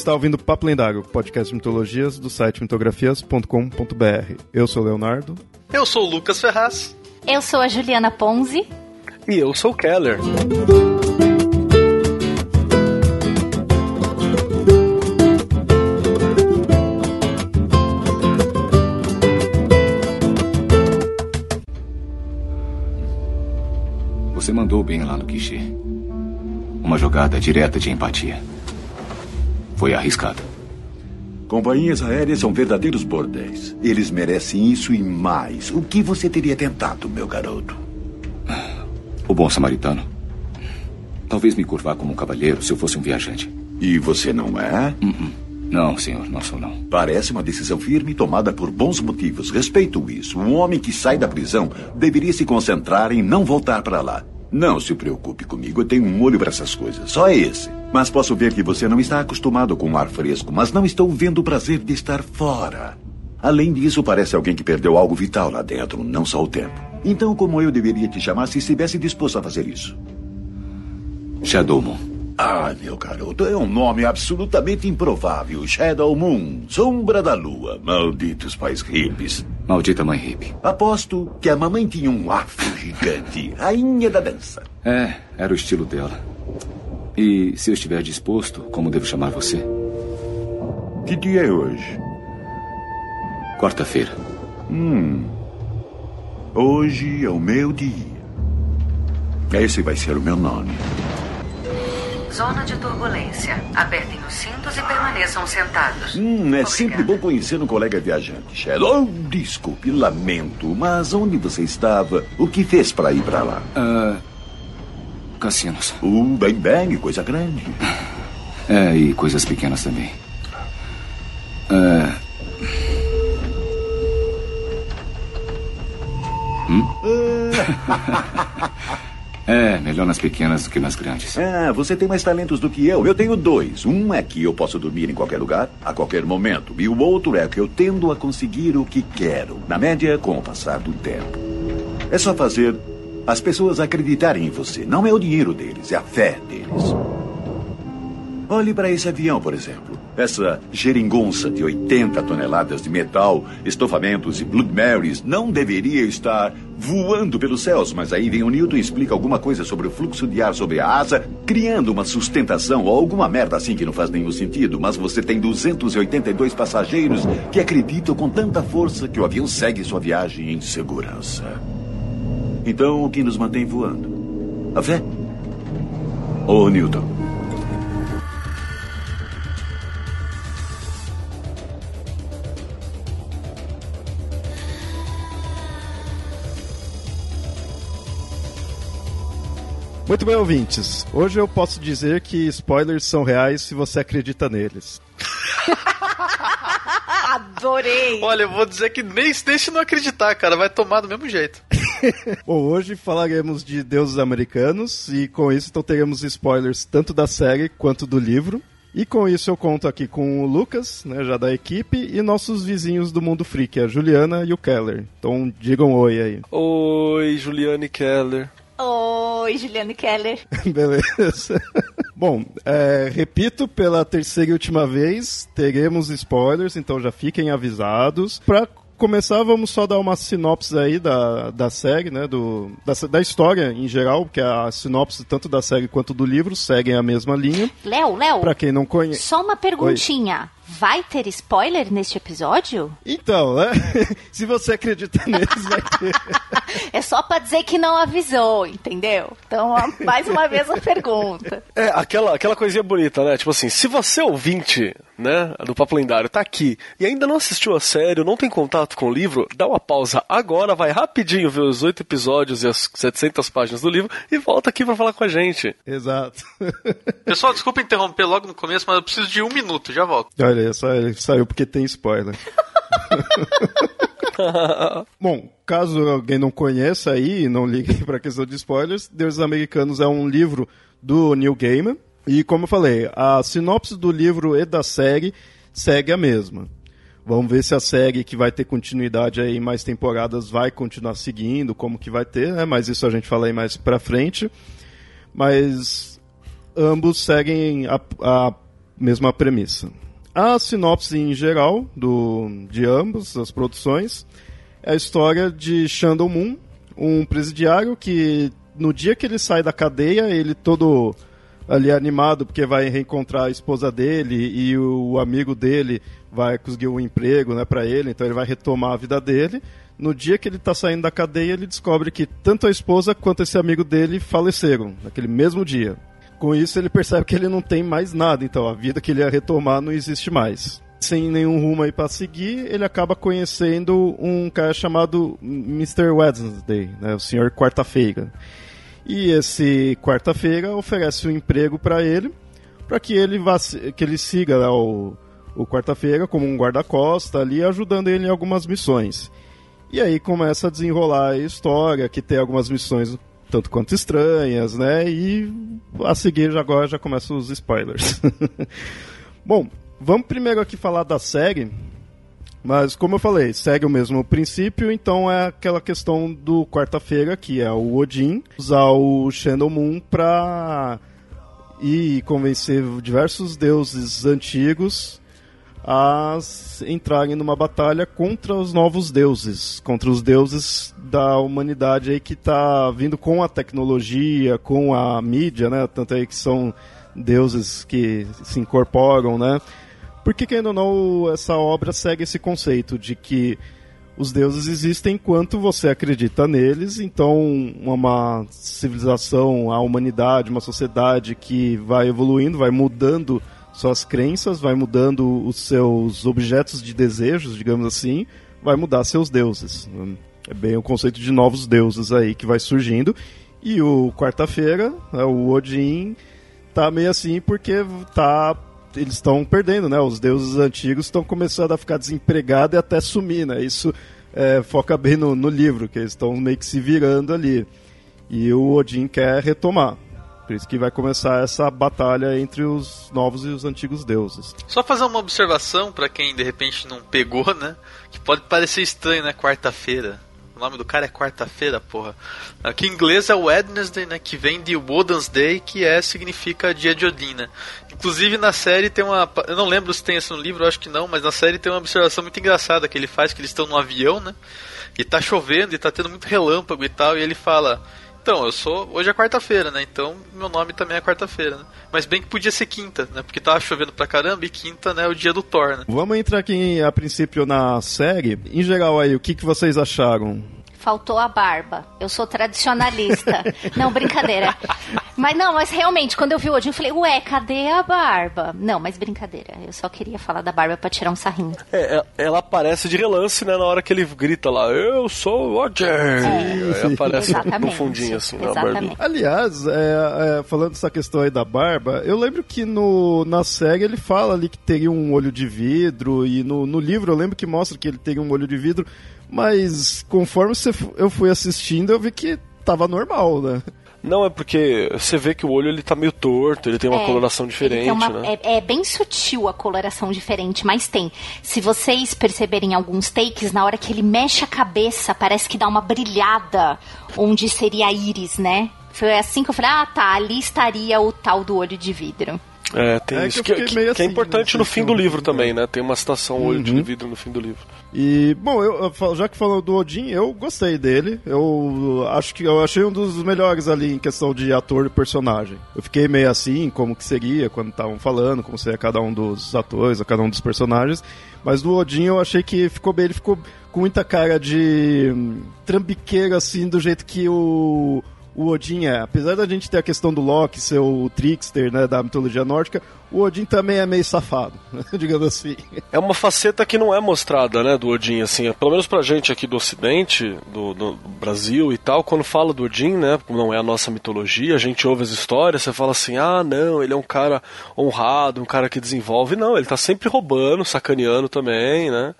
está ouvindo Papo Lendário, podcast de mitologias do site mitografias.com.br. Eu sou o Leonardo. Eu sou o Lucas Ferraz. Eu sou a Juliana Ponzi. E eu sou o Keller. Você mandou bem lá no Quiché. Uma jogada direta de empatia. Foi arriscada. Companhias aéreas são verdadeiros bordéis. Eles merecem isso e mais. O que você teria tentado, meu garoto? O bom samaritano. Talvez me curvar como um cavalheiro se eu fosse um viajante. E você não é? Uh-uh. Não, senhor, não sou não. Parece uma decisão firme tomada por bons motivos. Respeito isso. Um homem que sai da prisão deveria se concentrar em não voltar para lá. Não se preocupe comigo, eu tenho um olho para essas coisas. Só esse. Mas posso ver que você não está acostumado com o ar fresco, mas não estou vendo o prazer de estar fora. Além disso, parece alguém que perdeu algo vital lá dentro, não só o tempo. Então, como eu deveria te chamar se estivesse disposto a fazer isso? Shadow Moon. Ah, meu garoto, é um nome absolutamente improvável. Shadow Moon, sombra da lua. Malditos pais hippies. Maldita mãe hippie. Aposto que a mamãe tinha um afro gigante, rainha da dança. É, era o estilo dela. E se eu estiver disposto, como devo chamar você? Que dia é hoje? Quarta-feira. Hum. Hoje é o meu dia. Esse vai ser o meu nome. Zona de turbulência. Apertem os cintos e permaneçam sentados. Hum, é Obrigada. sempre bom conhecer um colega viajante, Shadow. Oh, desculpe, lamento, mas onde você estava? O que fez para ir para lá? Ah. cassinos. Uh, bem, bem, coisa grande. É, e coisas pequenas também. Ah. Hum? É, melhor nas pequenas do que nas grandes. Ah, você tem mais talentos do que eu. Eu tenho dois. Um é que eu posso dormir em qualquer lugar, a qualquer momento. E o outro é que eu tendo a conseguir o que quero. Na média, com o passar do tempo. É só fazer as pessoas acreditarem em você. Não é o dinheiro deles, é a fé deles. Olhe para esse avião, por exemplo. Essa geringonça de 80 toneladas de metal, estofamentos e Blood Marys não deveria estar voando pelos céus, mas aí vem o Newton e explica alguma coisa sobre o fluxo de ar sobre a asa, criando uma sustentação ou alguma merda assim que não faz nenhum sentido, mas você tem 282 passageiros que acreditam com tanta força que o avião segue sua viagem em segurança. Então, o que nos mantém voando? A fé? Ô, Newton. Muito bem, ouvintes. Hoje eu posso dizer que spoilers são reais se você acredita neles. Adorei! Olha, eu vou dizer que nem deixe não acreditar, cara. Vai tomar do mesmo jeito. Bom, hoje falaremos de deuses americanos e com isso então teremos spoilers tanto da série quanto do livro. E com isso eu conto aqui com o Lucas, né, já da equipe, e nossos vizinhos do Mundo Freak, a Juliana e o Keller. Então digam oi aí. Oi, Juliane Keller. Oi, Juliane Keller. Beleza. Bom, é, repito pela terceira e última vez, teremos spoilers, então já fiquem avisados. Pra começar, vamos só dar uma sinopse aí da, da série, né? Do, da, da história em geral, porque a sinopse tanto da série quanto do livro seguem a mesma linha. Léo, Léo, Pra quem não conhece. só uma perguntinha. Vai ter spoiler neste episódio? Então, né? Se você acredita neles, vai ter. É só pra dizer que não avisou, entendeu? Então, mais uma vez a pergunta. É, aquela, aquela coisinha bonita, né? Tipo assim, se você ouvinte, né, do Papo Lendário, tá aqui e ainda não assistiu a série, não tem contato com o livro, dá uma pausa agora, vai rapidinho ver os oito episódios e as 700 páginas do livro e volta aqui pra falar com a gente. Exato. Pessoal, desculpa interromper logo no começo, mas eu preciso de um minuto, já volto. Olha, só ele saiu porque tem spoiler. Bom, caso alguém não conheça aí e não ligue para a questão de spoilers, Deuses Americanos é um livro do Neil Gaiman. E como eu falei, a sinopse do livro e da série segue a mesma. Vamos ver se a série que vai ter continuidade aí em mais temporadas vai continuar seguindo, como que vai ter, né? Mas isso a gente fala aí mais pra frente. Mas ambos seguem a, a mesma premissa. A sinopse em geral do, de ambas as produções é a história de Shandon Moon, um presidiário que no dia que ele sai da cadeia, ele todo ali animado porque vai reencontrar a esposa dele e o amigo dele vai conseguir um emprego né, para ele, então ele vai retomar a vida dele. No dia que ele está saindo da cadeia, ele descobre que tanto a esposa quanto esse amigo dele faleceram naquele mesmo dia. Com isso, ele percebe que ele não tem mais nada, então a vida que ele ia retomar não existe mais. Sem nenhum rumo aí para seguir, ele acaba conhecendo um cara chamado Mr. Wednesday, né, o Senhor Quarta-feira. E esse quarta-feira oferece um emprego para ele, para que ele vá que ele siga né, o, o quarta-feira como um guarda-costa ali, ajudando ele em algumas missões. E aí começa a desenrolar a história, que tem algumas missões tanto quanto estranhas, né? E a seguir agora já começam os spoilers. Bom, vamos primeiro aqui falar da série. Mas como eu falei, segue o mesmo princípio, então é aquela questão do quarta-feira, que é o Odin, usar o Shadow Moon para ir convencer diversos deuses antigos a entrarem numa batalha contra os novos deuses, contra os deuses da humanidade aí que está vindo com a tecnologia, com a mídia, né? Tanto aí que são deuses que se incorporam, né? Porque, querendo ou não, essa obra segue esse conceito de que os deuses existem enquanto você acredita neles, então uma civilização, a humanidade, uma sociedade que vai evoluindo, vai mudando suas crenças, vai mudando os seus objetos de desejos, digamos assim, vai mudar seus deuses. É bem o conceito de novos deuses aí que vai surgindo. E o quarta-feira, né, o Odin, tá meio assim porque tá eles estão perdendo, né? Os deuses antigos estão começando a ficar desempregados e até sumir, né? Isso é, foca bem no, no livro, que eles estão meio que se virando ali. E o Odin quer retomar. Que vai começar essa batalha entre os novos e os antigos deuses. Só fazer uma observação para quem de repente não pegou, né? Que pode parecer estranho, né? Quarta-feira. O nome do cara é quarta-feira, porra. Aqui em inglês é Wednesday, né? Que vem de Woden's Day, que é significa dia de Odin, né? Inclusive na série tem uma. Eu não lembro se tem isso no livro, acho que não, mas na série tem uma observação muito engraçada que ele faz, que eles estão num avião, né? E tá chovendo e tá tendo muito relâmpago e tal, e ele fala. Então, eu sou. Hoje é quarta-feira, né? Então meu nome também é quarta-feira, né? Mas bem que podia ser quinta, né? Porque tava chovendo pra caramba e quinta, né? É o dia do Thor, né? Vamos entrar aqui a princípio na série. Em geral aí, o que, que vocês acharam? Faltou a barba. Eu sou tradicionalista. não, brincadeira. Mas não, mas realmente, quando eu vi o Odin, eu falei, ué, cadê a barba? Não, mas brincadeira. Eu só queria falar da barba pra tirar um sarrinho. É, ela aparece de relance, né, na hora que ele grita lá, eu sou o Odin. É, aí aparece no fundinho, assim, na barbinha. Aliás, é, é, falando dessa questão aí da barba, eu lembro que no, na série ele fala ali que teria um olho de vidro, e no, no livro eu lembro que mostra que ele teria um olho de vidro, mas conforme você, eu fui assistindo, eu vi que tava normal, né? Não, é porque você vê que o olho ele tá meio torto, ele tem uma É, coloração diferente, uma- né? é, é bem sutil a coloração diferente, mas tem. Se vocês perceberem alguns takes, na hora que ele mexe a cabeça, parece que dá uma brilhada onde seria a íris, né? Foi assim que eu falei, ah tá, ali estaria o tal do olho de vidro. É, tem É que isso. Que, que- que é assim, importante não no fim do livro também, né? Tem uma citação olho de Uhum. vidro no fim do livro. E, bom, eu, já que falou do Odin, eu gostei dele. Eu acho que eu achei um dos melhores ali em questão de ator e personagem. Eu fiquei meio assim, como que seria quando estavam falando, como seria cada um dos atores, cada um dos personagens. Mas do Odin eu achei que ficou bem, ele ficou com muita cara de hum, trambiqueiro, assim, do jeito que o. O Odin é, apesar da gente ter a questão do Loki ser o trickster, né, da mitologia nórdica, o Odin também é meio safado, digamos assim. É uma faceta que não é mostrada, né, do Odin, assim, é- pelo menos pra gente aqui do Ocidente, do, do Brasil e tal, quando fala do Odin, né, não é a nossa mitologia, a gente ouve as histórias, você fala assim, ah, não, ele é um cara honrado, um cara que desenvolve, não, ele tá sempre roubando, sacaneando também, né,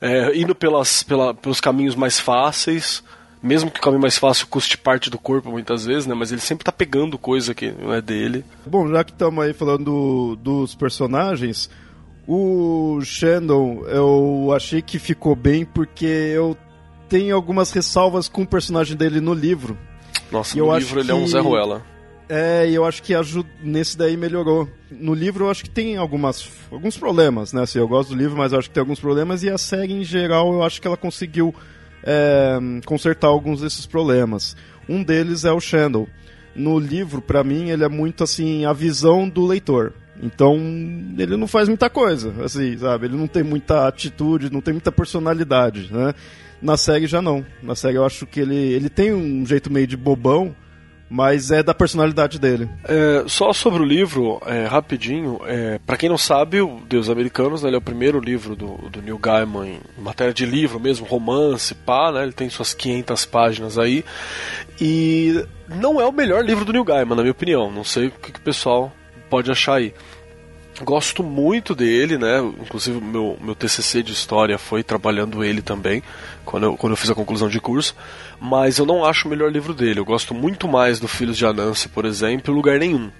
é, indo pelas, pela, pelos caminhos mais fáceis, mesmo que caminho mais fácil custe parte do corpo muitas vezes, né, mas ele sempre tá pegando coisa que não é dele. Bom, já que estamos aí falando do- dos personagens, o Shandon eu achei que ficou bem porque eu tenho algumas ressalvas com o personagem dele no livro. Nossa, Eu no livro ele é um que- Zé Ruela. É, e eu acho que ajuda, nesse daí melhorou. No livro eu acho que tem algumas, alguns problemas, né? Assim, eu gosto do livro, mas eu acho que tem alguns problemas e a série em geral eu acho que ela conseguiu é, consertar alguns desses problemas. Um deles é o Shandle. No livro, para mim, ele é muito assim a visão do leitor. Então, ele não faz muita coisa, assim, sabe? Ele não tem muita atitude, não tem muita personalidade, né? Na série já não. Na série eu acho que ele, ele tem um jeito meio de bobão, mas é da personalidade dele. É, só sobre o livro, é, rapidinho, é, para quem não sabe, o Deus Americanos né, ele é o primeiro livro do, do Neil Gaiman em matéria de livro mesmo, romance, pá, né, ele tem suas 500 páginas aí, e não é o melhor livro do Neil Gaiman, na minha opinião, não sei o que, que o pessoal pode achar aí. Gosto muito dele, né? Inclusive meu meu TCC de história foi trabalhando ele também, quando eu, quando eu fiz a conclusão de curso. Mas eu não acho o melhor livro dele. Eu gosto muito mais do Filhos de Anansi, por exemplo, Lugar Nenhum.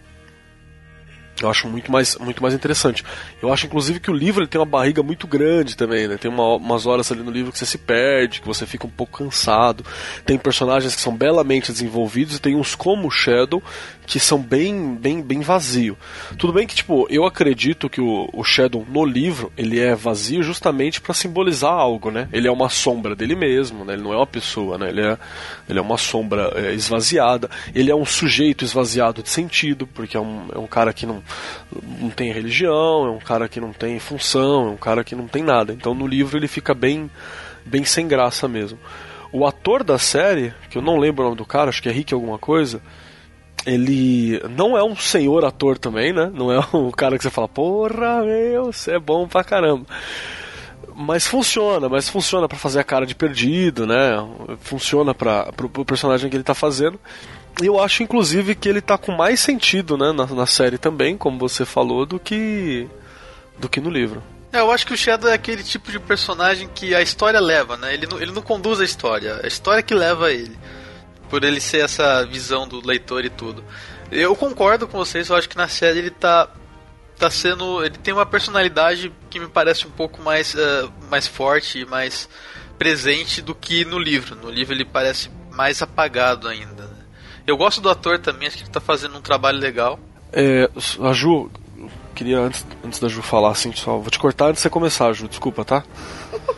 Eu acho muito mais, muito mais interessante. Eu acho, inclusive, que o livro ele tem uma barriga muito grande também, né? Tem uma, umas horas ali no livro que você se perde, que você fica um pouco cansado. Tem personagens que são belamente desenvolvidos e tem uns como Shadow que são bem, bem, bem vazio. Tudo bem que, tipo, eu acredito que o, o Shadow no livro ele é vazio justamente para simbolizar algo, né? Ele é uma sombra dele mesmo, né? Ele não é uma pessoa, né? Ele é, ele é uma sombra é, esvaziada. Ele é um sujeito esvaziado de sentido, porque é um, é um cara que não não tem religião, é um cara que não tem função, é um cara que não tem nada. Então no livro ele fica bem, bem sem graça mesmo. O ator da série, que eu não lembro o nome do cara, acho que é Rick alguma coisa, ele não é um senhor ator também, né? Não é o cara que você fala, porra, meu, você é bom pra caramba. Mas funciona, mas funciona para fazer a cara de perdido, né? Funciona para o personagem que ele tá fazendo eu acho, inclusive, que ele tá com mais sentido, né, na, na, série também, como você falou, do que do que no livro. É, eu acho que o Shadow é aquele tipo de personagem que a história leva, né? Ele não, ele não conduz a história, a história que leva ele. Por ele ser essa visão do leitor e tudo. Eu concordo com vocês, eu acho que na série ele tá tá sendo, ele tem uma personalidade que me parece um pouco mais uh, mais forte e mais presente do que no livro. No livro ele parece mais apagado ainda. Eu gosto do ator também, acho que ele tá fazendo um trabalho legal. É, a Ju, queria antes, antes da Ju falar assim, só vou te cortar antes de você começar, Ju, desculpa, tá?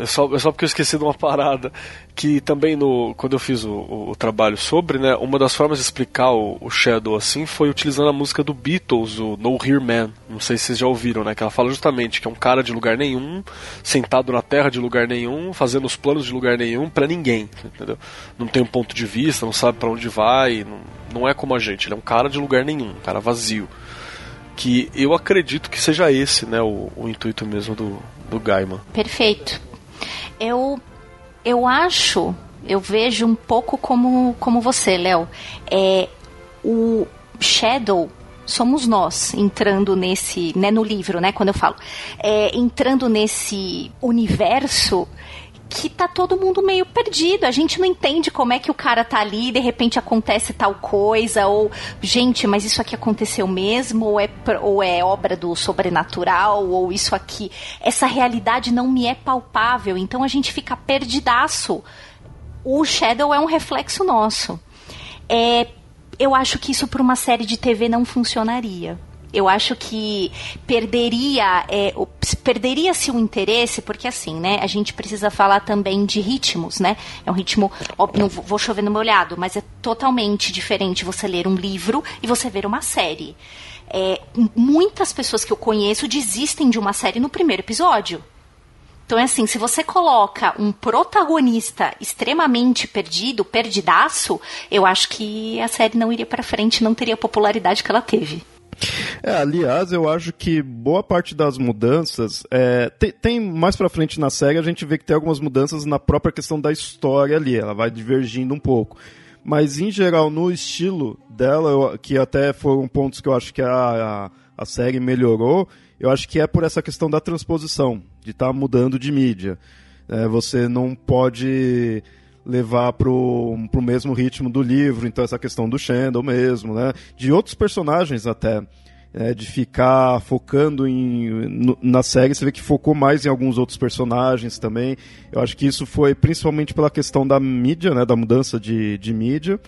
É só, é só porque eu esqueci de uma parada que também no quando eu fiz o, o, o trabalho sobre, né, uma das formas de explicar o, o, Shadow assim foi utilizando a música do Beatles, o No Here Man. Não sei se vocês já ouviram, né, que ela fala justamente que é um cara de lugar nenhum, sentado na terra de lugar nenhum, fazendo os planos de lugar nenhum para ninguém, entendeu? Não tem um ponto de vista, não sabe para onde vai, não, não é como a gente, ele é um cara de lugar nenhum, um cara vazio. Que eu acredito que seja esse, né, o, o intuito mesmo do, do Gaiman. Perfeito. Eu, eu acho, eu vejo um pouco como, como você, Léo. É, o Shadow somos nós entrando nesse, né, no livro, né, quando eu falo, é, entrando nesse universo que tá todo mundo meio perdido. A gente não entende como é que o cara tá ali e de repente acontece tal coisa, ou, gente, mas isso aqui aconteceu mesmo, ou é, ou é obra do sobrenatural, ou isso aqui. Essa realidade não me é palpável, então a gente fica perdidaço. O Shadow é um reflexo nosso. É, eu acho que isso para uma série de TV não funcionaria. Eu acho que perderia é, perderia-se o interesse, porque assim, né? A gente precisa falar também de ritmos, né? É um ritmo, ó, não vou chover no meu olhado, mas é totalmente diferente você ler um livro e você ver uma série. É, muitas pessoas que eu conheço desistem de uma série no primeiro episódio. Então é assim, se você coloca um protagonista extremamente perdido, perdidaço, eu acho que a série não iria para frente, não teria a popularidade que ela teve. É, aliás, eu acho que boa parte das mudanças. É, tem, tem, mais pra frente na série, a gente vê que tem algumas mudanças na própria questão da história ali, ela vai divergindo um pouco. Mas em geral, no estilo dela, eu, que até foram pontos que eu acho que a, a, a série melhorou, eu acho que é por essa questão da transposição, de estar tá mudando de mídia. É, você não pode levar pro, pro mesmo ritmo do livro, então essa questão do Shandel mesmo, né? De outros personagens até. É, de ficar focando em, no, na série, você vê que focou mais em alguns outros personagens também. Eu acho que isso foi principalmente pela questão da mídia, né, da mudança de, de mídia,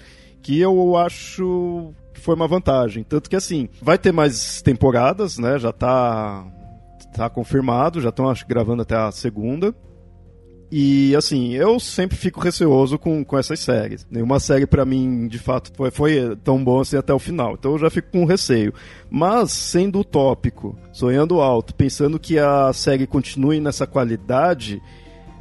que eu acho que foi uma vantagem. Tanto que assim, vai ter mais temporadas, né? Já tá, tá confirmado, já estão gravando até a segunda. E assim, eu sempre fico receoso com, com essas séries. Nenhuma série para mim, de fato, foi, foi tão bom assim até o final. Então eu já fico com receio. Mas, sendo utópico, sonhando alto, pensando que a série continue nessa qualidade,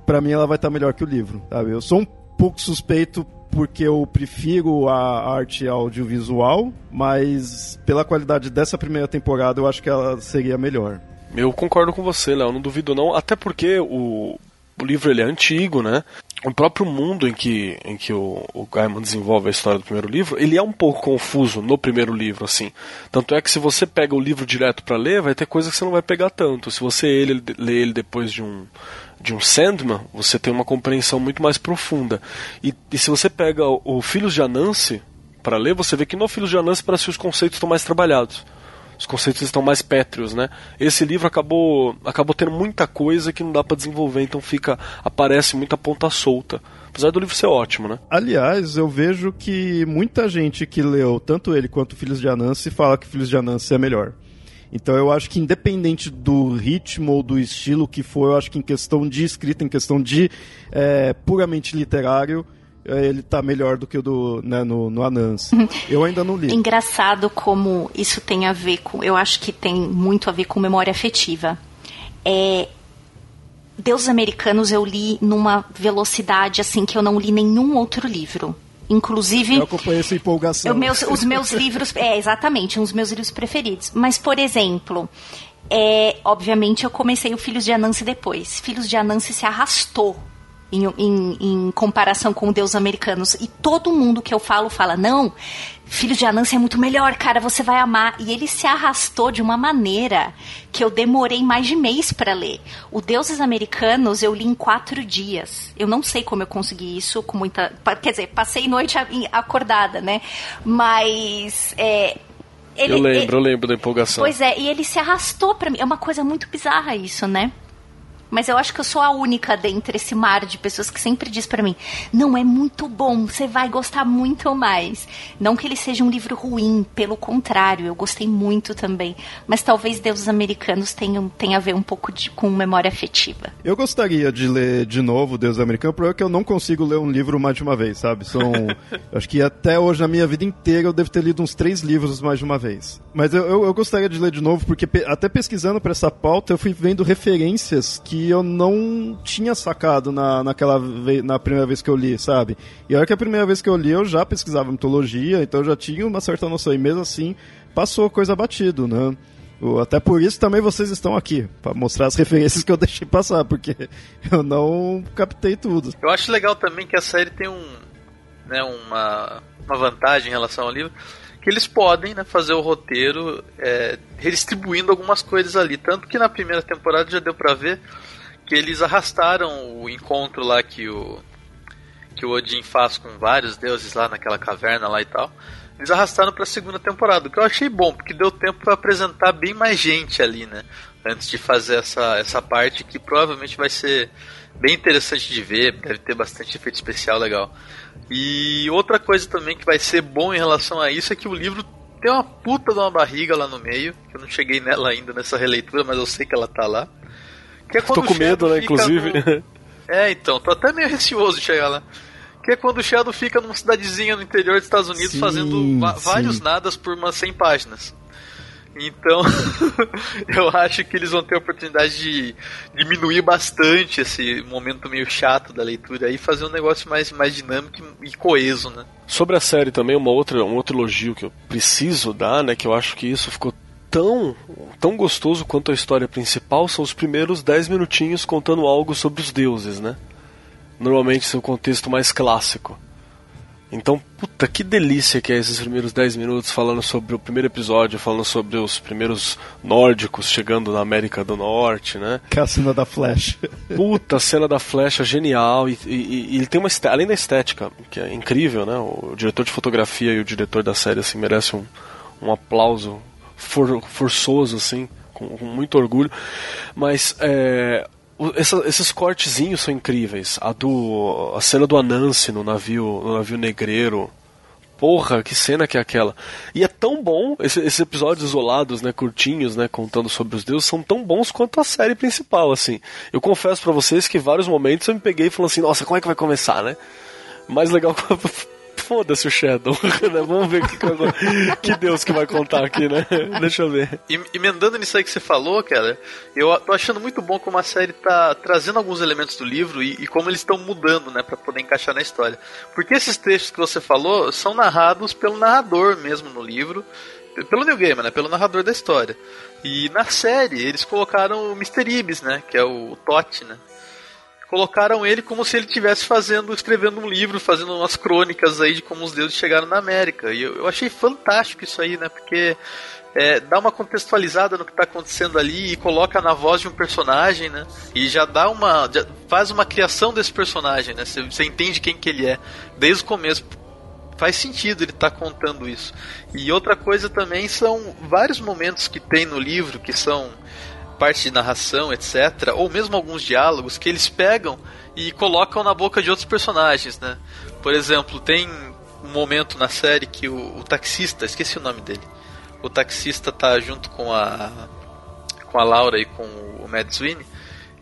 para mim ela vai estar tá melhor que o livro. Sabe? Eu sou um pouco suspeito porque eu prefiro a arte audiovisual, mas pela qualidade dessa primeira temporada eu acho que ela seria melhor. Eu concordo com você, Léo, não duvido não, até porque o, o livro ele é antigo, né? O próprio mundo em que, em que o, o Gaiman desenvolve a história do primeiro livro, ele é um pouco confuso no primeiro livro, assim. Tanto é que se você pega o livro direto para ler, vai ter coisa que você não vai pegar tanto. Se você ele, lê ele depois de um, de um Sandman, você tem uma compreensão muito mais profunda. E, e se você pega o, o Filhos de Anansi para ler, você vê que no Filhos de Anansi parece que os conceitos estão mais trabalhados os conceitos estão mais pétreos, né? Esse livro acabou acabou tendo muita coisa que não dá para desenvolver, então fica aparece muita ponta solta. Apesar do livro ser ótimo, né? Aliás, eu vejo que muita gente que leu tanto ele quanto Filhos de Anansi fala que Filhos de Anansi é melhor. Então eu acho que independente do ritmo ou do estilo que for, eu acho que em questão de escrita, em questão de é, puramente literário, ele tá melhor do que o do, né, no, no Anansi. Uhum. Eu ainda não li. Engraçado como isso tem a ver com. Eu acho que tem muito a ver com memória afetiva. É, Deus Americanos eu li numa velocidade assim que eu não li nenhum outro livro. Inclusive. Eu acompanhei essa empolgação. Meus, os meus livros. É, exatamente, uns meus livros preferidos. Mas, por exemplo, é, obviamente eu comecei o Filhos de Anansi depois. Filhos de Anansi se arrastou em, em, em, comparação com Deus americanos. E todo mundo que eu falo fala: não, Filho de Anansi é muito melhor, cara, você vai amar. E ele se arrastou de uma maneira que eu demorei mais de mês para ler. O Deuses Americanos eu li em quatro dias. Eu não sei como eu consegui isso com muita. Quer dizer, passei noite acordada, né? Mas. É, ele, eu lembro, ele, eu lembro da empolgação. Pois é, e ele se arrastou para mim. É uma coisa muito bizarra isso, né? Mas eu acho que eu sou a única dentre esse mar de pessoas que sempre diz para mim: não é muito bom, você vai gostar muito mais. Não que ele seja um livro ruim, pelo contrário, eu gostei muito também. Mas talvez Deuses Americanos tenham, tenha a ver um pouco de, com memória afetiva. Eu gostaria de ler de novo Deus Americano, porque é que eu não consigo ler um livro mais de uma vez, sabe? São. acho que até hoje, na minha vida inteira, eu devo ter lido uns três livros mais de uma vez. Mas eu, eu, eu gostaria de ler de novo, porque até pesquisando para essa pauta, eu fui vendo referências que eu não tinha sacado na, naquela na primeira vez que eu li, sabe? E olha que a primeira vez que eu li eu já pesquisava mitologia, então eu já tinha uma certa noção, e mesmo assim passou coisa batido, né? Até por isso também vocês estão aqui, para mostrar as referências que eu deixei passar, porque eu não captei tudo. Eu acho legal também que a série tem um, né, uma, uma vantagem em relação ao livro, eles podem né, fazer o roteiro é, redistribuindo algumas coisas ali. Tanto que na primeira temporada já deu pra ver que eles arrastaram o encontro lá que o que o Odin faz com vários deuses lá naquela caverna lá e tal. Eles arrastaram para a segunda temporada, o que eu achei bom, porque deu tempo para apresentar bem mais gente ali, né? Antes de fazer essa, essa parte que provavelmente vai ser bem interessante de ver, deve ter bastante efeito especial legal. E outra coisa também que vai ser bom em relação a isso é que o livro tem uma puta de uma barriga lá no meio, que eu não cheguei nela ainda nessa releitura, mas eu sei que ela tá lá. Que é tô com medo, né, inclusive. No... É, então, tô até meio receoso de chegar lá. Que é quando o Shadow fica numa cidadezinha no interior dos Estados Unidos sim, fazendo vários sim. nadas por umas 100 páginas. Então, eu acho que eles vão ter a oportunidade de diminuir bastante esse momento meio chato da leitura e fazer um negócio mais, mais dinâmico e coeso, né? Sobre a série também, uma outra, um outro elogio que eu preciso dar, né, que eu acho que isso ficou tão, tão gostoso quanto a história principal são os primeiros 10 minutinhos contando algo sobre os deuses, né? Normalmente seu contexto mais clássico. Então, puta, que delícia que é esses primeiros 10 minutos falando sobre o primeiro episódio, falando sobre os primeiros nórdicos chegando na América do Norte, né? Que é a cena da flecha. Puta, a cena da flecha genial. E, e, e ele tem uma além da estética, que é incrível, né? O diretor de fotografia e o diretor da série assim, merecem um, um aplauso for, forçoso, assim, com, com, muito orgulho. Mas é, essa, esses cortezinhos são incríveis. A do a cena do Anansi no navio no navio negreiro. porra, que cena que é aquela. E é tão bom, esse, esses episódios isolados, né, curtinhos, né, contando sobre os deuses, são tão bons quanto a série principal, assim. Eu confesso para vocês que vários momentos eu me peguei falei assim, nossa, como é que vai começar, né? Mais legal foda-se o Shadow, né? Vamos ver que, que Deus que vai contar aqui, né? Deixa eu ver. E, emendando nisso aí que você falou, cara, eu tô achando muito bom como a série tá trazendo alguns elementos do livro e, e como eles estão mudando, né, para poder encaixar na história. Porque esses textos que você falou são narrados pelo narrador mesmo no livro, pelo New Gamer, né, pelo narrador da história. E na série eles colocaram o Mr. Ibis, né, que é o Totti, né? Colocaram ele como se ele estivesse fazendo, escrevendo um livro, fazendo umas crônicas aí de como os deuses chegaram na América. E eu, eu achei fantástico isso aí, né? Porque é, dá uma contextualizada no que está acontecendo ali e coloca na voz de um personagem, né? E já dá uma. Já faz uma criação desse personagem, né? Você, entende quem que ele é desde o começo. Faz sentido ele estar tá contando isso. E outra coisa também são vários momentos que tem no livro que são parte de narração, etc., ou mesmo alguns diálogos que eles pegam e colocam na boca de outros personagens, né? Por exemplo, tem um momento na série que o, o taxista, esqueci o nome dele, o taxista tá junto com a com a Laura e com o Mad Sweeney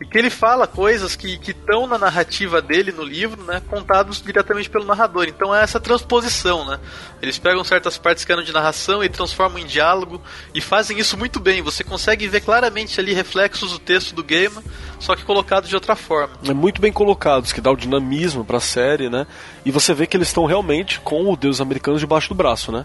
que ele fala coisas que estão na narrativa dele no livro, né, contados diretamente pelo narrador. Então é essa transposição, né? Eles pegam certas partes que eram de narração e transformam em diálogo e fazem isso muito bem. Você consegue ver claramente ali reflexos do texto do game, só que colocado de outra forma. É muito bem colocados, que dá o dinamismo para a série, né? E você vê que eles estão realmente com o Deus americano debaixo do braço, né?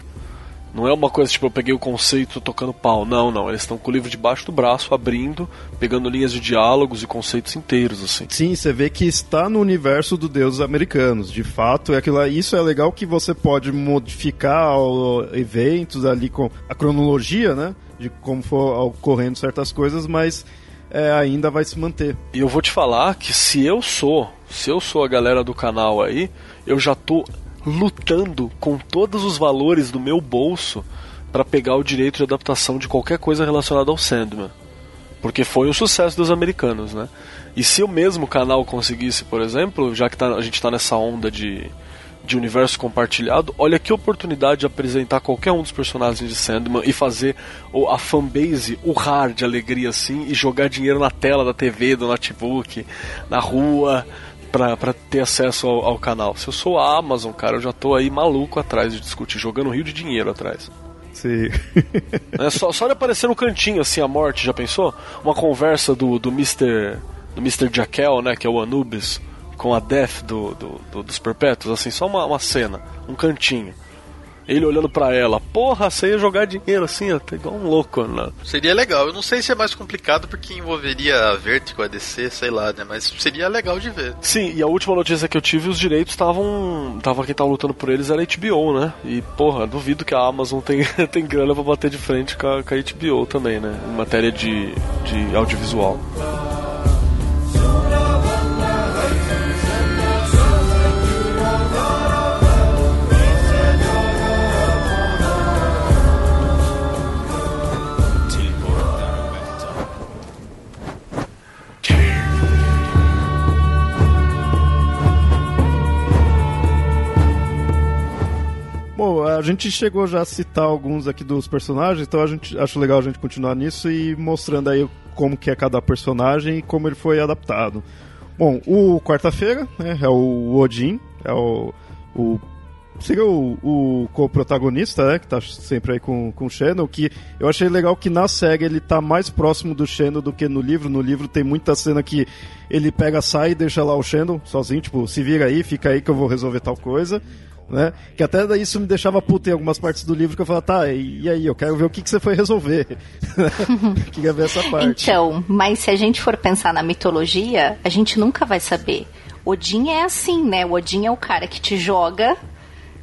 Não é uma coisa tipo, eu peguei o conceito tocando pau. Não, não. Eles estão com o livro debaixo do braço, abrindo, pegando linhas de diálogos e conceitos inteiros, assim. Sim, você vê que está no universo do deuses americanos. De fato, é aquilo, isso é legal que você pode modificar eventos ali com a cronologia, né? De como for ocorrendo certas coisas, mas é, ainda vai se manter. E eu vou te falar que se eu sou, se eu sou a galera do canal aí, eu já tô lutando com todos os valores do meu bolso para pegar o direito de adaptação de qualquer coisa relacionada ao Sandman. Porque foi um sucesso dos americanos, né? E se o mesmo canal conseguisse, por exemplo, já que tá, a gente está nessa onda de, de universo compartilhado, olha que oportunidade de apresentar qualquer um dos personagens de Sandman e fazer a fanbase urrar de alegria assim e jogar dinheiro na tela da TV, do notebook, na rua, pra, ter acesso ao, ao, canal. Se eu sou a Amazon, cara, eu já tô aí maluco atrás de discutir, jogando um rio de dinheiro atrás. Sim. é só, só de aparecer no cantinho, assim, a morte, já pensou? Uma conversa do, do Mr. do Mr. Jaquel, né, que é o Anubis, com a Death do, do, do dos Perpétuos, assim, só uma, uma cena, um cantinho. Ele olhando para ela, porra, você ia jogar dinheiro assim, ó, tá igual um louco, né? Seria legal. Eu não sei se é mais complicado porque envolveria a Vertigo, a DC, sei lá, né? Mas seria legal de ver. Sim, e a última notícia que eu tive, os direitos estavam. Tava quem tava lutando por eles era a HBO, né? E, porra, duvido que a Amazon tem, tem grana pra bater de frente com a, com a HBO também, né? Em matéria de, de audiovisual. Gente chegou já a citar alguns aqui dos personagens, então a gente acho legal a gente continuar nisso e mostrando aí como que é cada personagem e como ele foi adaptado. Bom, o quarta-feira né, é o Odin, é o, o seria o, o co-protagonista, né, que tá sempre aí com, com o Shannon, que eu achei legal que na série ele tá mais próximo do Shannon do que no livro. No livro tem muita cena que ele pega, sai e deixa lá o Shannon sozinho, tipo, se vira aí, fica aí que eu vou resolver tal coisa né? Que até isso me deixava puto em algumas partes do livro que eu falava, tá, e aí, eu quero ver o que, que você foi resolver. Queria ver essa parte. Então, mas se a gente for pensar na mitologia, a gente nunca vai saber. Odin é assim, né? O Odin é o cara que te joga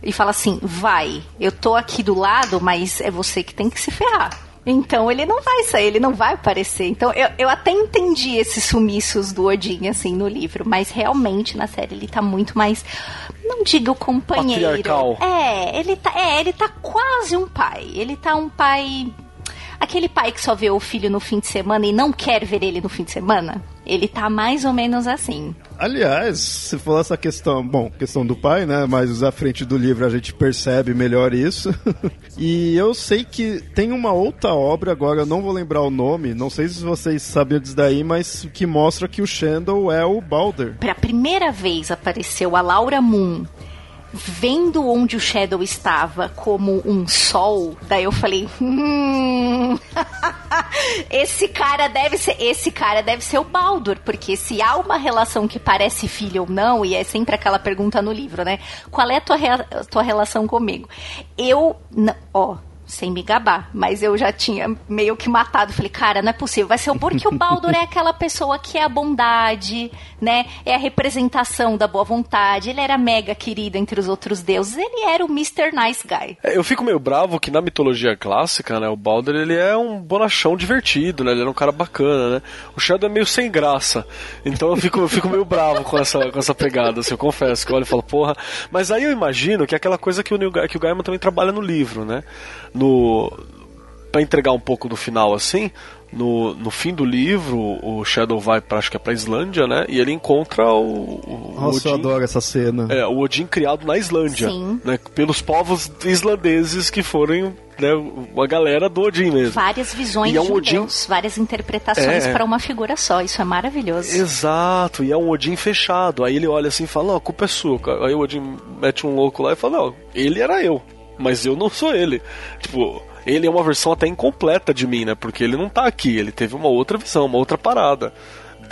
e fala assim: vai, eu tô aqui do lado, mas é você que tem que se ferrar. Então ele não vai sair, ele não vai aparecer. Então eu, eu até entendi esses sumiços do Odin, assim, no livro, mas realmente na série ele tá muito mais. Não diga o companheiro. Patriarcal. É, ele tá, é, ele tá quase um pai. Ele tá um pai. Aquele pai que só vê o filho no fim de semana e não quer ver ele no fim de semana. Ele tá mais ou menos assim. Aliás, se falou essa questão, bom, questão do pai, né? Mas à frente do livro a gente percebe melhor isso. e eu sei que tem uma outra obra, agora eu não vou lembrar o nome, não sei se vocês sabiam disso daí, mas que mostra que o Shandel é o Balder. Pela primeira vez apareceu a Laura Moon vendo onde o Shadow estava como um sol, daí eu falei, hum, esse cara deve ser, esse cara deve ser o Baldur, porque se há uma relação que parece filho ou não, e é sempre aquela pergunta no livro, né? Qual é a tua, tua relação comigo? Eu, ó, sem me gabar, mas eu já tinha meio que matado. Falei, cara, não é possível. Vai ser o porque o Baldur é aquela pessoa que é a bondade, né? É a representação da boa vontade. Ele era mega querido entre os outros deuses. Ele era o Mr. Nice Guy. É, eu fico meio bravo que na mitologia clássica, né, o Baldur ele é um bonachão divertido, né? Ele era um cara bacana, né? O Shadow é meio sem graça. Então eu fico, eu fico meio bravo com essa, com essa pegada, assim, eu confesso. Que eu olho e falo, porra. Mas aí eu imagino que é aquela coisa que o, Neil, que o Gaiman também trabalha no livro, né? No para entregar um pouco do final assim, no, no fim do livro, o Shadow vai para acho que é para Islândia, né? E ele encontra o, o Nossa, Odin, eu adoro essa cena. É, o Odin criado na Islândia, Sim. né? Pelos povos islandeses que foram né, uma galera do Odin mesmo. Várias visões e é um de Odin... Deus, várias interpretações é. para uma figura só. Isso é maravilhoso. Exato, e é um Odin fechado. Aí ele olha assim e fala: Não, a culpa é sua. Aí o Odin mete um louco lá e fala: Não, ele era eu, mas eu não sou ele. Tipo ele é uma versão até incompleta de mim, né? Porque ele não tá aqui, ele teve uma outra visão, uma outra parada.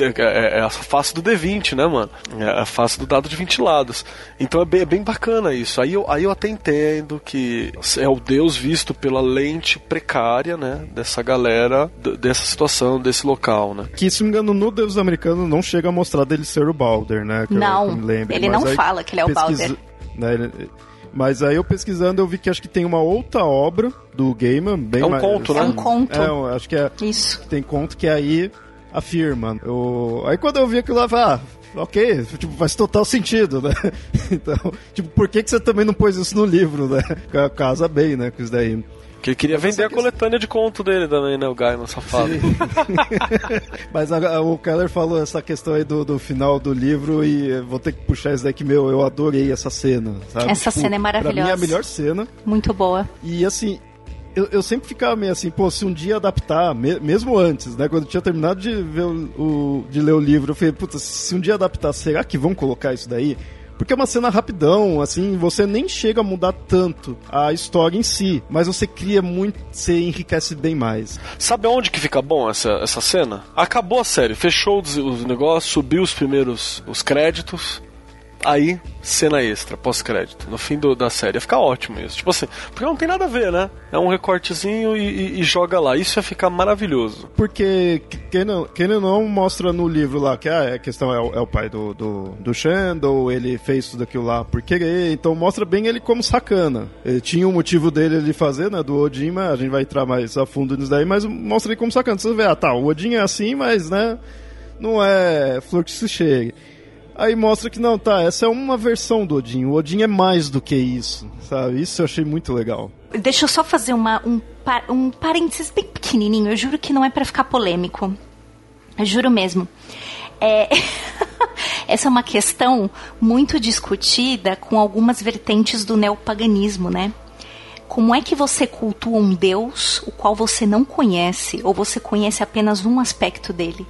É, é a face do D20, né, mano? É a face do dado de 20 lados. Então é bem, é bem bacana isso. Aí eu, aí eu até entendo que é o Deus visto pela lente precária, né? Dessa galera, dessa situação, desse local, né? Que, se me engano, no Deus americano não chega a mostrar dele ser o Balder, né? Que não, eu, eu ele não fala que ele é o Balder. Né, ele, mas aí eu pesquisando eu vi que acho que tem uma outra obra do Gaiman, bem É um mais, conto, né? É um conto. É, acho que é. Isso. Tem conto que aí afirma. Eu, aí quando eu vi aquilo lá, eu falei, ah, ok, tipo, faz total sentido, né? Então, tipo, por que, que você também não pôs isso no livro, né? Casa bem, né, com isso daí. Que ele queria vender a coletânea de conto dele também, né? O Gaiman, safado. Mas a, o Keller falou essa questão aí do, do final do livro e vou ter que puxar isso daqui, meu, eu adorei essa cena, sabe? Essa tipo, cena é maravilhosa. Pra mim é a melhor cena. Muito boa. E assim, eu, eu, sempre ficava meio assim, pô, se um dia adaptar, me, mesmo antes, né? Quando eu tinha terminado de, ver o, o, de ler o livro, eu falei, puta, se um dia adaptar, será que vão colocar isso daí? Porque é uma cena rapidão, assim, você nem chega a mudar tanto a história em si, mas você cria muito, você enriquece bem mais. Sabe onde que fica bom essa, essa cena? Acabou a série, fechou os, os negócios, subiu os primeiros os créditos, Aí, cena extra, pós-crédito, no fim do, da série. Ia ficar ótimo isso. Tipo assim, porque não tem nada a ver, né? É um recortezinho e, e, e joga lá. Isso ia ficar maravilhoso. Porque quem não, quem não mostra no livro lá que ah, a questão é o, é o pai do, do, do Shandor, ele fez tudo aquilo lá por querer, então mostra bem ele como sacana. Ele tinha um motivo dele de fazer, né? Do Odin, mas a gente vai entrar mais a fundo nisso daí, mas mostra ele como sacana. Você vê, ah tá, o Odin é assim, mas né? Não é flor que se chegue. Aí mostra que não, tá, essa é uma versão do Odin. O Odin é mais do que isso, sabe? Isso eu achei muito legal. Deixa eu só fazer uma, um, um parênteses bem pequenininho. Eu juro que não é para ficar polêmico. Eu juro mesmo. É... essa é uma questão muito discutida com algumas vertentes do neopaganismo, né? Como é que você cultua um Deus o qual você não conhece ou você conhece apenas um aspecto dele?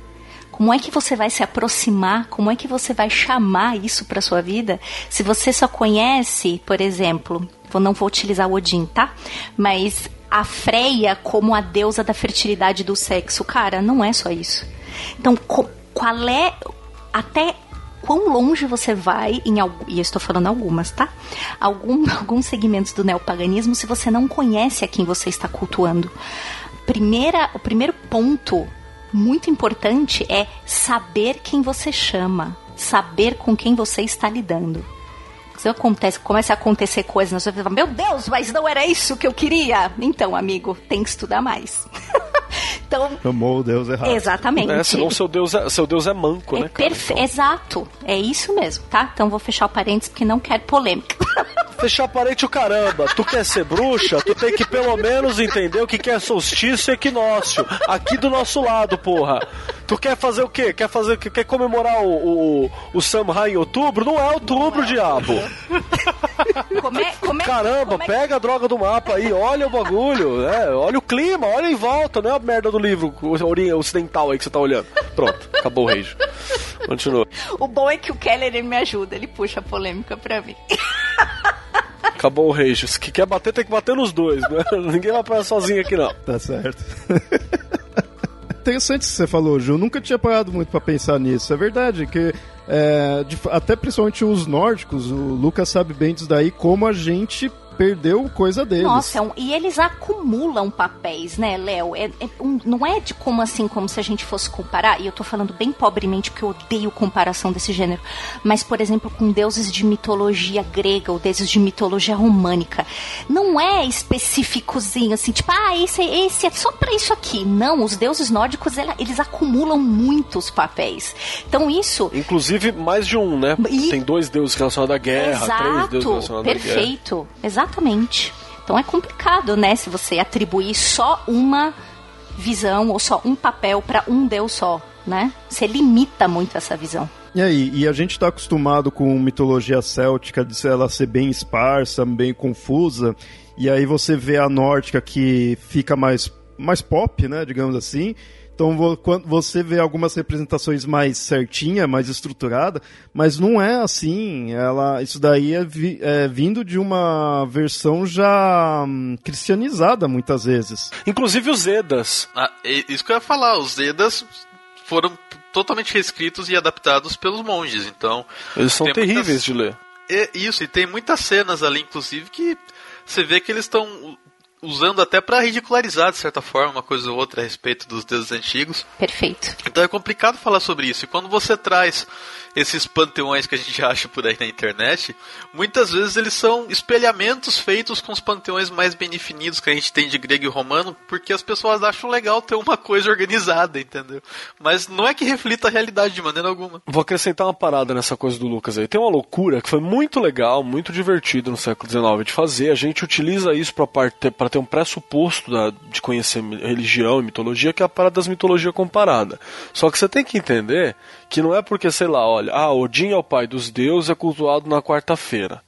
Como é que você vai se aproximar? Como é que você vai chamar isso para sua vida? Se você só conhece, por exemplo, eu não vou utilizar o Odin, tá? Mas a Freia como a deusa da fertilidade do sexo, cara, não é só isso. Então, qual é até quão longe você vai em e eu estou falando algumas, tá? Algum, alguns segmentos do neopaganismo se você não conhece a quem você está cultuando. Primeira, o primeiro ponto muito importante é saber quem você chama, saber com quem você está lidando. Se acontece, começa a acontecer coisas, você fala, meu Deus, mas não era isso que eu queria. Então, amigo, tem que estudar mais. então, Chamou o Deus errado. Exatamente. É, senão seu Deus é, seu Deus é manco, é né? Cara? Perfe... Então... Exato. É isso mesmo, tá? Então vou fechar o parênteses porque não quero polêmica. fechar parente o caramba. Tu quer ser bruxa? Tu tem que pelo menos entender o que é solstício e equinócio. Aqui do nosso lado, porra. Tu quer fazer o quê? Quer fazer quer comemorar o, o, o Samhain em outubro? Não é outubro, diabo. Como é, como é, Caramba, como é- pega a droga do mapa aí, olha o bagulho, né? Olha o clima, olha em volta, não é a merda do livro ocidental aí que você tá olhando. Pronto, acabou o rage. Continua. O bom é que o Keller ele me ajuda, ele puxa a polêmica pra mim. Acabou o rage. Se que quer bater, tem que bater nos dois, né? Ninguém vai apanhar sozinho aqui, não. Tá certo. Interessante isso que você falou, Ju. Eu nunca tinha parado muito pra pensar nisso. É verdade que é, até principalmente os nórdicos, o Lucas sabe bem disso daí, como a gente perdeu coisa deles. Nossa, é um- e eles acumulam papéis, né, Léo? É, é um- não é de como assim, como se a gente fosse comparar, e eu tô falando bem pobremente porque eu odeio comparação desse gênero, mas, por exemplo, com deuses de mitologia grega ou deuses de mitologia românica. Não é específicozinho, assim, tipo, ah, esse, esse é só pra isso aqui. Não, os deuses nórdicos, ela- eles acumulam muitos papéis. Então, isso Inclusive, mais de um, né? E- Tem dois deuses relacionados à guerra, três deuses Exato, relacionados à guerra. perfeito, exatamente. Então é complicado, né, se você atribuir só uma visão ou só um papel para um deus só, né? Você limita muito essa visão. E aí, e a gente tá acostumado com mitologia céltica, de ela ser bem esparsa, bem confusa, e aí você vê a nórdica que fica mais, mais pop, né, digamos assim. Então, você vê algumas representações mais certinha, mais estruturada, mas não é assim. Ela, isso daí é, vi- é vindo de uma versão já hum, cristianizada muitas vezes. Inclusive os Edas. Ah, isso que eu ia falar, os Edas foram totalmente reescritos e adaptados pelos monges, então... Eles são terríveis muitas- de ler. É isso, e tem muitas cenas ali, inclusive, que você vê que eles estão usando até pra ridicularizar, de certa forma, uma coisa ou outra a respeito dos deuses antigos. Perfeito. Então é complicado falar sobre isso. E quando você traz esses panteões que a gente acha por aí na internet, muitas vezes eles são espelhamentos feitos com os panteões mais bem definidos que a gente tem de grego e romano, porque as pessoas acham legal ter uma coisa organizada, entendeu? Mas não é que reflita a realidade de maneira alguma. Vou acrescentar uma parada nessa coisa do Lucas aí. Tem uma loucura que foi muito legal, muito divertido no século XIX de fazer. A gente utiliza isso para ter um pressuposto da- de conhecer religião e mitologia, que é a parada das mitologia comparada. Só que você tem que entender que não é porque, sei lá, olha, ah, Odin é o pai dos deuses, é cultuado na quarta-feira.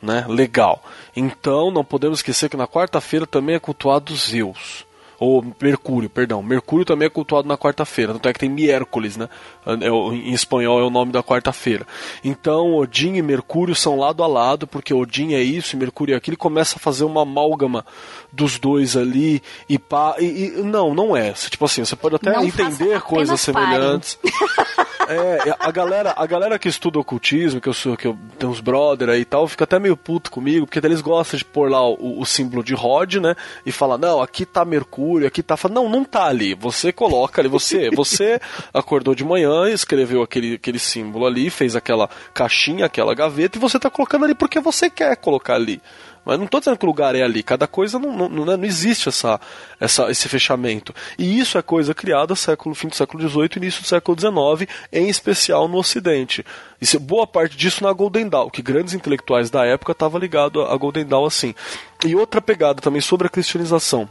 Né? Legal. Então não podemos esquecer que na quarta-feira também é cultuado Zeus. Ou Mercúrio, perdão. Mercúrio também é cultuado na quarta-feira. Tanto é que tem miércoles, né? É Em espanhol é o nome da quarta-feira. Então Odin e Mercúrio são lado a lado, porque Odin é isso e Mercúrio é aquilo. E começa a fazer uma amálgama dos dois ali. E pá. E, e- não, não é. Tipo assim, você pode até Não entender coisas semelhantes. É, a galera, a galera que estuda ocultismo, que eu sou, que eu tenho uns brother aí e tal, fica até meio puto comigo, porque eles gostam de pôr lá o, o símbolo de Rod, né? E fala, não, aqui tá Mercúrio, aqui tá. Fala, Não, não tá ali. Você coloca ali, você, você acordou de manhã, escreveu aquele, aquele símbolo ali, fez aquela caixinha, aquela gaveta, e você tá colocando ali porque você quer colocar ali. Mas não estou dizendo que o lugar é ali. Cada coisa não, não, não, não existe essa, essa, esse fechamento. E isso é coisa criada século fim do século XVIII e início do século XIX, em especial no Ocidente. Isso, boa parte disso na Golden Dawn, que grandes intelectuais da época estavam ligados a Golden Dawn assim. E outra pegada também sobre a cristianização.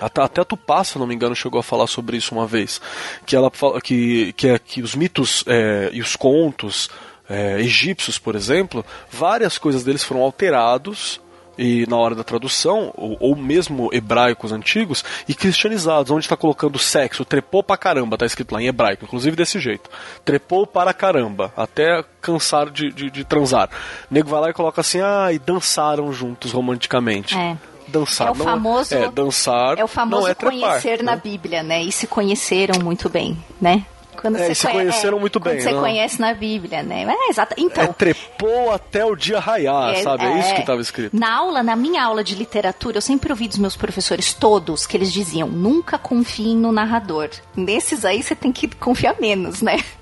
Até, até a Tupá, se não me engano, chegou a falar sobre isso uma vez. Que ela que, que, é, que os mitos é, e os contos é, egípcios, por exemplo, várias coisas deles foram alterados e na hora da tradução, ou, ou mesmo hebraicos antigos, e cristianizados, onde está colocando sexo, trepou pra caramba, tá escrito lá em hebraico, inclusive desse jeito. Trepou para caramba, até cansar de, de, de transar. O nego vai lá e coloca assim, ah, e dançaram juntos romanticamente. É. Dançar É o não famoso- é, dançar É o famoso é trepar, conhecer na né? Bíblia, né? E se conheceram muito bem, né? Quando É, você se conhe- conheceram muito quando bem, você né? conhece na Bíblia, né? É, exato. Então, É trepou até o dia raiar, É, sabe? É, isso é. que estava escrito. Na aula, na minha aula de literatura, eu sempre ouvi dos meus professores todos que eles diziam: nunca confiem no narrador. Nesses aí você tem que confiar menos, né?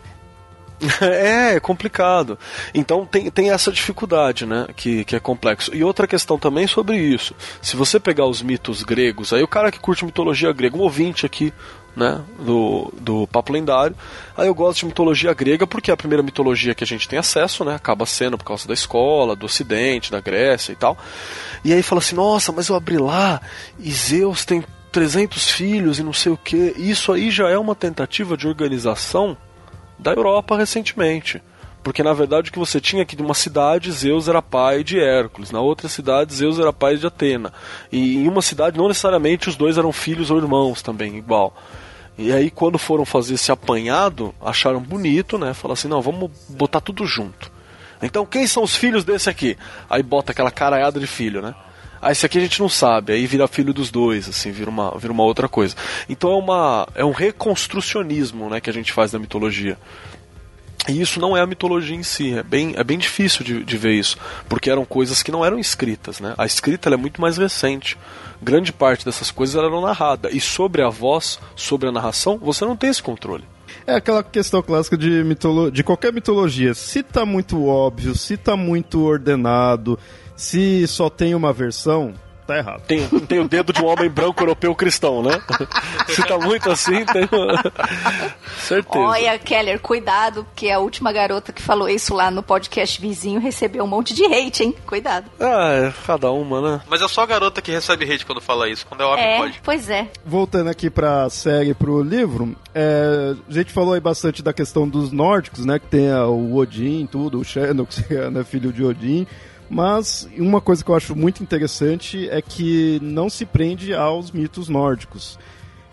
É, é complicado. Então tem, tem essa dificuldade, né? Que, que é complexo. E outra questão também sobre isso. Se você pegar os mitos gregos, aí o cara que curte mitologia grega, um ouvinte aqui né, do, do papo lendário. Aí eu gosto de mitologia grega porque é a primeira mitologia que a gente tem acesso, né, acaba sendo por causa da escola, do ocidente, da Grécia e tal. E aí fala assim, nossa, mas eu abri lá e Zeus tem 300 filhos e não sei o que. Isso aí já é uma tentativa de organização da Europa recentemente. Porque na verdade o que você tinha aqui de uma cidade, Zeus era pai de Hércules, na outra cidade, Zeus era pai de Atena. E em uma cidade, não necessariamente os dois eram filhos ou irmãos também, igual. E aí, quando foram fazer esse apanhado, acharam bonito, né? Falaram assim: não, vamos botar tudo junto. Então, quem são os filhos desse aqui? Aí bota aquela caraiada de filho, né? Ah, esse aqui a gente não sabe, aí vira filho dos dois, assim, vira uma, vira uma outra coisa. Então é, uma, é um reconstrucionismo né, que a gente faz da mitologia. E isso não é a mitologia em si, é bem, é bem difícil de, de ver isso, porque eram coisas que não eram escritas, né? A escrita é muito mais recente. Grande parte dessas coisas eram narradas, e sobre a voz, sobre a narração, você não tem esse controle. É aquela questão clássica de, mitolo de qualquer mitologia. Se tá muito óbvio, se tá muito ordenado, se só tem uma versão, tá errado. Tem, tem o dedo de um homem branco europeu cristão, né? Se tá muito assim, tem. Certeza. Olha, Keller, cuidado, porque a última garota que falou isso lá no podcast vizinho recebeu um monte de hate, hein? Cuidado. Ah, é cada uma, né? Mas é só a garota que recebe hate quando fala isso. Quando é homem, É, pode. pois é. Voltando aqui pra série, pro livro, é, a gente falou aí bastante da questão dos nórdicos, né? Que tem a- o Odin, tudo, o Xenox, que é né, filho de Odin. Mas uma coisa que eu acho muito interessante é que não se prende aos mitos nórdicos.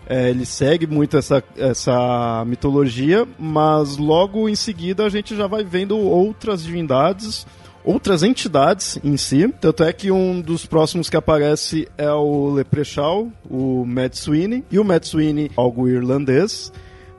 É, ele segue muito essa, essa mitologia, mas logo em seguida a gente já vai vendo outras divindades, outras entidades em si. Tanto é que um dos próximos que aparece é o Leprechaun, o Mad Sweeney, e o Mad Sweeney, algo irlandês.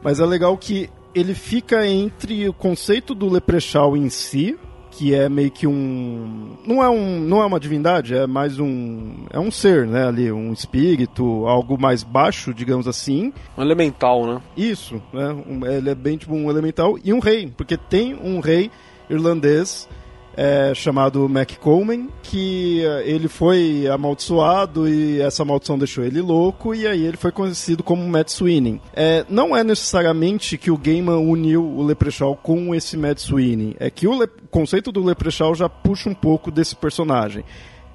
Mas é legal que ele fica entre o conceito do Leprechaun em si, que é meio que um não é um não é uma divindade é mais um é um ser né ali um espírito algo mais baixo digamos assim Um elemental, né? isso né um- ele é bem tipo um elemental e um rei porque tem um rei irlandês é, chamado Mac Coleman que eh, ele foi amaldiçoado e essa maldição deixou ele louco e aí ele foi conhecido como Matt Sweeney. É, não é necessariamente que o Gaiman uniu o Leprechaun com esse Matt Sweeney, é que o conceito do Leprechaun já puxa um pouco desse personagem.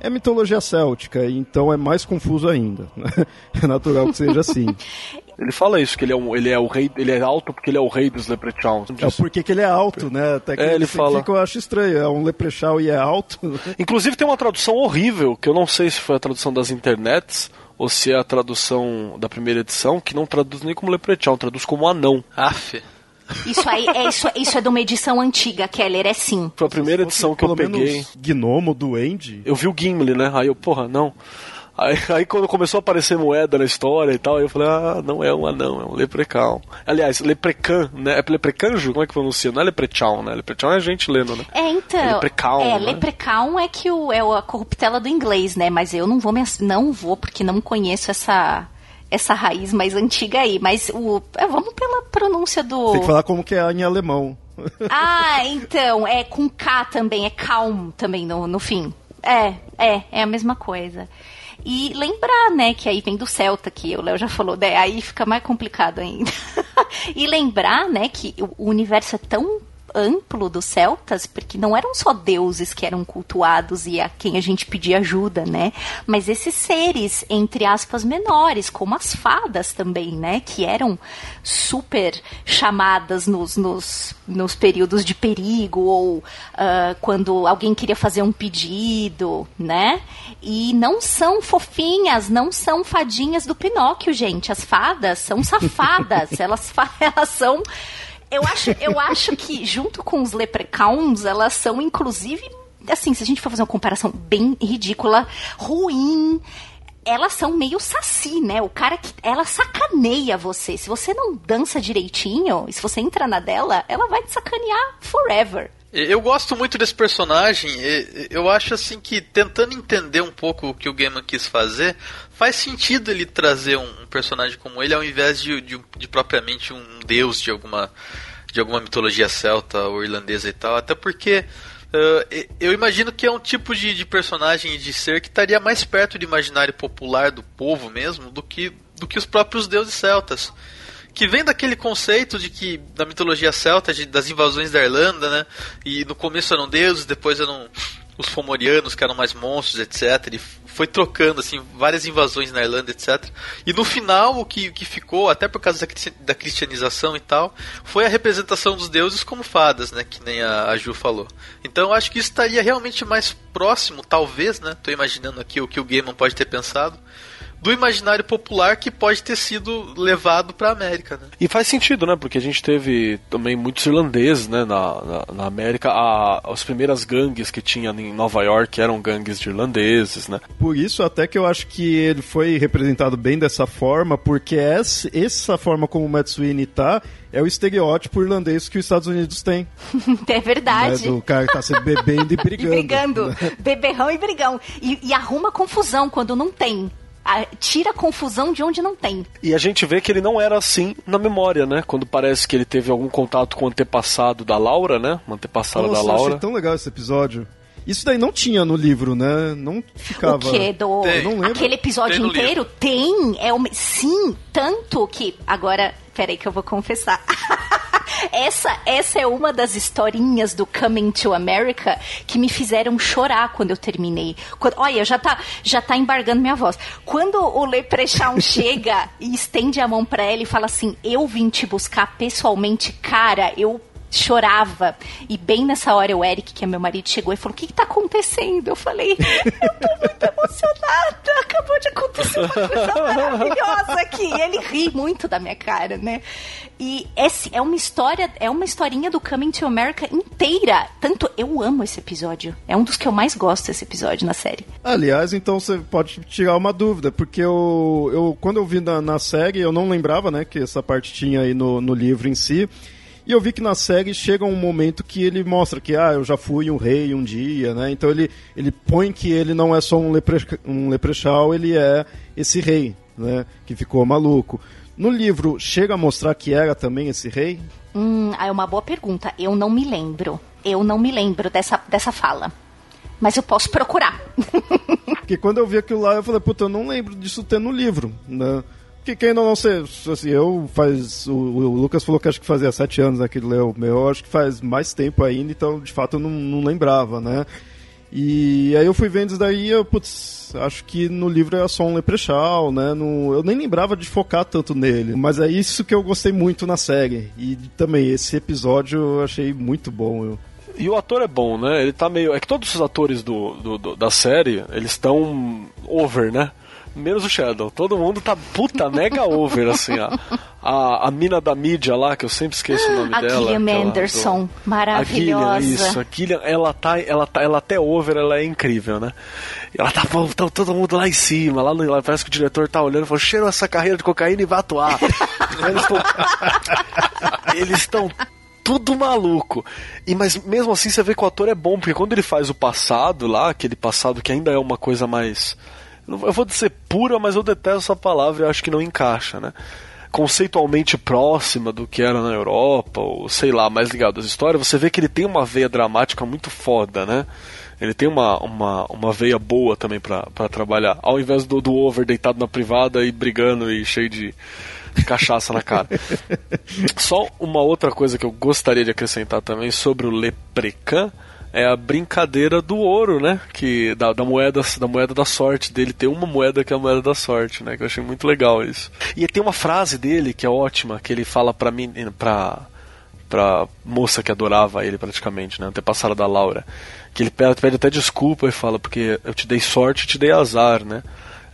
É mitologia céltica, então é mais confuso ainda. é natural que seja assim. Ele fala isso, que ele é, um, ele é o rei, ele é alto porque ele é o rei dos leprechauns. É porque que ele é alto, né? Até que É, ele fala. eu acho estranho. É um Leprechaun e é alto. Inclusive tem uma tradução horrível, que eu não sei se foi a tradução das internets ou se é a tradução da primeira edição, que não traduz nem como leprechaun, traduz como anão. Aff. Isso aí é isso, isso é de uma edição antiga, Keller, é sim. Foi a primeira edição que eu peguei. gnomo, duende. Eu vi o Gimli, né? Aí eu, porra, não. Aí, aí quando começou a aparecer moeda na história e tal, eu falei, ah, não é um anão, é um leprechaun. Aliás, leprecan, né? É leprecanjo? Como é que pronuncia? Não é leprechaun, né? Leprechaun é a gente lendo, né? É, então. É leprechaun, É, né? leprechaun é que o, é a corruptela do inglês, né? Mas eu não vou, me, não vou porque não conheço essa, essa raiz mais antiga aí. Mas o, é, vamos pela pronúncia do. Tem que falar como que é em alemão. Ah, então, é com K também, é calm também no, no fim. É, é, é a mesma coisa. E lembrar, né, que aí vem do Celta, que o Léo já falou, né, aí fica mais complicado ainda. e lembrar, né, que o o universo é tão amplo dos celtas, porque não eram só deuses que eram cultuados e a quem a gente pedia ajuda, né? Mas esses seres, entre aspas, menores, como as fadas também, né? Que eram super chamadas nos, nos, nos períodos de perigo ou ah, quando alguém queria fazer um pedido, né? E não são fofinhas, não são fadinhas do Pinóquio, gente. As fadas são safadas, elas, elas são eu acho, eu acho que junto com os leprechauns, elas são inclusive, assim, se a gente for fazer uma comparação bem ridícula, ruim, elas são meio saci, né? O cara que ela sacaneia você. Se você não dança direitinho, se você entra na dela, ela vai te sacanear forever. Eu gosto muito desse personagem. Eu acho assim que tentando entender um pouco o que o Gaiman quis fazer, faz sentido ele trazer um personagem como ele ao invés de, de, de propriamente um deus de alguma de alguma mitologia celta ou irlandesa e tal. Até porque eh, eu imagino que é um tipo de, de personagem e de ser que estaria mais perto do imaginário popular do povo mesmo do que do que os próprios deuses celtas. Que vem daquele conceito de que, da mitologia celta, de, das invasões da Irlanda, né? E no começo eram deuses, depois eram os fomorianos, que eram mais monstros, etc. Ele foi trocando, assim, várias invasões na Irlanda, etc. E no final, o que, que ficou, até por causa da, da cristianização e tal, foi a representação dos deuses como fadas, né? Que nem a, a Ju falou. Então eu acho que isso estaria realmente mais próximo, talvez, né? Tô imaginando aqui o que o Gaiman pode ter pensado do imaginário popular que pode ter sido levado para a América. Né? E faz sentido, né? Porque a gente teve também muitos irlandeses né? na, na, na América. A, as primeiras gangues que tinha em Nova York eram gangues de irlandeses, né? Por isso, até que eu acho que ele foi representado bem dessa forma, porque essa, essa forma como o Matt Sweeney tá é o estereótipo irlandês que os Estados Unidos têm. é verdade. Né? Do cara que tá sempre bebendo e brigando. e brigando. Né? Beberrão e brigão. E, e arruma confusão quando não tem tira confusão de onde não tem. E a gente vê que ele não era assim na memória, né? Quando parece que ele teve algum contato com o antepassado da Laura, né? O antepassado Nossa, da Laura. Eu achei tão legal esse episódio. Isso daí não tinha no livro, né? Não ficava. O quê? Do... Aquele episódio tem inteiro? Tem. É uma... Sim, tanto que. Agora, peraí que eu vou confessar. essa, essa é uma das historinhas do Coming to America que me fizeram chorar quando eu terminei. Quando, olha, já tá, já tá embargando minha voz. Quando o Leprechaun chega e estende a mão para ele e fala assim: Eu vim te buscar pessoalmente, cara, eu chorava. E bem nessa hora o Eric, que é meu marido, chegou e falou: O que, está acontecendo? Eu falei: Eu tô muito emocionada. Acabou de acontecer uma coisa maravilhosa aqui. E ele ri muito da minha cara, né? E esse é uma história, é uma historinha do Coming to America inteira. Tanto eu amo esse episódio. É um dos que eu mais gosto desse episódio na série. Aliás, então você pode tirar uma dúvida, porque eu, eu quando eu vi na, na série, eu não lembrava, né, que essa parte tinha aí no, no livro em si. E eu vi que na série chega um momento que ele mostra que, ah, eu já fui um rei um dia, né? Então ele, ele põe que ele não é só um, lepre, um leprechal, ele é esse rei, né? Que ficou maluco. No livro, chega a mostrar que era também esse rei? Hum, é uma boa pergunta. Eu não me lembro. Eu não me lembro dessa, dessa fala. Mas eu posso procurar. Porque quando eu vi aquilo lá, eu falei, puta, eu não lembro disso ter no livro, né? Que quem não, não sei, assim, eu faz. O, o, Lucas falou que acho que fazia sete anos né, que ele leu o meu, acho que faz mais tempo ainda, então de fato eu não, não lembrava, né? E aí eu fui vendo isso daí eu, putz, acho que no livro era só um leprechal, né? No, eu nem lembrava de focar tanto nele. Mas é isso que eu gostei muito na série. E também, esse episódio eu achei muito bom. Eu. E o ator é bom, né? Ele tá meio. É que todos os atores do, do, do da série, eles estão over, né? Menos o Shadow. Todo mundo tá puta mega over, assim, ó. A, a mina da mídia lá, que eu sempre esqueço o nome a dela. Gillian Anderson, do... maravilhosa. A Gillian, isso, a Gillian, ela tá, ela tá, ela até over, ela é incrível, né? Ela tá, tá todo mundo lá em cima, lá, no, lá parece que o diretor tá olhando e falou, cheira essa carreira de cocaína e vai atuar. Eles estão tudo maluco. E mas mesmo assim você vê que o ator é bom, porque quando ele faz o passado lá, aquele passado que ainda é uma coisa mais eu vou dizer pura, mas eu detesto essa palavra e acho que não encaixa, né? Conceitualmente próxima do que era na Europa, ou sei lá, mais ligado às histórias, você vê que ele tem uma veia dramática muito foda, né? Ele tem uma, uma, uma veia boa também para trabalhar, ao invés do, do over deitado na privada e brigando e cheio de cachaça na cara. Só uma outra coisa que eu gostaria de acrescentar também sobre o Leprecan é a brincadeira do ouro, né? Que da, da, moeda da moeda da sorte dele ter uma moeda que é a moeda da sorte, né? Que eu achei muito legal isso. E tem uma frase dele que é ótima, que ele fala para mim, para pra moça que adorava ele praticamente, né? Antepassada da Laura. Que ele pede, pede até desculpa e fala, porque eu te dei sorte e te dei azar, né?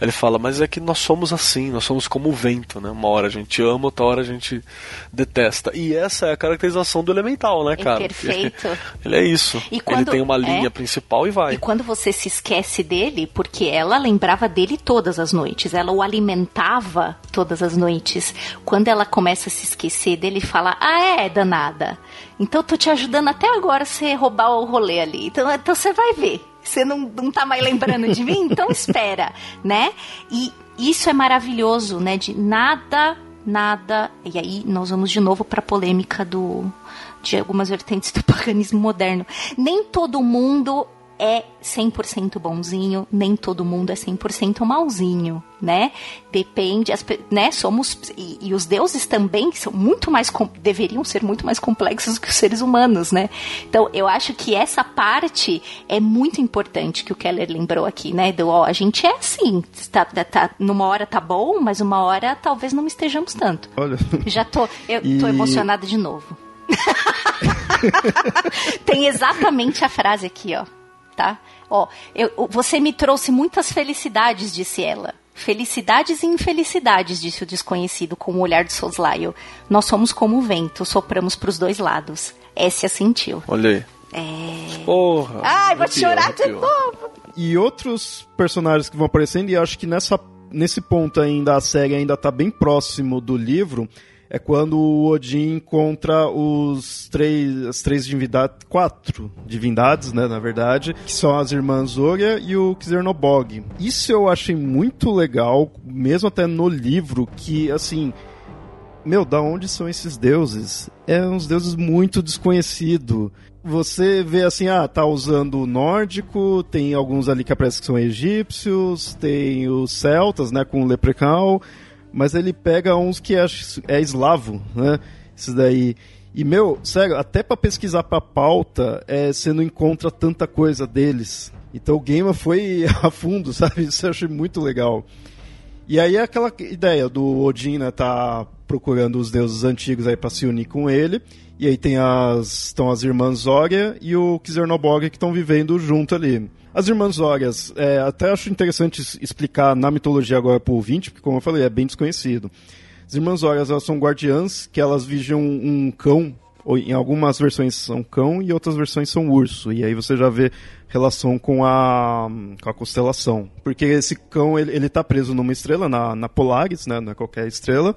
Ele fala, mas é que nós somos assim, nós somos como o vento, né? Uma hora a gente ama, outra hora a gente detesta. E essa é a caracterização do elemental, né, cara? É perfeito. Ele é isso. Quando, ele tem uma linha é, principal e vai. E quando você se esquece dele, porque ela lembrava dele todas as noites, ela o alimentava todas as noites. Quando ela começa a se esquecer dele, fala: Ah, é, danada. Então eu tô te ajudando até agora a você roubar o rolê ali. Então, então você vai ver você não, não tá mais lembrando de mim? Então espera, né? E isso é maravilhoso, né? De nada, nada. E aí nós vamos de novo para a polêmica do de algumas vertentes do paganismo moderno. Nem todo mundo é 100% bonzinho, nem todo mundo é 100% malzinho, né? Depende, as, né? Somos e, e, os deuses também são muito mais deveriam ser muito mais complexos que os seres humanos, né? Então eu acho que essa parte é muito importante que o Keller lembrou aqui, né? Do ó, a gente é assim, tá, tá, tá, numa hora tá bom, mas uma hora talvez não estejamos tanto. Olha. Já tô, eu e... tô emocionada de novo. Tem exatamente a frase aqui, ó tá? Ó, eu, você me trouxe muitas felicidades, disse ela. Felicidades e infelicidades, disse o desconhecido com o olhar de soslaio. Nós somos como o vento, sopramos para os dois lados. Essa sentiu. Olha aí. É. Porra. Ai, vou chorar de novo. E outros personagens que vão aparecendo, e acho que nessa, nesse ponto ainda a série ainda tá bem próximo do livro é quando o Odin encontra os três, as três divindades, quatro divindades, né, na verdade, que são as irmãs Zoria e o Xernobog. Isso eu achei muito legal, mesmo até no livro, que, assim, meu, da onde são esses deuses? É uns deuses muito desconhecidos. Você vê assim, ah, tá usando o nórdico, tem alguns ali que aparecem que são egípcios, tem os celtas, né, com o leprechaun, mas ele pega uns que é, é eslavo, né? Isso daí. E, meu, sério, até para pesquisar pra pauta, é, você não encontra tanta coisa deles. Então o Gamer foi a fundo, sabe? Isso eu achei muito legal. E aí é aquela ideia do Odin, né, tá procurando os deuses antigos aí para se unir com ele. E aí tem as estão as irmãs Zoria e o Kizernobog que estão vivendo junto ali. As irmãs Órias, é, até acho interessante explicar na mitologia agora para o ouvinte, porque como eu falei, é bem desconhecido. As irmãs Órias, elas são guardiãs que elas vigiam um cão, ou em algumas versões são cão e outras versões são urso. E aí você já vê relação com a, com a constelação. Porque esse cão, ele, ele tá preso numa estrela, na, na Polaris, né, não é qualquer estrela.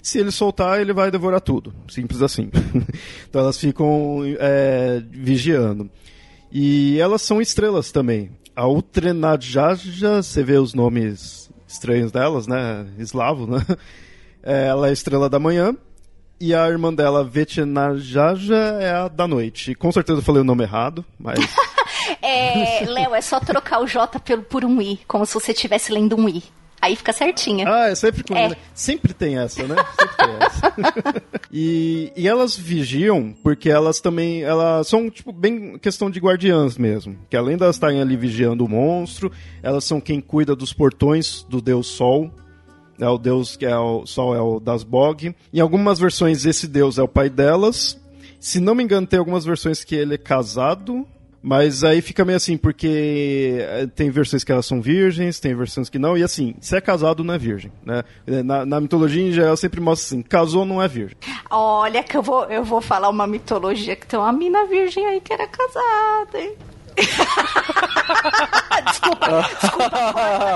Se ele soltar, ele vai devorar tudo. Simples assim. então elas ficam é, vigiando. E elas são estrelas também. A Utrenajaja, você vê os nomes estranhos delas, né? Eslavo, né? É, ela é a estrela da manhã. E a irmã dela, Vetnajaja, é a da noite. Com certeza eu falei o nome errado, mas. é, Léo, é só trocar o J por um I, como se você estivesse lendo um I. Aí fica certinha. Ah, é sempre com é. Sempre tem essa, né? Sempre tem essa. e, e elas vigiam porque elas também elas são tipo bem questão de guardiãs mesmo, que além de elas estarem ali vigiando o monstro, elas são quem cuida dos portões do deus Sol. É o deus que é o Sol é o das Bog. Em algumas versões esse deus é o pai delas. Se não me engano, tem algumas versões que ele é casado mas aí fica meio assim, porque eh, tem versões que elas são virgens, tem versões que não, e assim, se é casado não é virgem, né? Na, na mitologia em geral sempre mostra assim, casou não é virgem. Olha que eu vou, eu vou falar uma mitologia que tem uma mina virgem aí que era casada, hein? desculpa, desculpa,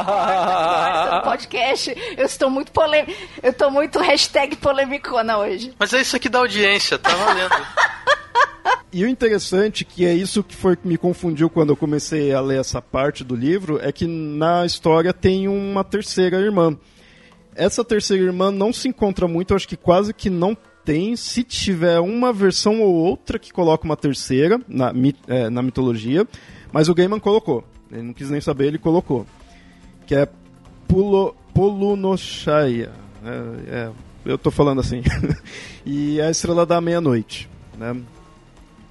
corta, podcast. Eu estou muito polêmico. Eu estou muito hashtag polemicona hoje. Mas é isso aqui da audiência, tá valendo. E o interessante, que é isso que foi que me confundiu quando eu comecei a ler essa parte do livro, é que na história tem uma terceira irmã. Essa terceira irmã não se encontra muito, acho que quase que não tem. Se tiver uma versão ou outra que coloca uma terceira na, é, na mitologia, mas o Gaiman colocou. Ele não quis nem saber, ele colocou. Que é Pulo, Pulunoshaya. É, é, eu tô falando assim. e é a Estrela da Meia-Noite. Né?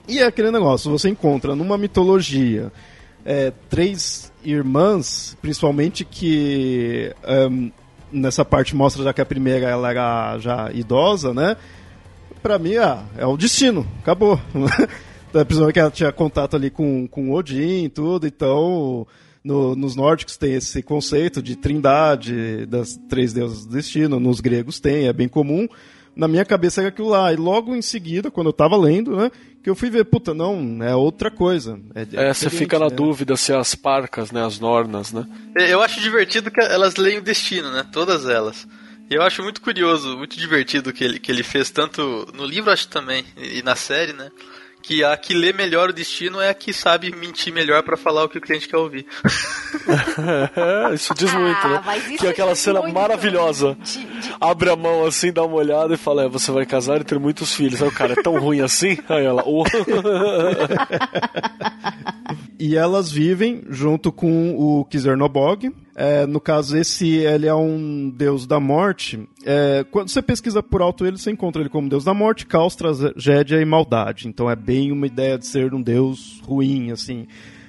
E é aquele negócio, você encontra numa mitologia é, três irmãs, principalmente que um, nessa parte mostra já que a primeira ela era já idosa, né? Pra mim, ah, é o destino, acabou. Principalmente que ela tinha contato ali com, com Odin e tudo, então no, nos nórdicos tem esse conceito de trindade das três deusas do destino, nos gregos tem, é bem comum na minha cabeça era aquilo lá. E logo em seguida, quando eu tava lendo, né, que eu fui ver, puta, não, é outra coisa. É, é você fica na né? dúvida se as parcas, né, as nornas, né? Eu acho divertido que elas leem o destino, né, todas elas. E eu acho muito curioso, muito divertido que ele, que ele fez tanto no livro, acho também, e na série, né? Que a que lê melhor o destino é a que sabe mentir melhor para falar o que o cliente quer ouvir. isso diz muito, né? Ah, que é aquela cena muito. maravilhosa. De, de... Abre a mão assim, dá uma olhada e fala: é, você vai casar e ter muitos filhos. Aí o cara é tão ruim assim? Aí ela, oh. e elas vivem junto com o Kizernobog. É, no caso, esse ele é um deus da morte. É, quando você pesquisa por alto ele, você encontra ele como deus da morte, caos, tragédia e maldade. Então é bem uma ideia de ser um deus ruim, assim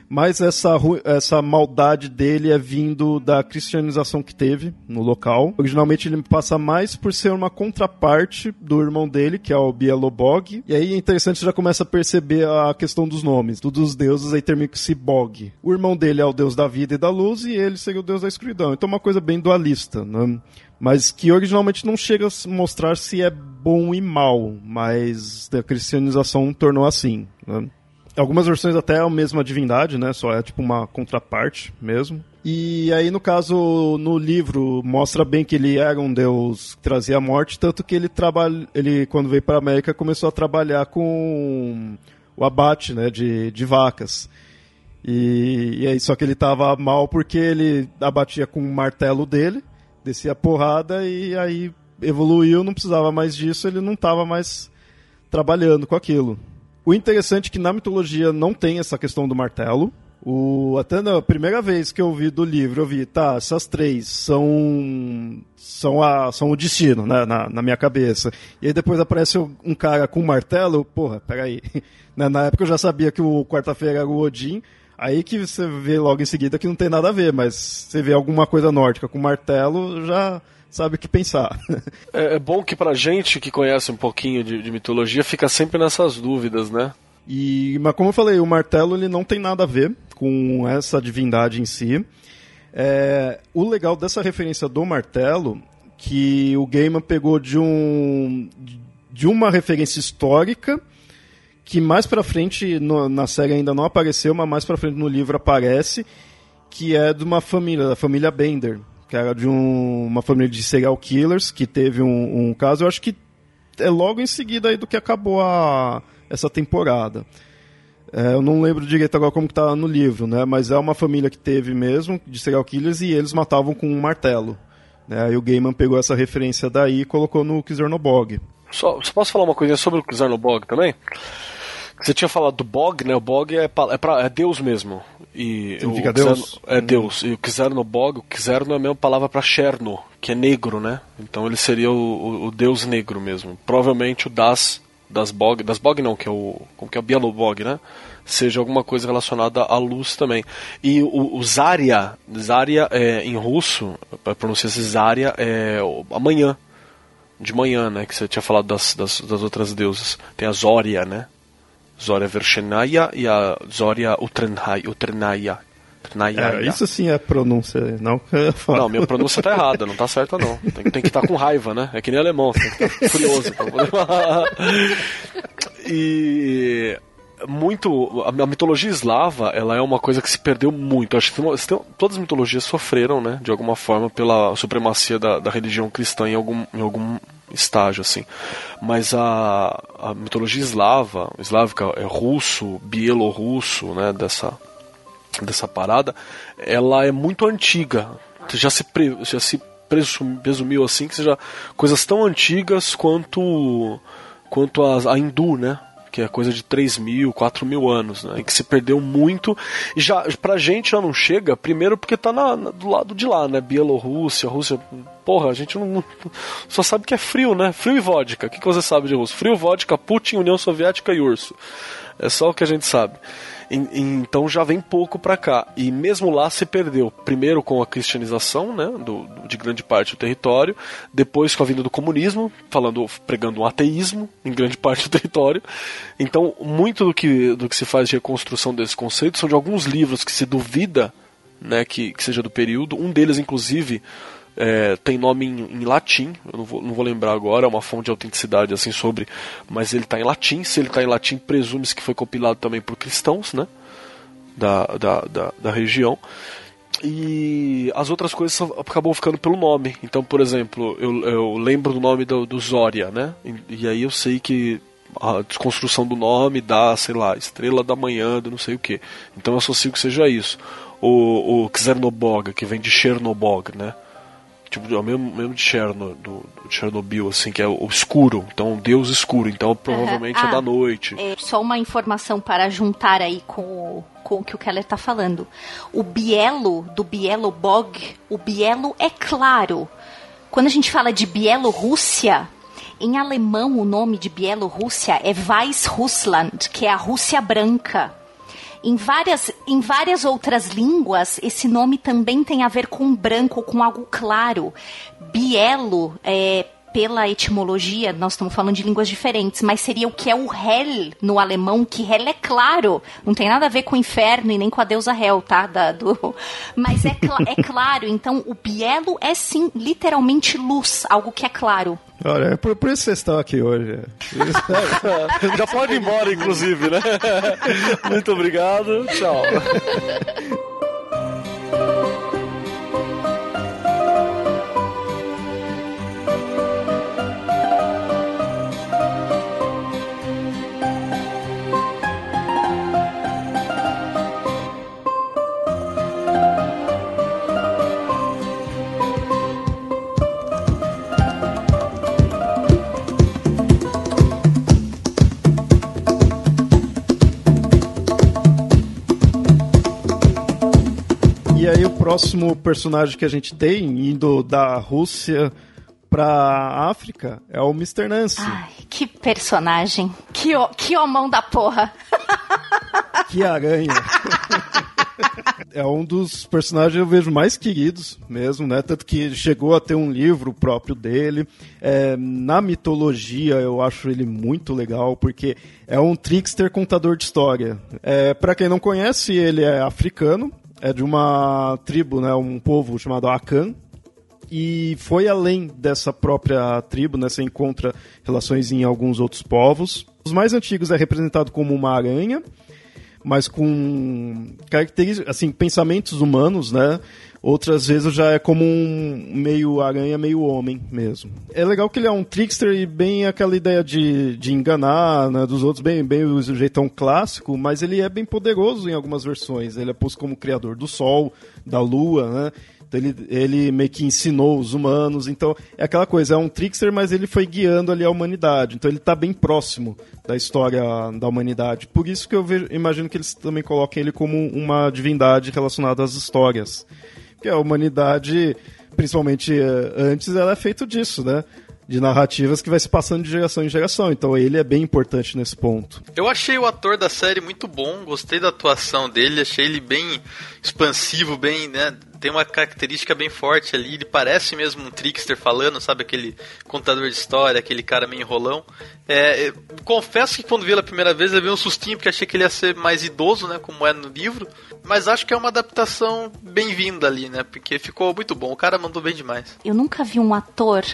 mas essa, essa maldade dele é vindo da cristianização que teve no local. Originalmente ele passa mais por ser uma contraparte do irmão dele, que é o Bielobog. E aí é interessante, já começa a perceber a questão dos nomes. Todos os deuses aí terminam com esse Bog. O irmão dele é o deus da vida e da luz, e ele seria o deus da escuridão. Então é uma coisa bem dualista, né? mas que originalmente não chega a mostrar se é bom e mal, mas a cristianização tornou assim. Né? Algumas versões até é a mesma divindade, né? Só é tipo uma contraparte mesmo. E aí, no caso, no livro, mostra bem que ele era um deus que trazia a morte, tanto que ele trabalha. Ele, quando veio para a América, começou a trabalhar com o abate né, de, de vacas. E, e aí, só que ele tava mal porque ele abatia com o martelo dele, descia a porrada e aí evoluiu, não precisava mais disso, ele não tava mais trabalhando com aquilo. O interessante é que na mitologia não tem essa questão do martelo. O, até na primeira vez que eu vi do livro, eu vi, tá, essas três são são, a, são o destino, né, na, na minha cabeça. E aí depois aparece um cara com um martelo, porra, peraí. na, na época eu já sabia que o quarta-feira era o Odin, aí que você vê logo em seguida que não tem nada a ver, mas você vê alguma coisa nórdica com martelo, já sabe o que pensar. É, é bom que pra gente que conhece um pouquinho de, de mitologia fica sempre nessas dúvidas, né? E, mas como eu falei, o martelo ele não tem nada a ver com essa divindade em si. É, o legal dessa referência do martelo que o Gaiman pegou de um de uma referência histórica que mais para frente no, na série ainda não apareceu, mas mais para frente no livro aparece, que é de uma família, da família Bender, que era de um, uma família de serial killers que teve um, um, caso. Eu acho que é logo em seguida aí do que acabou a, essa temporada. É, eu não lembro direito agora como está no livro, né? Mas é uma família que teve mesmo de serial killers e eles matavam com um martelo. Né? Aí o Gaiman pegou essa referência daí e colocou no Kizernobog. Só, só posso falar uma coisa sobre o Kizernobog também? Você tinha falado do Bog, né? O Bog é, é, pra, é Deus mesmo. E Significa Deus? é Deus. E o Kizerno Bog, o Kizerno é a mesma palavra para Cherno, que é negro, né? Então ele seria o, o, o, Deus negro mesmo. Provavelmente o Das, das Bog, das Bog não, que é o, como que é o Bielobog, né? Seja alguma coisa relacionada à luz também. E o, o Zarya, Zarya é, em russo, a pronúncia Zarya é amanhã, de manhã, né? Que você tinha falado das, das, das outras deusas. Tem a Zória, né? Zoria Vershenaya e a Zoria Utrenaya. É, isso sim é pronúncia, não Não, minha pronúncia tá errada, não tá certa não. Tem, tem que estar tá com raiva, né? É que nem alemão, tem que estar tá furioso E muito a, mitologia eslava ela é uma coisa que se perdeu muito. Acho que todas as mitologias sofreram né de alguma forma pela supremacia da, da religião cristã em algum, em algum estágio assim. Mas a, a mitologia eslava eslávica é russo bielorrusso né dessa dessa parada ela é muito antiga. Já se pre, já se presumiu assim que seja coisas tão antigas quanto quanto a, a hindu né que é coisa de 3 mil, 4 mil anos, né? E que se perdeu muito. E já, pra gente já não chega, primeiro porque tá na, na, do lado de lá, né? Bielorrússia, Rússia. Porra, a gente não, não, Só sabe que é frio, né? Frio e vodka. O que, que você sabe de russo? Frio, vodka, Putin, União Soviética e urso. É só o que a gente sabe. Então já vem pouco para cá. E mesmo lá se perdeu. Primeiro com a cristianização, né, do, de grande parte do território. Depois com a vinda do comunismo, falando, pregando um ateísmo em grande parte do território. Então muito do que, do que se faz de reconstrução desse conceito são de alguns livros que se duvida né, que, que seja do período. Um deles, inclusive, é, tem nome em, em, latim, eu não vou, não vou lembrar agora, é uma fonte de autenticidade assim sobre, mas ele está em latim. Se ele está em latim, presume-se que foi compilado também por cristãos, né? Da, da, da, da, região. E as outras coisas acabam ficando pelo nome. Então, por exemplo, eu, eu lembro do nome do, do Zória, né? E, e aí eu sei que a desconstrução do nome dá, sei lá, estrela da manhã, do não sei o que. Então eu associo que seja isso. O, o Xernobog, que vem de Chernobog, né? Tipo, é o mesmo, mesmo de, Cherno, do, Chernobyl, assim, que é o escuro. Então, Deus escuro. Então, provavelmente Uhum. é da Ah, noite. É, só uma informação para juntar aí com o, com o que o Keller está falando. O bielo, do Bielobog, o bielo é claro. Quando a gente fala de Bielorrússia, em alemão o nome de Bielorrússia é Weißrussland, que é a Rússia branca. Em várias, em várias outras línguas, esse nome também tem a ver com branco, com algo claro. Bielo, é, pela etimologia, nós estamos falando de línguas diferentes, mas seria o que é o Hel no alemão, que Hel é claro. Não tem nada a ver com o inferno e nem com a deusa Hel, tá? Da, do... Mas é, cla- é claro, então o bielo é sim literalmente luz, algo que é claro. Olha, é por, por isso que vocês estão aqui hoje. Já pode ir embora, inclusive, né? Muito obrigado. Tchau. próximo personagem que a gente tem, indo da Rússia pra África, é o Mr. Nancy. Ai, que personagem. Que, o- que homão da porra. Que aranha. é um dos personagens eu vejo mais queridos mesmo, né? Tanto que chegou a ter um livro próprio dele. É, na mitologia eu acho ele muito legal, porque é um trickster contador de história. É, para quem não conhece, ele é africano, é de uma tribo, né? Um povo chamado Akan. E foi além dessa própria tribo, né? Você encontra relações em alguns outros povos. Os mais antigos é representado como uma aranha, mas com características, assim, pensamentos humanos, né? Outras vezes já é como um meio aranha, meio homem mesmo. É legal que ele é um trickster e bem aquela ideia de, de enganar né, dos outros, bem, bem o jeitão clássico, mas ele é bem poderoso em algumas versões. Ele é posto como criador do sol, da lua, né? Então ele, ele meio que ensinou os humanos. Então é aquela coisa, é um trickster, mas ele foi guiando ali a humanidade. Então ele está bem próximo da história da humanidade. Por isso que eu vejo- imagino que eles também coloquem ele como uma divindade relacionada às histórias. Porque a humanidade, principalmente eh, antes, ela é feito disso, né? De narrativas que vai se passando de geração em geração. Então ele é bem importante nesse ponto. Eu achei o ator da série muito bom, gostei da atuação dele, achei ele bem expansivo, bem, né? Tem uma característica bem forte ali, ele parece mesmo um trickster falando, sabe? Aquele contador de história, aquele cara meio enrolão. É, confesso que quando vi ele a primeira vez eu vi um sustinho, porque achei que ele ia ser mais idoso, né? Como é no livro. Mas acho que é uma adaptação bem-vinda ali, né? Porque ficou muito bom, o cara mandou bem demais. Eu nunca vi um ator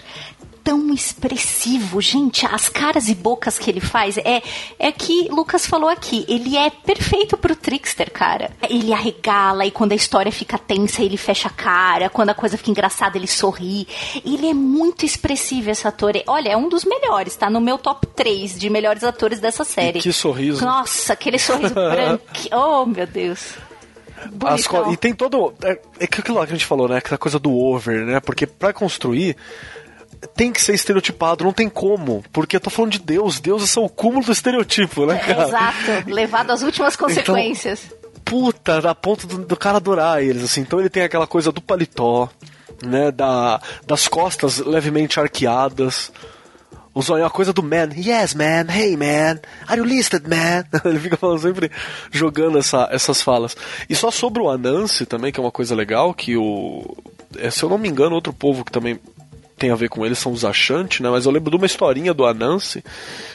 tão expressivo, gente, as caras e bocas que ele faz é é que Lucas falou aqui, ele é perfeito pro trickster, cara. Ele arregala e quando a história fica tensa, ele fecha a cara, quando a coisa fica engraçada, ele sorri. Ele é muito expressivo esse ator. Olha, é um dos melhores, tá no meu top 3 de melhores atores dessa série. que sorriso. Nossa, aquele sorriso branco. Oh, meu Deus. As co- e tem todo. É, é aquilo lá que a gente falou, né? Aquela coisa do over, né? Porque pra construir. Tem que ser estereotipado, não tem como. Porque eu tô falando de Deus, deuses são o cúmulo do estereotipo, né, cara? Exato, levado às últimas consequências. puta, da ponto do, do cara adorar eles, assim. Então ele tem aquela coisa do paletó, né, da, das costas levemente arqueadas. É a coisa do man. Yes, man. Hey, man. Are you listed, man? ele fica falando sempre, jogando essa, essas falas. E só sobre o Anansi também, que é uma coisa legal, que o... é, se eu não me engano, outro povo que também tem a ver com eles são os Ashanti, né? Mas eu lembro de uma historinha do Anansi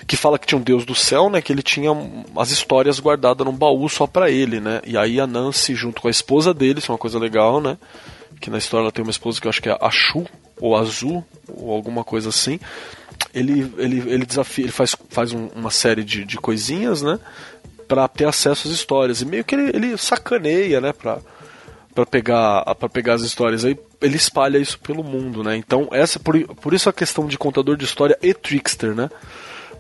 que fala que tinha um deus do céu, né? Que ele tinha as histórias guardadas num baú só pra ele, né? E aí Anansi, junto com a esposa dele, isso é uma coisa legal, né? Que na história ela tem uma esposa que eu acho que é Achu ou Azul ou alguma coisa assim. Ele, ele, ele desafia, ele faz, faz um- uma série de, de coisinhas, né? Pra ter acesso às histórias. E meio que ele, ele sacaneia, né? Pra, para pegar para pegar as histórias aí ele espalha isso pelo mundo né então essa por, por isso a questão de contador de história e trickster né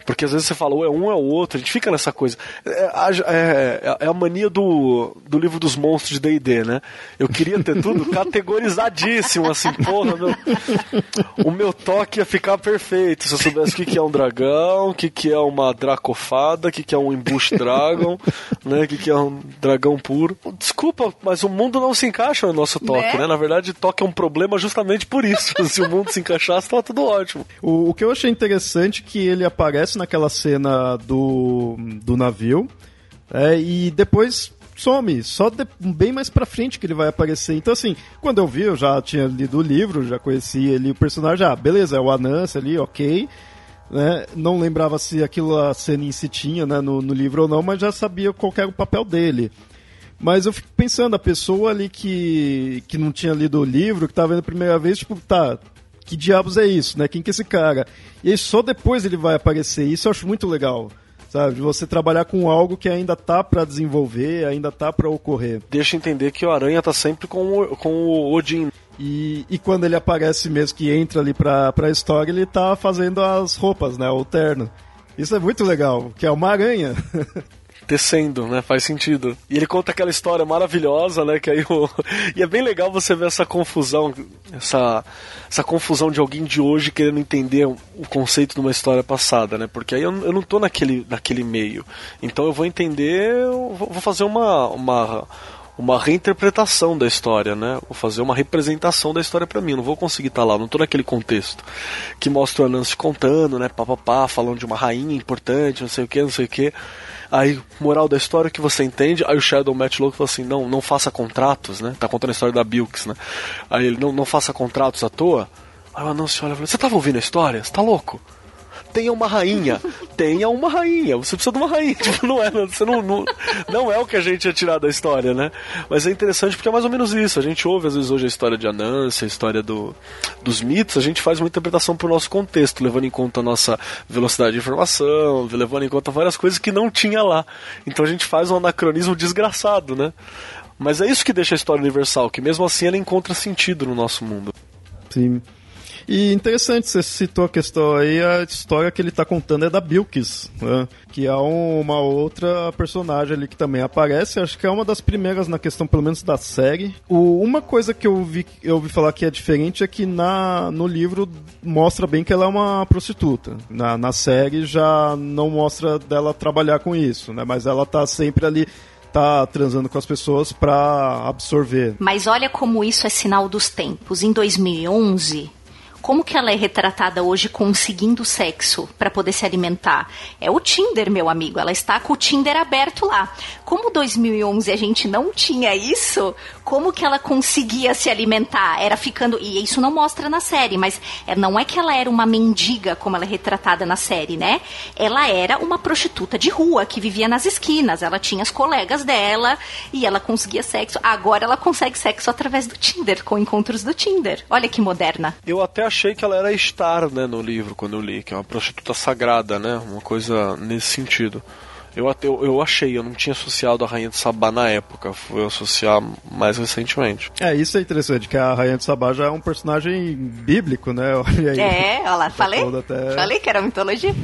Porque às vezes você fala, ou é um é o outro, a gente fica nessa coisa. É, a- é- é a mania do, do livro dos monstros de D&D, né? Eu queria ter tudo categorizadíssimo, assim, porra, meu, o meu toque ia ficar perfeito se eu soubesse o que, que é um dragão, o que, que é uma dracofada, o que, que é um embush dragon, né? O que, que é um dragão puro. Desculpa, mas o mundo não se encaixa no nosso toque, Né? né? Na verdade, toque é um problema justamente por isso. se o mundo se encaixasse, tava tudo ótimo. O, o que eu achei interessante é que ele aparece naquela cena do, do navio é, e depois some, só de- bem mais pra frente que ele vai aparecer. Então, assim, quando eu vi, eu já tinha lido o livro, já conhecia ele, o personagem, ah, beleza, é o Anansi ali, ok. Né? Não lembrava se aquilo a cena em si tinha né, no, no livro ou não, mas já sabia qual era o papel dele. Mas eu fico pensando, a pessoa ali que, que não tinha lido o livro, que tá vendo a primeira vez, tipo, tá, que diabos é isso, né? Quem que é esse cara? E aí só depois ele vai aparecer. Isso eu acho muito legal, sabe? Você trabalhar com algo que ainda tá pra desenvolver, ainda tá pra ocorrer. Deixa entender que o Aranha tá sempre com o, com o Odin. E, e quando ele aparece mesmo, que entra ali pra, pra história, ele tá fazendo as roupas, né? O terno. Isso é muito legal, que é uma aranha. tecendo, né? Faz sentido. E ele conta aquela história maravilhosa, né? Que aí o... E é bem legal você ver essa confusão, essa, essa confusão de alguém de hoje querendo entender o conceito de uma história passada, né? Porque aí eu, eu não tô naquele, naquele meio. Então eu vou entender, eu vou fazer uma. uma uma reinterpretação da história, né? Vou fazer uma representação da história pra mim. Não vou conseguir estar lá, não tô naquele contexto que mostra o Anansi contando, né? Pá, pá, pá, falando de uma rainha importante, não sei o que, não sei o que. Aí, moral da história que você entende. Aí o Shadow Matt Louco fala assim: não, não faça contratos, né? Tá contando a história da Bilks, né? Aí ele: não, não faça contratos à toa. Aí o Anansi olha e você tava ouvindo a história? Você tá louco? Tenha uma rainha. Tenha uma rainha. Você precisa de uma rainha. Tipo, não é, você não, não, não é o que a gente ia tirar da história, né? Mas é interessante porque é mais ou menos isso. A gente ouve, às vezes, hoje a história de Anansi, a história do, dos mitos, a gente faz uma interpretação pro nosso contexto, levando em conta a nossa velocidade de informação, levando em conta várias coisas que não tinha lá. Então a gente faz um anacronismo desgraçado, né? Mas é isso que deixa a história universal, que mesmo assim ela encontra sentido no nosso mundo. Sim. E interessante, você citou a questão aí, a história que ele está contando é da Bilkis, né? que é um- uma outra personagem ali que também aparece, acho que é uma das primeiras na questão, pelo menos, da série. O- uma coisa que eu vi, eu ouvi falar que é diferente é que na, no livro mostra bem que ela é uma prostituta. Na, na série já não mostra dela trabalhar com isso, né? mas ela tá sempre ali tá transando com as pessoas pra absorver. Mas olha como isso é sinal dos tempos. Em 2011, como que ela é retratada hoje conseguindo sexo para poder se alimentar? É o Tinder, meu amigo. Ela está com o Tinder aberto lá. Como 2011 a gente não tinha isso, como que ela conseguia se alimentar? Era ficando e isso não mostra na série, mas é, não é que ela era uma mendiga como ela é retratada na série, né? Ela era uma prostituta de rua que vivia nas esquinas. Ela tinha as colegas dela e ela conseguia sexo. Agora ela consegue sexo através do Tinder, com encontros do Tinder. Olha que moderna. Eu até achei que ela era Star, né, no livro, quando eu li, que é uma prostituta sagrada, né? Uma coisa nesse sentido. Eu, até, eu, eu achei, eu não tinha associado a Rainha de Sabá na época, fui associar mais recentemente. É, isso é interessante, que a Rainha de Sabá já é um personagem bíblico, né? Olha aí. É, olha lá, falei? toda até- Falei que era mitologia.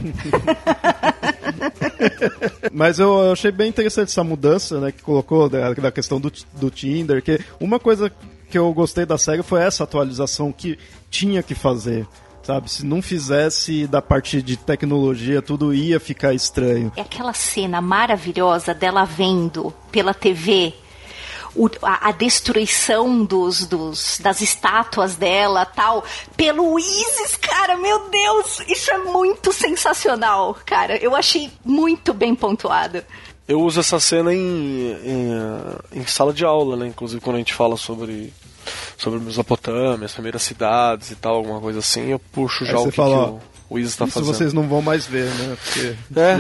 Mas eu eu achei bem interessante essa mudança, né, que colocou da, da questão do, do Tinder, que uma coisa que eu gostei da série foi essa atualização que tinha que fazer. Sabe, se não fizesse da parte de tecnologia, tudo ia ficar estranho. É aquela cena maravilhosa dela vendo pela TV o- a, a destruição dos, dos- das estátuas dela tal pelo Isis, cara, meu Deus, isso é muito sensacional, cara. Eu achei muito bem pontuado. Eu uso essa cena em, em, em sala de aula, né? Inclusive quando a gente fala sobre, sobre Mesopotâmia, as primeiras cidades e tal, alguma coisa assim, eu puxo já o que, fala, que ó, o, o Isis tá Isso fazendo. vocês não vão mais ver, né? Porque É.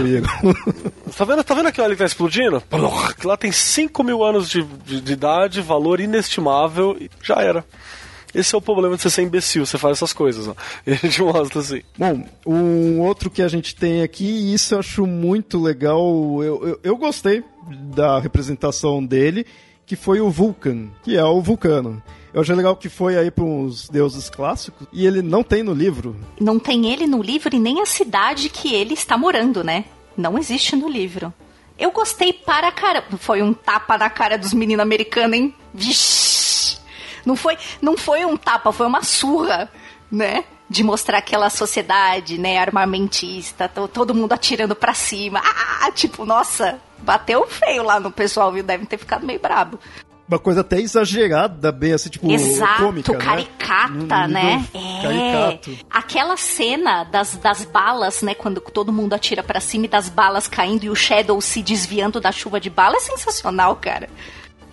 Tá vendo, tá vendo aquilo ali que tá explodindo? Que lá tem 5 mil anos de, de, de idade, valor inestimável, e já era. Esse é o problema de você ser imbecil, você faz essas coisas, ó. E a gente mostra assim. Bom, um outro que a gente tem aqui, e isso eu acho muito legal, eu, eu, eu gostei da representação dele, que foi o Vulcan, que é o Vulcano. Eu achei legal que foi aí para uns deuses clássicos e ele não tem no livro. Não tem ele no livro e nem a cidade que ele está morando, né? Não existe no livro. Eu gostei para caramba. Foi um tapa na cara dos meninos americanos, hein? Vixe! Não foi, não foi um tapa, foi uma surra, né? De mostrar aquela sociedade, né, armamentista, todo mundo atirando pra cima. Ah, tipo, nossa, bateu feio lá no pessoal, viu? Devem ter ficado meio brabo uma coisa até exagerada, bem assim, tipo, Exato, cômica, caricata, né? né? É. Caricato. Aquela cena das, das balas, né? Quando todo mundo atira para cima e das balas caindo e o Shadow se desviando da chuva de bala é sensacional, cara.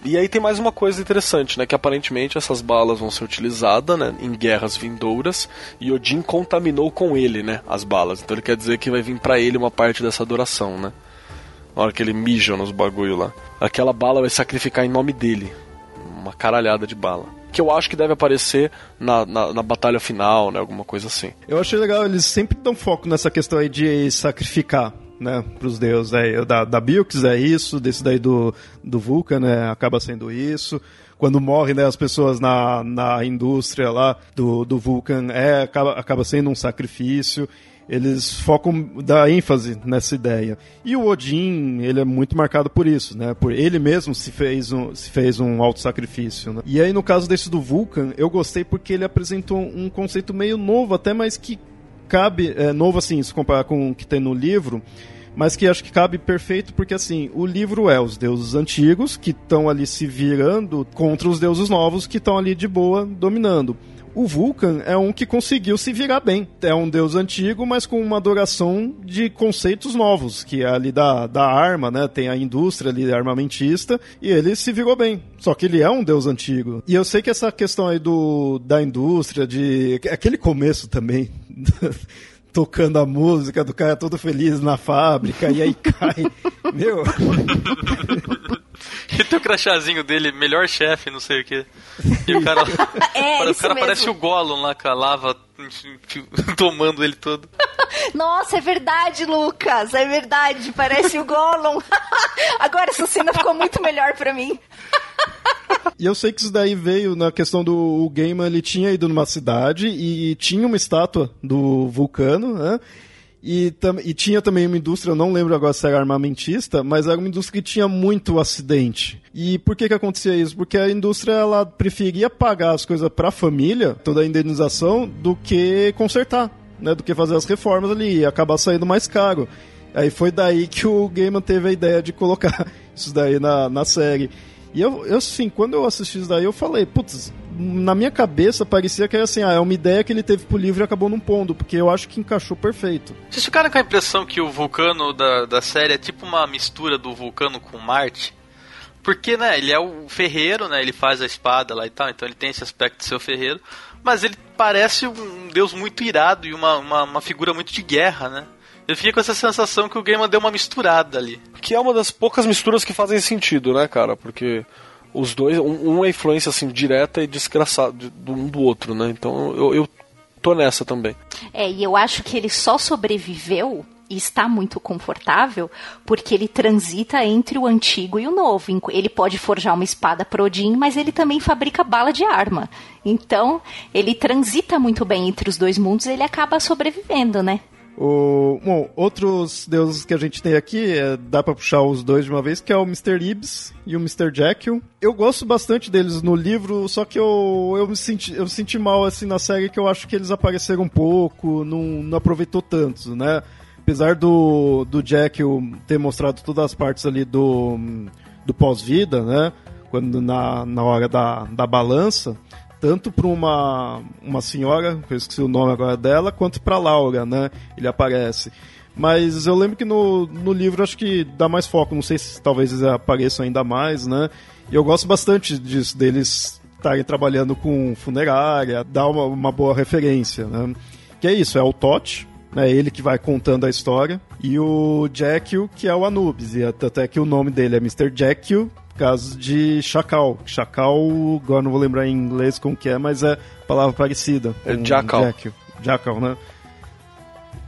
E aí tem mais uma coisa interessante, né? Que aparentemente essas balas vão ser utilizadas né, em guerras vindouras e Odin contaminou com ele, né? As balas. Então ele quer dizer que vai vir para ele uma parte dessa adoração, né? Na hora que ele mija nos bagulho lá. Aquela bala vai sacrificar em nome dele. Uma caralhada de bala. Que eu acho que deve aparecer na, na, na batalha final, né? Alguma coisa assim. Eu achei legal, eles sempre dão foco nessa questão aí de sacrificar né, pros deuses. É, da, da Bilks é isso, desse daí do, do Vulcan, né, acaba sendo isso. Quando morrem né, as pessoas na, na indústria lá do, do Vulcan, é, acaba, acaba sendo um sacrifício eles focam da ênfase nessa ideia. E o Odin, ele é muito marcado por isso, né? Por ele mesmo se fez um, se fez um auto sacrifício, né? E aí no caso desse do Vulcan, eu gostei porque ele apresentou um conceito meio novo, até mais que cabe, é, novo assim, se comparar com o que tem no livro, mas que acho que cabe perfeito porque assim, o livro é os deuses antigos que estão ali se virando contra os deuses novos que estão ali de boa dominando. O Vulcan é um que conseguiu se virar bem. É um deus antigo, mas com uma adoração de conceitos novos, que é ali da, da arma, né? Tem a indústria ali armamentista, e ele se virou bem. Só que ele é um deus antigo. E eu sei que essa questão aí do, da indústria, de. aquele começo também. tocando a música do cara todo feliz na fábrica e aí cai. Meu. E tem o crachazinho dele, melhor chefe, não sei o que. E o cara, é, o cara parece o Gollum lá com a lava tomando ele todo. Nossa, é verdade, Lucas, é verdade, parece o Gollum. Agora essa cena ficou muito melhor para mim. E eu sei que isso daí veio na questão do o Gaiman, ele tinha ido numa cidade e, e tinha uma estátua do Vulcano, né? E, e, tinha também uma indústria, eu não lembro agora se era armamentista, mas era uma indústria que tinha muito acidente. E por que que acontecia isso? Porque a indústria ela preferia pagar as coisas para a família, toda a indenização, do que consertar, né? Do que fazer as reformas ali e acabar saindo mais caro. Aí foi daí que o Gaiman teve a ideia de colocar isso daí na, na série. E eu, eu, assim, quando eu assisti isso daí, eu falei, putz, na minha cabeça parecia que era assim, ah, é uma ideia que ele teve pro livro e acabou num ponto, porque eu acho que encaixou perfeito. Vocês ficaram com a impressão que o vulcano da, da série é tipo uma mistura do vulcano com Marte? Porque, né, ele é o ferreiro, né, ele faz a espada lá e tal, então ele tem esse aspecto de ser o ferreiro, mas ele parece um deus muito irado e uma, uma, uma figura muito de guerra, né? Eu fiquei com essa sensação que o game deu uma misturada ali. Que é uma das poucas misturas que fazem sentido, né, cara? Porque os dois, um, um é influência assim direta e desgraçada do um do outro, né? Então eu, eu tô nessa também. É, e eu acho que ele só sobreviveu e está muito confortável porque ele transita entre o antigo e o novo. Ele pode forjar uma espada pro Odin, mas ele também fabrica bala de arma. Então, ele transita muito bem entre os dois mundos e ele acaba sobrevivendo, né? O, bom, outros deuses que a gente tem aqui, é, dá pra puxar os dois de uma vez, que é o Mr. Ibs e o Mr. Jekyll. Eu gosto bastante deles no livro, só que eu, eu, me senti, eu senti mal assim na série que eu acho que eles apareceram um pouco, não, não aproveitou tanto, né? Apesar do, do Jekyll ter mostrado todas as partes ali do, do pós-vida, né? Quando na, na hora da, da balança, tanto para uma, uma senhora, que eu esqueci o nome agora dela, quanto para Laura, né? Ele aparece. Mas eu lembro que no, no livro acho que dá mais foco, não sei se talvez eles apareçam ainda mais, né? E eu gosto bastante disso, deles estarem trabalhando com funerária, dá uma, uma boa referência, né? Que é isso, é o Tote, né? Ele que vai contando a história, e o Jekyll, que é o Anubis, e até que o nome dele é Mr. Jekyll, caso de chacal. Chacal, agora não vou lembrar em inglês como que é, mas é palavra parecida. É jackal. Jack, jackal, né?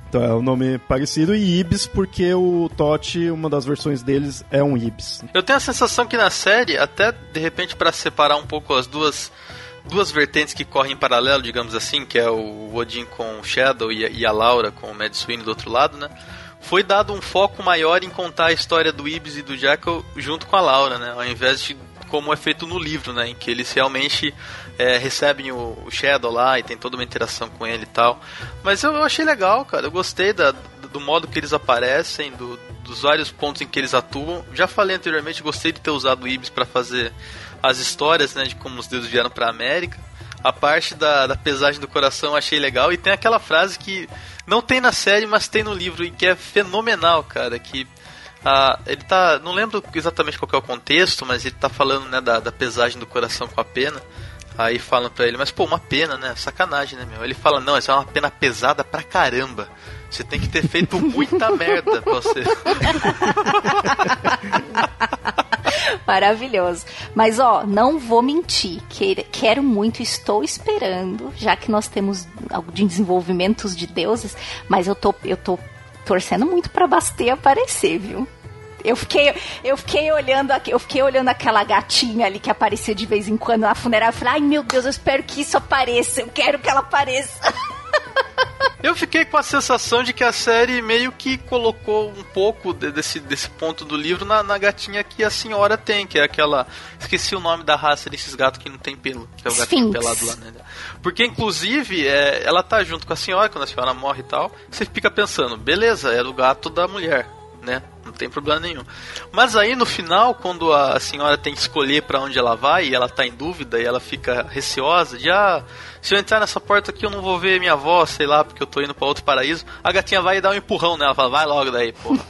Então é o um nome parecido e Ibis porque o Totti, uma das versões deles é um Ibis. Eu tenho a sensação que na série, até de repente para separar um pouco as duas duas vertentes que correm em paralelo, digamos assim, que é o Odin com o Shadow e a, e a Laura com o Mad Sweeney do outro lado, né? Foi dado um foco maior em contar a história do Ibis e do Jackal junto com a Laura, né? Ao invés de como é feito no livro, né? Em que eles realmente é, recebem o, o, Shadow lá e tem toda uma interação com ele e tal. Mas eu, eu achei legal, cara. Eu gostei da, do modo que eles aparecem, do, dos vários pontos em que eles atuam. Já falei anteriormente, gostei de ter usado o Ibis para fazer as histórias, né? De como os deuses vieram pra América. A parte da, da pesagem do coração achei legal. E tem aquela frase que não tem na série, mas tem no livro e que é fenomenal, cara. Que ah, ele tá. Não lembro exatamente qual é o contexto, mas ele tá falando né, da, da pesagem do coração com a pena. Aí falam pra ele, mas pô, uma pena, né? Sacanagem, né, meu? Ele fala, não, essa é uma pena pesada pra caramba. Você tem que ter feito muita merda pra você. Maravilhoso. Mas ó, não vou mentir. Quero muito, estou esperando, já que nós temos de desenvolvimentos de deuses, mas eu tô, eu tô torcendo muito pra Bastê aparecer, viu? Eu fiquei, eu fiquei olhando eu fiquei olhando aquela gatinha ali que aparecia de vez em quando na funerária. Eu falei, ai meu Deus, eu espero que isso apareça. Eu quero que ela apareça. Eu fiquei com a sensação de que a série meio que colocou um pouco desse, desse ponto do livro na, na gatinha que a senhora tem, que é aquela. Esqueci o nome da raça desses gatos que não tem pelo, que é o gatinho pelado lá, né? Porque, inclusive, é, ela tá junto com a senhora, quando a senhora morre e tal. Você fica pensando, beleza, era o gato da mulher, né? Não tem problema nenhum. Mas aí no final, quando a senhora tem que escolher para onde ela vai e ela tá em dúvida e ela fica receosa de ah, se eu entrar nessa porta aqui eu não vou ver minha avó, sei lá, porque eu tô indo para outro paraíso. A gatinha vai e dá um empurrão nela, fala: "Vai logo daí, porra".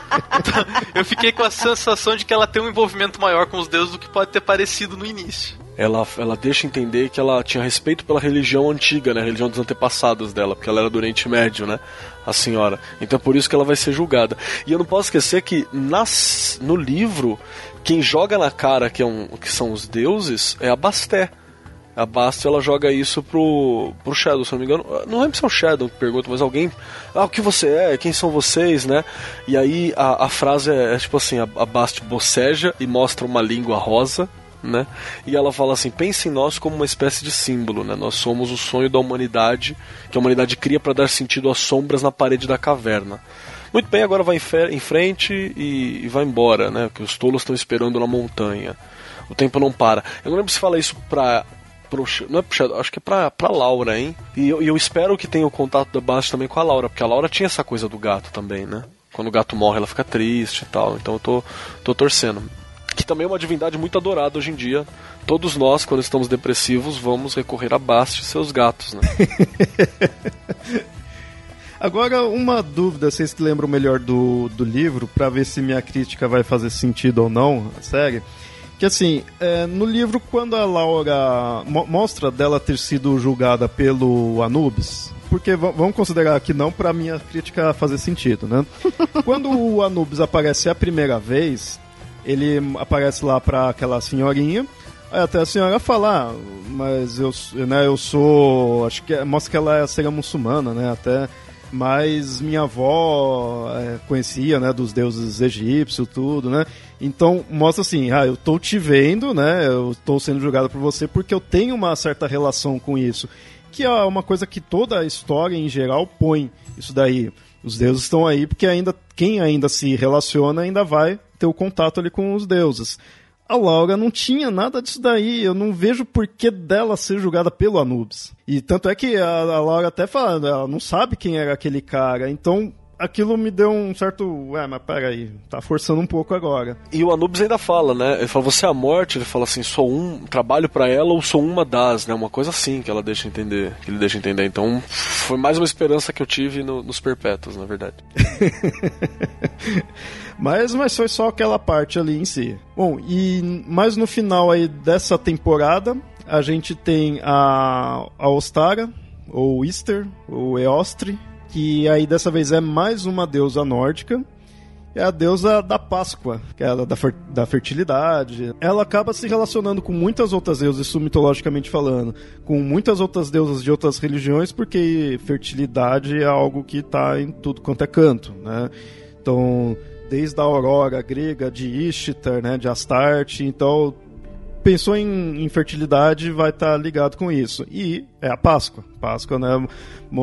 eu fiquei com a sensação de que ela tem um envolvimento maior com os deuses do que pode ter parecido no início ela, ela deixa entender que ela tinha respeito pela religião antiga, né? A religião dos antepassados dela, porque ela era do Oriente Médio, né? A senhora. Então é por isso que ela vai ser julgada. E eu não posso esquecer que nas, no livro, quem joga na cara que, é um, que são os deuses é a Basté. A Basta ela joga isso pro, pro Shadow, se não me engano. Não lembro se é o Shadow que pergunta, mas alguém. Ah, o que você é? Quem são vocês, né? E aí a, a frase é, é tipo assim: a, a boceja e mostra uma língua rosa né? E ela fala assim: pense em nós como uma espécie de símbolo, né? Nós somos o sonho da humanidade que a humanidade cria para dar sentido às sombras na parede da caverna. Muito bem, agora vai em, frente e, e vai embora, né? Que os tolos estão esperando na montanha. O tempo não para. Eu não lembro se fala isso pra não é pro acho que é pra, pra Laura, hein? E eu, eu espero que tenha o contato da base também com a Laura, porque a Laura tinha essa coisa do gato também, né? Quando o gato morre, ela fica triste e tal. Então eu tô, tô torcendo que também é uma divindade muito adorada hoje em dia. Todos nós, quando estamos depressivos, vamos recorrer a Bast e seus gatos, né? Agora, uma dúvida, vocês que lembram melhor do, do livro, para ver se minha crítica vai fazer sentido ou não, a série. Que assim, é, no livro, quando a Laura mo mostra dela ter sido julgada pelo Anubis, porque vamos considerar que não para minha crítica fazer sentido, né? quando o Anubis aparece a primeira vez, ele aparece lá pra aquela senhorinha. Aí até a senhora fala, ah, mas eu, né, eu sou. Acho que é, mostra que ela seria muçulmana, né? Até. Mas minha avó é, conhecia, né, dos deuses egípcios, tudo, né? Então mostra assim, ah, eu tô te vendo, né? Eu tô sendo julgado por você porque eu tenho uma certa relação com isso. Que é uma coisa que toda a história em geral põe isso daí. Os deuses estão aí porque ainda quem ainda se relaciona ainda vai ter o contato ali com os deuses. A Laura não tinha nada disso daí, eu não vejo por que dela ser julgada pelo Anubis. E tanto é que a, a Laura até fala, ela não sabe quem era aquele cara, então aquilo me deu um certo. Ué, mas peraí, tá forçando um pouco agora. E o Anubis ainda fala, né? Ele fala, você é a morte? Ele fala assim, sou um, trabalho para ela ou sou uma das, né? Uma coisa assim que ela deixa entender, que ele deixa entender. Então, foi mais uma esperança que eu tive no, nos perpétuos, na verdade. mas, mas foi só aquela parte ali em si. Bom, e mais no final aí dessa temporada, a gente tem a, a Ostara, ou Easter, ou Eostre, que aí dessa vez é mais uma deusa nórdica. É a deusa da Páscoa, que é da, fer da fertilidade. Ela acaba se relacionando com muitas outras deusas, isso mitologicamente falando, com muitas outras deusas de outras religiões, porque fertilidade é algo que está em tudo quanto é canto, né? Então, desde a aurora grega de Ishtar, né, de Astarte, então pensou em infertilidade vai estar tá ligado com isso. E é a Páscoa. Páscoa, né?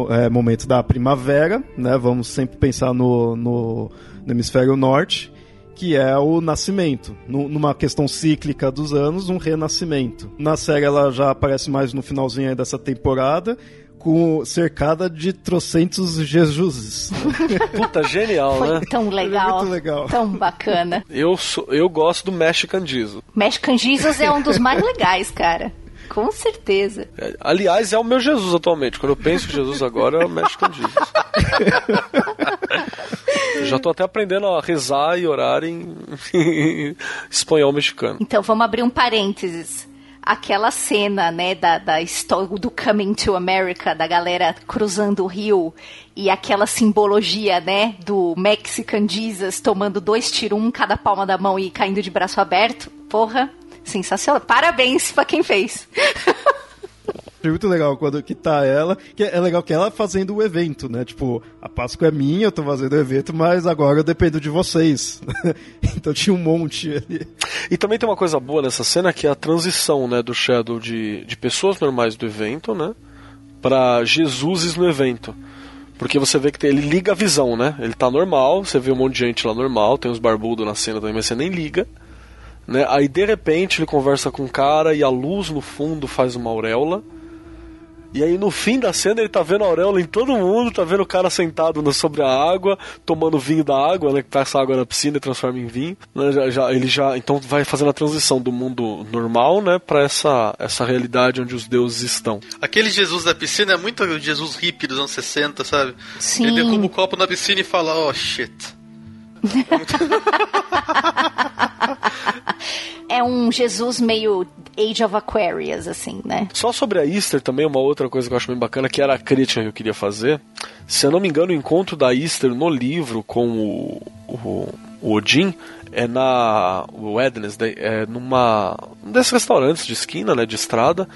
É momento da primavera, né? Vamos sempre pensar no, no, no hemisfério norte que é o nascimento. numa questão cíclica dos anos, um renascimento. Na série ela já aparece mais no finalzinho dessa temporada, com cercada de trocentos Jesuses. Puta, genial, Foi né? tão legal. Muito legal. Tão bacana. Eu, sou, eu gosto do Mexican Jesus. Mexican Jesus é um dos mais legais, cara. Com certeza. É, aliás, é o meu Jesus atualmente. Quando eu penso em Jesus agora, é o Mexican Jesus. Já tô até aprendendo a rezar e orar em, em espanhol mexicano. Então vamos abrir um parênteses aquela cena, né, da, da história do Coming to America, da galera cruzando o rio, e aquela simbologia, né, do Mexican Jesus tomando dois tiros, um cada palma da mão e caindo de braço aberto. Porra, sensacional. Parabéns pra quem fez. Achei muito legal quando que tá ela, que é legal que ela fazendo o evento, né? Tipo, a Páscoa é minha, eu tô fazendo o evento, mas agora eu dependo de vocês. então tinha um monte ali. E também tem uma coisa boa nessa cena que é a transição, né, do Shadow de, de pessoas normais do evento, né, para Jesuses no evento. Porque você vê que tem, ele liga a visão, né? Ele tá normal, você vê um monte de gente lá normal, tem uns barbudos na cena também, mas você nem liga. Né? Aí de repente ele conversa com um cara e a luz no fundo faz uma auréola. E aí no fim da cena ele tá vendo a auréola em todo mundo, tá vendo o cara sentado no, sobre a água, tomando vinho da água, né? Que passa água na piscina e transforma em vinho. Né, já, já, ele já então vai fazendo a transição do mundo normal, né, para essa, essa realidade onde os deuses estão. Aquele Jesus da piscina é muito o Jesus hippie dos anos 60, sabe? Sim. Ele derruba o copo na piscina e fala, oh shit. é um Jesus meio Age of Aquarius, assim, né? Só sobre a Easter também, uma outra coisa que eu acho bem bacana, que era a crítica que eu queria fazer. Se eu não me engano, o encontro da Easter no livro com o, o, o Odin é na Wednesday, é numa um desses restaurantes de esquina, né, de estrada,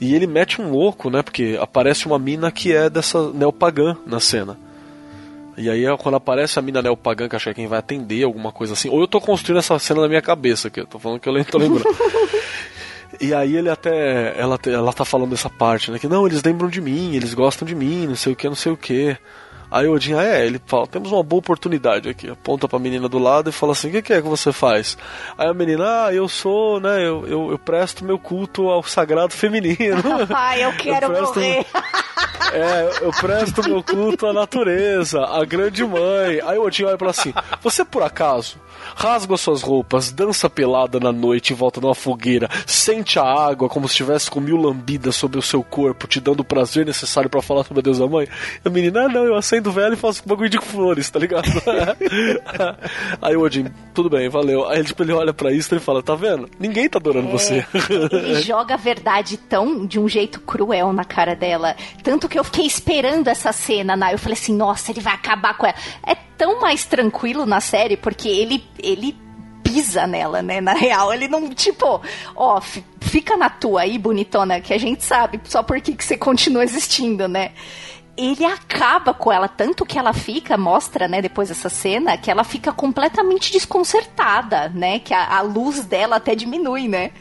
e ele mete um louco, né, porque aparece uma mina que é dessa neopagã na cena. E aí, quando aparece a mina neopagã, que acho que é quem vai atender, alguma coisa assim. Ou eu tô construindo essa cena na minha cabeça, que eu tô falando que eu tô lembrando. E aí ele até. Ela, ela tá falando dessa parte, né? Que não, eles lembram de mim, eles gostam de mim, não sei o que, não sei o que. Aí o Odin, ah, é, ele fala, temos uma boa oportunidade aqui. Aponta pra menina do lado e fala assim, o que, que, é que você faz? Aí a menina, ah, eu sou, né, eu, eu, eu presto meu culto ao sagrado feminino. Ai, eu quero eu presto, morrer. É, eu presto meu culto à natureza, à grande mãe. Aí o Odin olha e fala assim, você por acaso rasga suas roupas, dança pelada na noite em volta de uma fogueira, sente a água como se estivesse com mil lambidas sobre o seu corpo, te dando o prazer necessário para falar sobre a deusa mãe. A menina, ah, não, eu acendo velho e faço um bagulho de flores, tá ligado? Aí o Odin, tudo bem, valeu. Aí tipo, ele olha pra isso e fala, tá vendo? Ninguém tá adorando é, você. Ele joga a verdade tão de um jeito cruel na cara dela. Tanto que eu fiquei esperando essa cena, né? Eu falei assim, nossa, ele vai acabar com ela. É tão mais tranquilo na série, porque ele, ele pisa nela, né? Na real, ele não, tipo, ó, fica na tua aí, bonitona, que a gente sabe só por que você continua existindo, né? Ele acaba com ela, tanto que ela fica, mostra, né, depois dessa cena, que ela fica completamente desconcertada, né? Que a, a luz dela até diminui, né?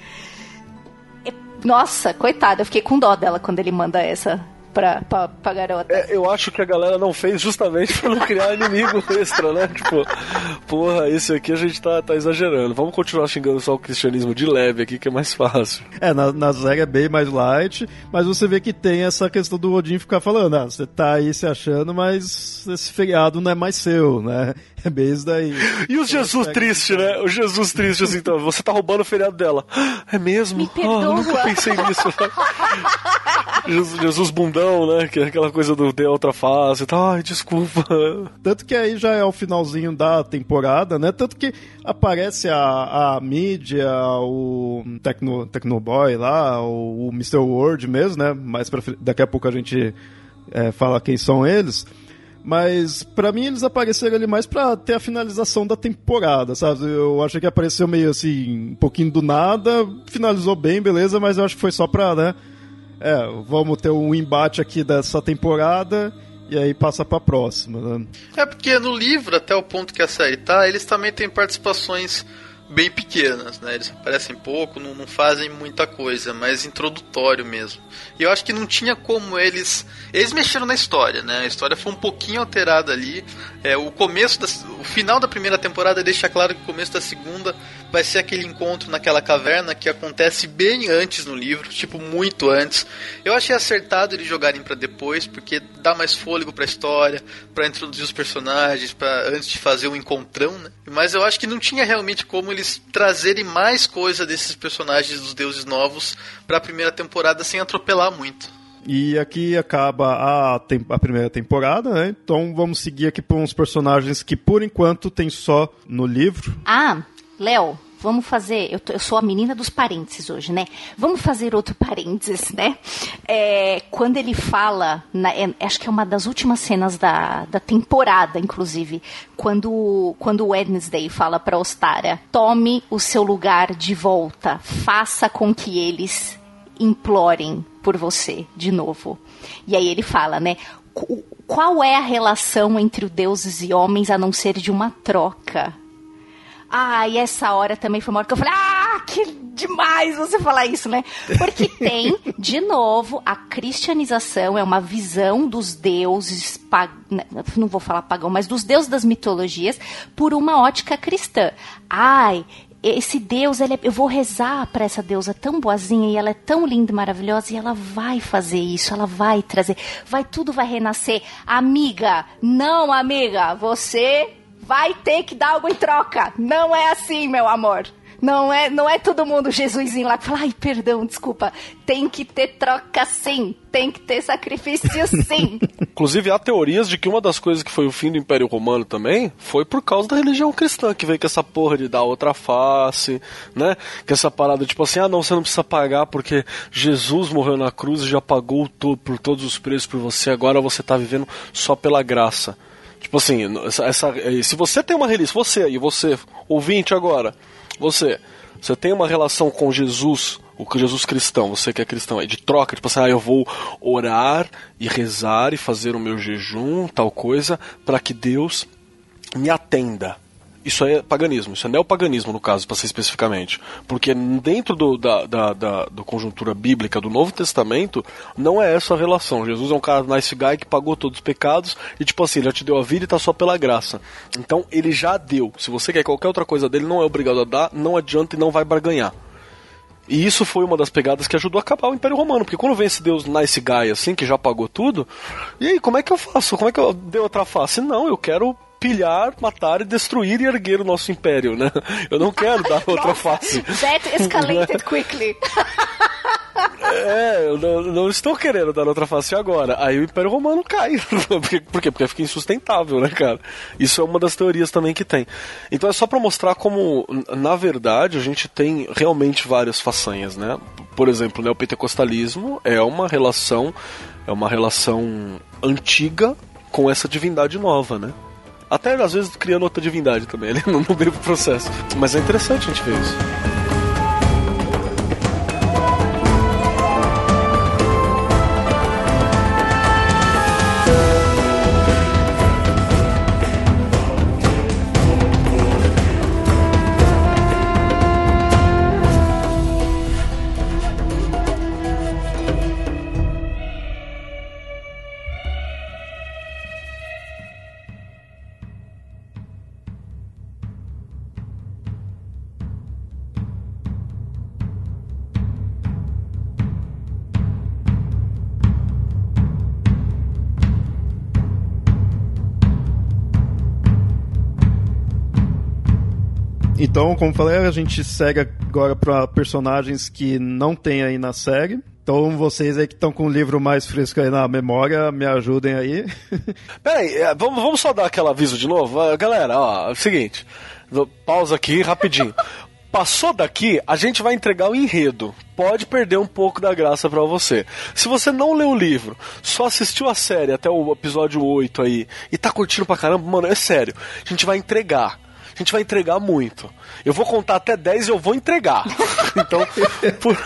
Nossa, coitada, eu fiquei com dó dela quando ele manda essa, pra, pra, pra garota. É, eu acho que a galera não fez justamente pra não criar inimigo extra, né? Tipo, porra, esse aqui a gente tá, tá exagerando. Vamos continuar xingando só o cristianismo de leve aqui, que é mais fácil. É, na, na Zega é bem mais light, mas você vê que tem essa questão do Odin ficar falando, ah, você tá aí se achando, mas esse feriado não é mais seu, né? É bem isso daí. E o Jesus triste, né? O Jesus triste, assim, então, você tá roubando o feriado dela. É mesmo? Me perdoa. Oh, nunca pensei nisso. Jesus, Jesus bundão, né? Que é aquela coisa do de outra face. Tá, ai, desculpa. Tanto que aí já é o finalzinho da temporada, né? Tanto que aparece a, a mídia, o Tecno, Tecnoboy lá, o, o Mr. World mesmo, né? Mas pra, daqui a pouco a gente é, fala quem são eles. Mas para mim eles apareceram ali mais para ter a finalização da temporada, sabe? Eu achei que apareceu meio assim, um pouquinho do nada, finalizou bem, beleza, mas eu acho que foi só pra, né? É, vamos ter um embate aqui dessa temporada e aí passa pra próxima, né? É porque no livro, até o ponto que a série tá, eles também têm participações bem pequenas, né? Eles aparecem pouco, não, não, fazem muita coisa, mas introdutório mesmo. E eu acho que não tinha como eles. Eles mexeram na história, né? A história foi um pouquinho alterada ali. É, o começo, da, o final da primeira temporada deixa claro que o começo da segunda vai ser aquele encontro naquela caverna que acontece bem antes no livro, tipo muito antes. Eu achei acertado eles jogarem para depois, porque dá mais fôlego para a história, para introduzir os personagens, para antes de fazer o um encontrão, né? Mas eu acho que não tinha realmente como eles trazerem mais coisa desses personagens dos deuses novos para a primeira temporada sem atropelar muito. E aqui acaba a, a, primeira temporada, né? Então vamos seguir aqui por uns personagens que por enquanto tem só no livro. Ah, Léo, vamos fazer. Eu, eu, sou a menina dos parênteses hoje, né? Vamos fazer outro parênteses, né? É, quando ele fala, na, é, acho que é uma das últimas cenas da, da temporada, inclusive, quando, quando o Wednesday fala para Ostara: tome o seu lugar de volta, faça com que eles implorem por você de novo. E aí ele fala, né? Qual é a relação entre deuses e homens a não ser de uma troca? Ah, e essa hora também foi uma hora que eu falei, ah, que demais você falar isso, né? Porque tem, de novo, a cristianização é uma visão dos deuses, né, não vou falar pagão, mas dos deuses das mitologias por uma ótica cristã. Ai, esse Deus, é, eu vou rezar para essa deusa tão boazinha e ela é tão linda e maravilhosa e ela vai fazer isso, ela vai trazer, vai tudo vai renascer. Amiga, não, amiga, você vai ter que dar algo em troca. Não é assim, meu amor. Não é, não é todo mundo Jesusinho lá que fala, ai, perdão, desculpa. Tem que ter troca sim. Tem que ter sacrifício sim. Inclusive, há teorias de que uma das coisas que foi o fim do Império Romano também foi por causa da religião cristã, que veio com essa porra de dar outra face, né? Que essa parada, tipo assim, ah, não, você não precisa pagar porque Jesus morreu na cruz e já pagou todo, por todos os preços por você, agora você tá vivendo só pela graça. Tipo assim, essa, essa, se você tem uma religião, você e você, ouvinte agora, você, você tem uma relação com Jesus, o Jesus cristão, você que é cristão, é de troca, tipo assim, ah, eu vou orar e rezar e fazer o meu jejum, tal coisa, para que Deus me atenda. Isso é paganismo, isso é neopaganismo no caso, para ser especificamente. Porque dentro do, da, da, da, conjuntura bíblica do Novo Testamento, não é essa a relação. Jesus é um cara nice guy que pagou todos os pecados e, tipo assim, já te deu a vida e tá só pela graça. Então, ele já deu. Se você quer qualquer outra coisa dele, não é obrigado a dar, não adianta e não vai barganhar. E isso foi uma das pegadas que ajudou a acabar o Império Romano, porque quando vem esse deus nice guy assim, que já pagou tudo, e aí, como é que eu faço? Como é que eu dei outra face? Não, eu quero pilhar, matar, e destruir e erguer o nosso império, né? Eu não quero dar outra face. That escalated quickly. É, eu não, não, estou querendo dar outra face agora. Aí o Império Romano cai. por, quê? por quê? Porque fica insustentável, né, cara? Isso é uma das teorias também que tem. Então é só para mostrar como, na verdade, a gente tem realmente várias façanhas, né? Por exemplo, né, o pentecostalismo é uma relação, é uma relação antiga com essa divindade nova, né? Até às vezes criando outra divindade também, ele no meio do processo. Mas é interessante a gente ver isso. Então, como falei, a gente segue agora para personagens que não tem aí na série. Então, vocês aí que estão com o livro mais fresco aí na memória, me ajudem aí. Peraí, é, vamos, vamos só dar aquele aviso de novo? Galera, ó, é o seguinte, pausa aqui rapidinho. Passou daqui, a gente vai entregar o enredo. Pode perder um pouco da graça para você. Se você não leu o livro, só assistiu a série até o episódio 8 aí e tá curtindo pra caramba, mano, é sério. A gente vai entregar a gente vai entregar muito. Eu vou contar até 10 e eu vou entregar. então, por,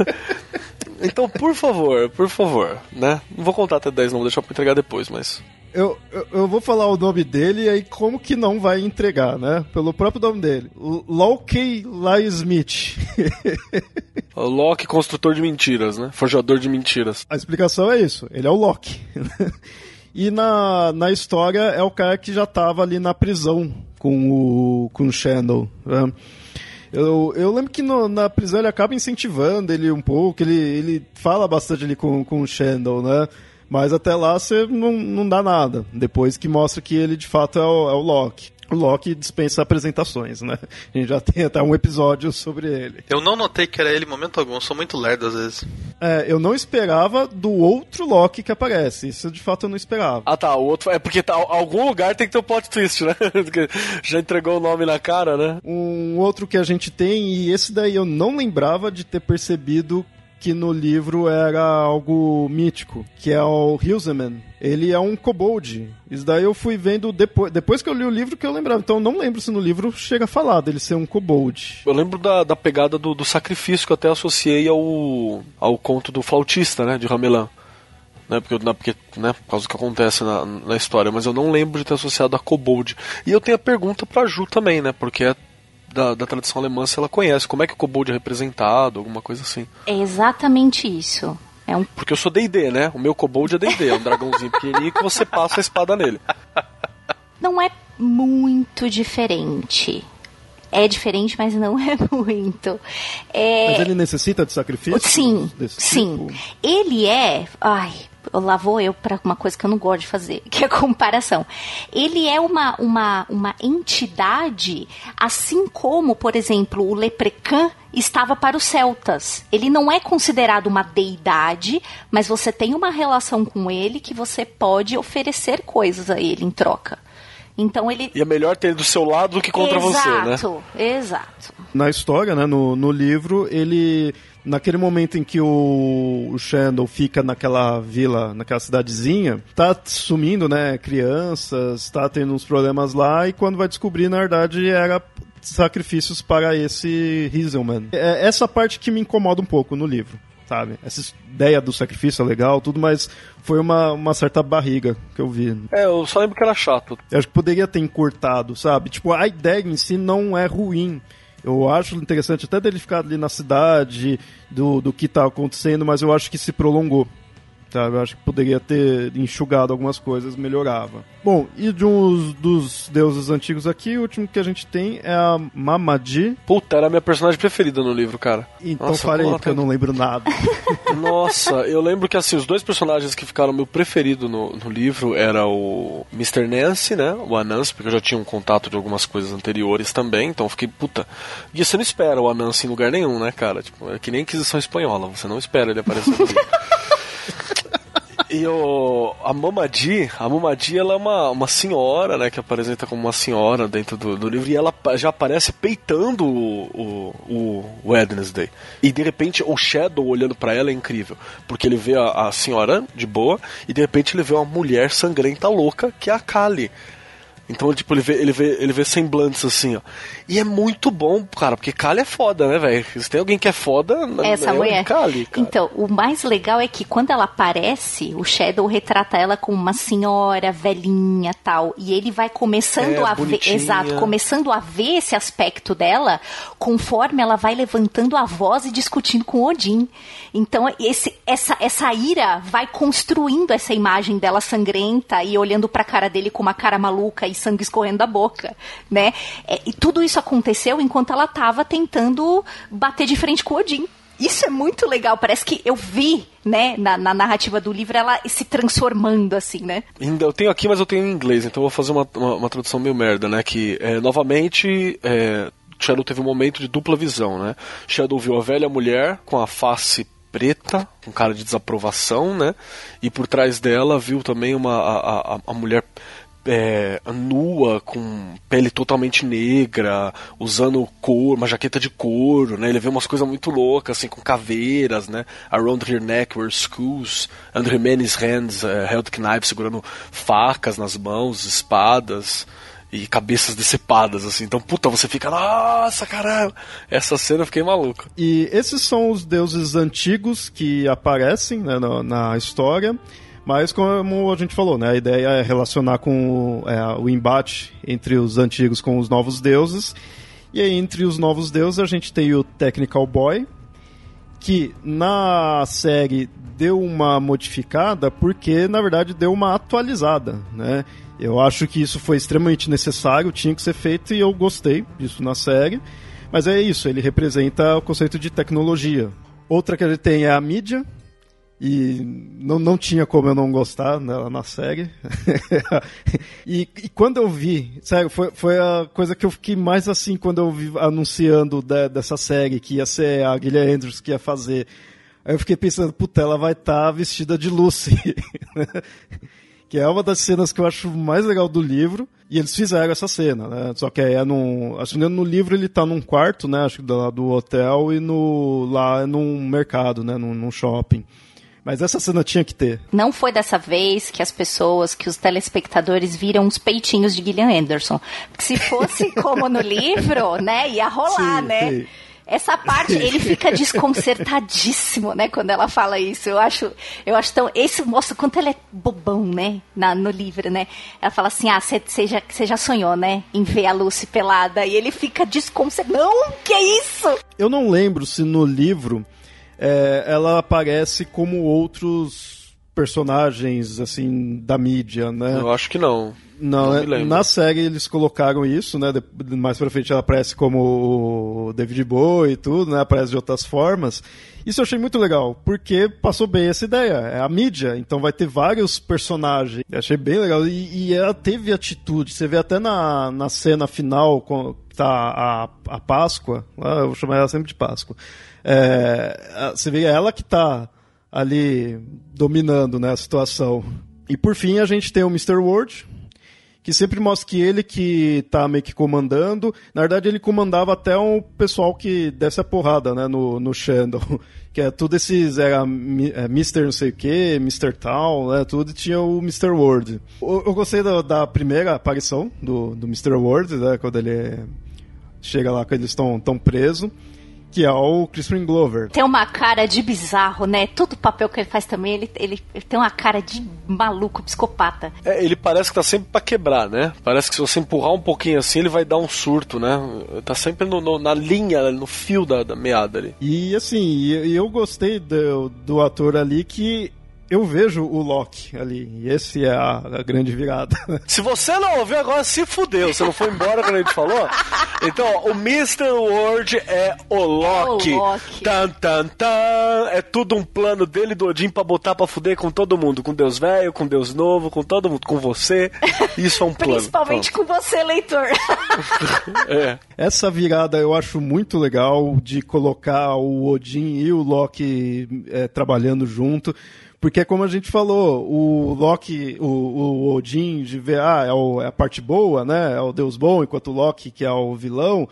então, por favor, por favor, né? Não vou contar até 10, não, vou deixar pra entregar depois, mas eu, eu, eu, vou falar o nome dele e aí como que não vai entregar, né? Pelo próprio nome dele. Loki Lai Smith. Loki, construtor de mentiras, né? Forjador de mentiras. A explicação é isso. Ele é o Loki. e na, na história é o cara que já tava ali na prisão com o, com o Shandel. Né? Eu, eu lembro que no, na prisão ele acaba incentivando ele um pouco, ele, ele fala bastante ali com, com o Shandel, né? Mas até lá você não, não dá nada. Depois que mostra que ele de fato é o, é o Loki. O Loki dispensa apresentações, né? A gente já tem até um episódio sobre ele. Eu não notei que era ele em momento algum, sou muito lerdo às vezes. É, eu não esperava do outro Loki que aparece. Isso de fato eu não esperava. Ah tá, o outro. É porque tá, algum lugar tem que ter o um plot twist, né? já entregou o nome na cara, né? Um outro que a gente tem, e esse daí eu não lembrava de ter percebido que no livro era algo mítico, que é o Hilseman. Ele é um kobold. Isso daí eu fui vendo depois, depois que eu li o livro que eu lembrava. Então eu não lembro se no livro chega a falar dele ser um kobold. Eu lembro da, da pegada do, do sacrifício que eu até associei ao, ao conto do flautista, né, de Ramelan. Né, porque, né, porque, né, por causa do que acontece na, na história, mas eu não lembro de ter associado a Kobold. E eu tenho a pergunta pra Ju também, né, porque é da, da tradição alemã se ela conhece. Como é que o kobold é representado, alguma coisa assim. É exatamente isso. É um... Porque eu sou D&D, né? O meu kobold é D&D, é um dragãozinho pequenininho que você passa a espada nele. Não é muito diferente. É diferente, mas não é muito. É... Mas ele necessita de sacrifício? Sim, sim. Tipo? Ele é... Ai, lá vou eu para uma coisa que eu não gosto de fazer, que é a comparação. Ele é uma, uma, uma entidade, assim como, por exemplo, o Leprechaun estava para os celtas. Ele não é considerado uma deidade, mas você tem uma relação com ele que você pode oferecer coisas a ele em troca. Então ele. E é melhor ter ele do seu lado do que contra exato, você, né? Exato, exato. Na história, né, no, no livro, ele naquele momento em que o, o Shandon fica naquela vila, naquela cidadezinha, tá sumindo, né, crianças, tá tendo uns problemas lá, e quando vai descobrir, na verdade, era sacrifícios para esse Rieselman. É essa parte que me incomoda um pouco no livro. Sabe? Essa ideia do sacrifício é legal, tudo, mas foi uma, uma certa barriga que eu vi. É, eu só lembro que era chato. Eu acho que poderia ter encurtado, sabe? Tipo, a ideia em si não é ruim. Eu acho interessante até dele ficar ali na cidade, do, do que está acontecendo, mas eu acho que se prolongou. Sabe? Eu acho que poderia ter enxugado algumas coisas, melhorava. Bom, e de um dos deuses antigos aqui, o último que a gente tem é a Mamadi. Puta, era a minha personagem preferida no livro, cara. Então Nossa, falei, porque eu não lembro nada. Nossa, eu lembro que assim, os dois personagens que ficaram meu preferido no, no livro era o Mr. Nancy, né? O Anansi, porque eu já tinha um contato de algumas coisas anteriores também, então eu fiquei, puta. E você não espera o Anansi em lugar nenhum, né, cara? Tipo, é que nem Inquisição Espanhola, você não espera ele aparecer no livro. E o, a Mamadi, a Mamadi ela é uma, uma senhora, né, que apresenta como uma senhora dentro do, do livro, e ela já aparece peitando o, o, o Wednesday. E de repente o Shadow olhando para ela é incrível, porque ele vê a, a senhora de boa, e de repente ele vê uma mulher sangrenta louca, que é a Kali. Então, tipo, ele vê, ele vê, ele vê semblantes assim, ó. E é muito bom, cara, porque Kali é foda, né, velho? Se tem alguém que é foda, Essa é mulher. Kali, cara. Então, o mais legal é que quando ela aparece, o Shadow retrata ela como uma senhora velhinha tal. E ele vai começando É, a ver. bonitinha. Exato, começando a ver esse aspecto dela conforme ela vai levantando a voz e discutindo com Odin. Então, esse, essa, essa ira vai construindo essa imagem dela sangrenta e olhando pra cara dele com uma cara maluca e sangue escorrendo da boca, né? É, e tudo isso aconteceu enquanto ela tava tentando bater de frente com Odin. Isso é muito legal. Parece que eu vi, né, na, na narrativa do livro, ela se transformando, assim, né? Eu tenho aqui, mas eu tenho em inglês, então eu vou fazer uma, uma, uma tradução meio merda, né? Que, é, novamente, é, Shadow teve um momento de dupla visão, né? Shadow viu a velha mulher com a face preta, com cara de desaprovação, né? E por trás dela viu também uma, a, a, a mulher é, nua, com pele totalmente negra, usando couro, uma jaqueta de couro, né? Ele vê umas coisas muito loucas, assim, com caveiras, né? Around her neck were skulls, under her hands uh, held knives, segurando facas nas mãos, espadas e cabeças decepadas, assim. Então, puta, você fica, nossa, caralho! Essa cena eu fiquei maluco. E esses são os deuses antigos que aparecem né, na, na história. Mas como a gente falou, né, a ideia é relacionar com é, o embate entre os antigos com os novos deuses. E aí, entre os novos deuses, a gente tem o Technical Boy, que na série deu uma modificada porque, na verdade, deu uma atualizada, né? Eu acho que isso foi extremamente necessário, tinha que ser feito e eu gostei disso na série. Mas é isso, ele representa o conceito de tecnologia. Outra que gente tem é a mídia, e não, não tinha como eu não gostar nela na série. e, e, quando eu vi, sério, foi, foi a coisa que eu fiquei mais assim quando eu vi anunciando de, dessa série, que ia ser a Guilherme Andrews que ia fazer. Aí eu fiquei pensando, puta, ela vai estar tá vestida de Lucy. que é uma das cenas que eu acho mais legal do livro. E eles fizeram essa cena, né? Só que é num. Acho que no livro ele tá num quarto, né? Acho que do, do hotel e no, lá é num mercado, né? Num, num shopping. Mas essa cena tinha que ter. Não foi dessa vez que as pessoas, que os telespectadores viram os peitinhos de Gillian Anderson. Porque se fosse como no livro, né, ia rolar, sim, né? Sim. Essa parte, ele fica desconcertadíssimo, né, quando ela fala isso. Eu acho, eu acho tão. Esse mostra quanto ela é bobão, né, na, no livro, né? Ela fala assim: ah, você já, já sonhou, né, em ver a Lucy pelada. E ele fica desconcertado. Não, que é isso? Eu não lembro se no livro é, ela aparece como outros personagens assim da mídia, né? Eu acho que não. Não, não é, na série eles colocaram isso, né? Mais pra frente ela aparece como o David Bowie e tudo, né? Aparece de outras formas. Isso eu achei muito legal, porque passou bem essa ideia. É a mídia, então vai ter vários personagens. Eu achei bem legal. E, e, ela teve atitude. Você vê até na, na cena final, com, tá a, a Páscoa. Eu vou chamar ela sempre de Páscoa. É, você vê ela que está ali dominando né, a situação. E por fim a gente tem o Mr. World, que sempre mostra que ele que tá meio que comandando. Na verdade, ele comandava até o pessoal que desce a porrada, né, no, no Shandon. Que é tudo esses, era é, Mr. não sei o que, Mr. Tal, né, tudo, tinha o Mr. World. Eu, eu gostei da, da, primeira aparição do, do Mr. World, né, quando ele chega lá, quando eles estão tão presos que é o Crispin Glover. Tem uma cara de bizarro, né? Todo papel que ele faz também, ele, ele, ele tem uma cara de maluco, psicopata. É, ele parece que tá sempre pra quebrar, né? Parece que se você empurrar um pouquinho assim, ele vai dar um surto, né? Tá sempre no, no, na linha, no fio da, da meada ali. E assim, eu gostei do, do ator ali que eu vejo o Loki ali. E esse é a, a, grande virada. Se você não ouviu, agora se fudeu. Você não foi embora quando a gente falou? Então, ó, o Mr. World é o Loki. É o Loki. Tan, tan, tan. É tudo um plano dele do Odin pra botar pra fuder com todo mundo. Com Deus velho, com Deus novo, com todo mundo. Com você. Isso é um plano. Principalmente com você, leitor. é. Essa virada eu acho muito legal de colocar o Odin e o Loki é, trabalhando junto porque, como a gente falou, o Loki, o, o Odin, de ver, ah, é, o, é, a parte boa, né? É o deus bom, enquanto o Loki, que é o vilão.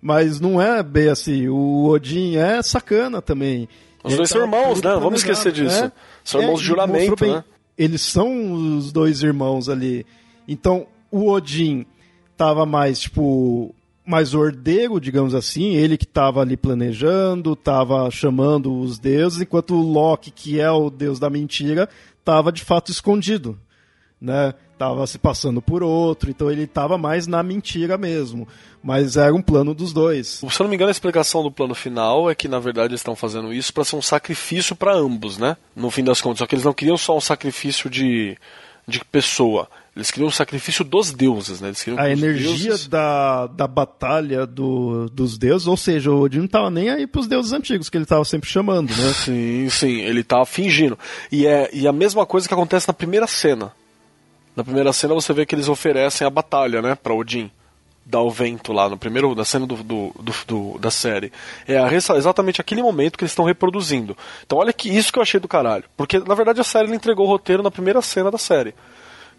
Mas não é bem assim. O Odin é sacana também. Os dois tá são irmãos, né? Vamos esquecer disso. É, são irmãos de juramento, né? Eles são os dois irmãos ali. Então, o Odin tava mais, tipo, mais ordeiro, digamos assim, ele que estava ali planejando, estava chamando os deuses, enquanto o Loki, que é o deus da mentira, estava de fato escondido, né? Tava se passando por outro, então ele estava mais na mentira mesmo. Mas era um plano dos dois. Se eu não me engano, a explicação do plano final é que na verdade eles estão fazendo isso para ser um sacrifício para ambos, né? No fim das contas, só que eles não queriam só um sacrifício de de pessoa. Eles queriam o sacrifício dos deuses, né? A energia deuses... da, da batalha do, dos deuses, ou seja, o Odin não estava nem aí para os deuses antigos, que ele estava sempre chamando, né? Sim, sim, ele estava fingindo. E é e a mesma coisa que acontece na primeira cena. Na primeira cena você vê que eles oferecem a batalha, né, para Odin. Dá o vento lá, no primeiro, na cena do, do, do, do da série. É a, exatamente aquele momento que eles estão reproduzindo. Então olha que isso que eu achei do caralho. Porque, na verdade, a série entregou o roteiro na primeira cena da série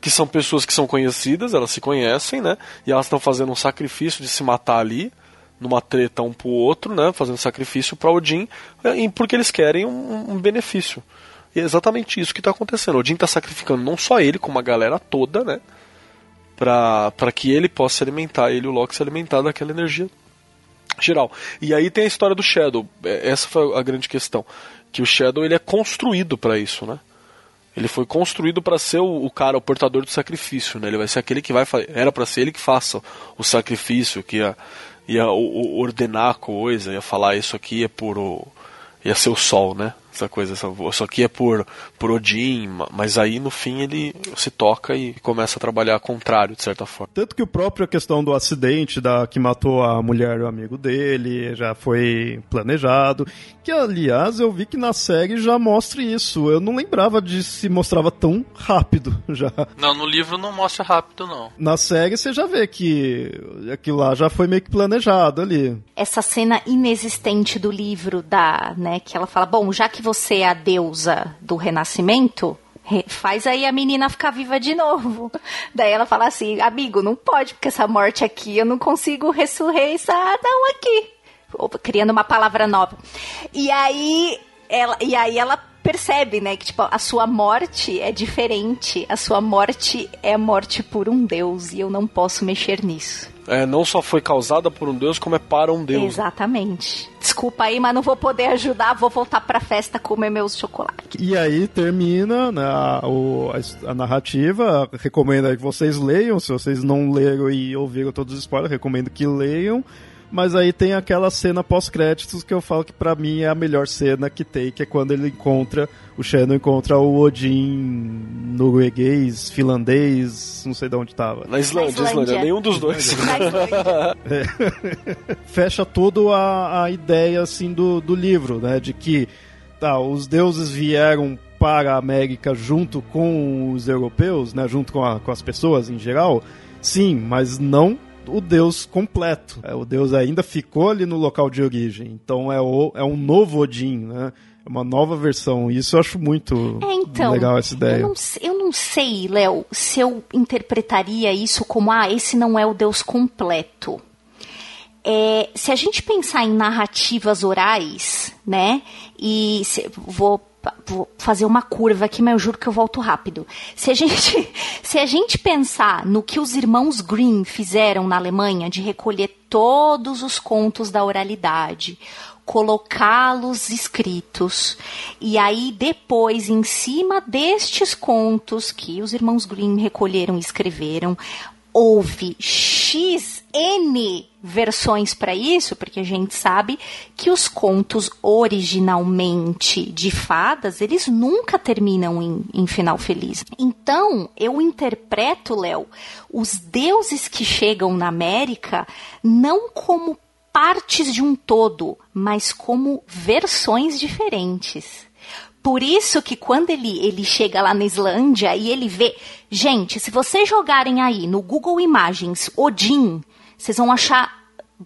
que são pessoas que são conhecidas, elas se conhecem, né? E elas estão fazendo um sacrifício de se matar ali, numa treta um pro outro, né? Fazendo sacrifício para Odin, é, porque eles querem um, um benefício. E é exatamente isso que está acontecendo. Odin está sacrificando não só ele, como a galera toda, né? Para que ele possa se alimentar, ele e o Loki se alimentar daquela energia geral. E aí tem a história do Shadow. É, essa foi a grande questão. Que o Shadow ele é construído para isso, né? Ele foi construído para ser o, o, cara, o portador do sacrifício, né? Ele vai ser aquele que vai era para ser ele que faça o sacrifício, que ia, ia ordenar a coisa, ia falar isso aqui é por o, ia ser o sol, né? Essa coisa, essa, isso aqui é por, por Odin, mas aí no fim ele se toca e começa a trabalhar contrário, de certa forma. Tanto que o próprio a questão do acidente da que matou a mulher e o amigo dele já foi planejado, que aliás eu vi que na série já mostra isso. Eu não lembrava de se mostrava tão rápido já. Não, no livro não mostra rápido não. Na série você já vê que aquilo lá já foi meio que planejado ali. Essa cena inexistente do livro da, né, que ela fala, bom, já que você é a deusa do renascimento, faz aí a menina ficar viva de novo. Daí ela fala assim, amigo, não pode, porque essa morte aqui eu não consigo ressurreiçar não aqui. Criando uma palavra nova. E aí ela, e aí ela percebe, né, que tipo, a sua morte é diferente. A sua morte é morte por um deus e eu não posso mexer nisso é, não só foi causada por um deus, como é para um deus. Exatamente. Desculpa aí, mas não vou poder ajudar, vou voltar pra festa comer meus chocolates. E aí termina né, a, a, a, narrativa. Recomendo que vocês leiam. Se vocês não leram e ouviram todos os spoilers, recomendo que leiam. Mas aí tem aquela cena pós-créditos que eu falo que para mim é a melhor cena que tem, que é quando ele encontra, o Shannon encontra o Odin norueguês, finlandês, não sei de onde tava. Na Islândia, Na Islândia. nenhum dos dois. é. Fecha toda a, a ideia assim do, do livro, né, de que tá, os deuses vieram para a América junto com os europeus, né, junto com, a, com as pessoas em geral, sim, mas não o Deus completo. É, o Deus ainda ficou ali no local de origem. Então é, o, é um novo Odin, né? É uma nova versão. Isso eu acho muito é, então, legal essa ideia. Eu não, eu não sei, Léo, se eu interpretaria isso como, ah, esse não é o Deus completo. É, se a gente pensar em narrativas orais, né? E se, vou vou fazer uma curva aqui, mas eu juro que eu volto rápido. Se a gente, se a gente pensar no que os irmãos Grimm fizeram na Alemanha de recolher todos os contos da oralidade, colocá-los escritos e aí depois em cima destes contos que os irmãos Grimm recolheram e escreveram, houve X N versões para isso, porque a gente sabe que os contos originalmente de fadas, eles nunca terminam em, em final feliz. Então, eu interpreto, Léo, os deuses que chegam na América não como partes de um todo, mas como versões diferentes. Por isso que quando ele, ele chega lá na Islândia e ele vê. Gente, se vocês jogarem aí no Google Imagens Odin, vocês vão achar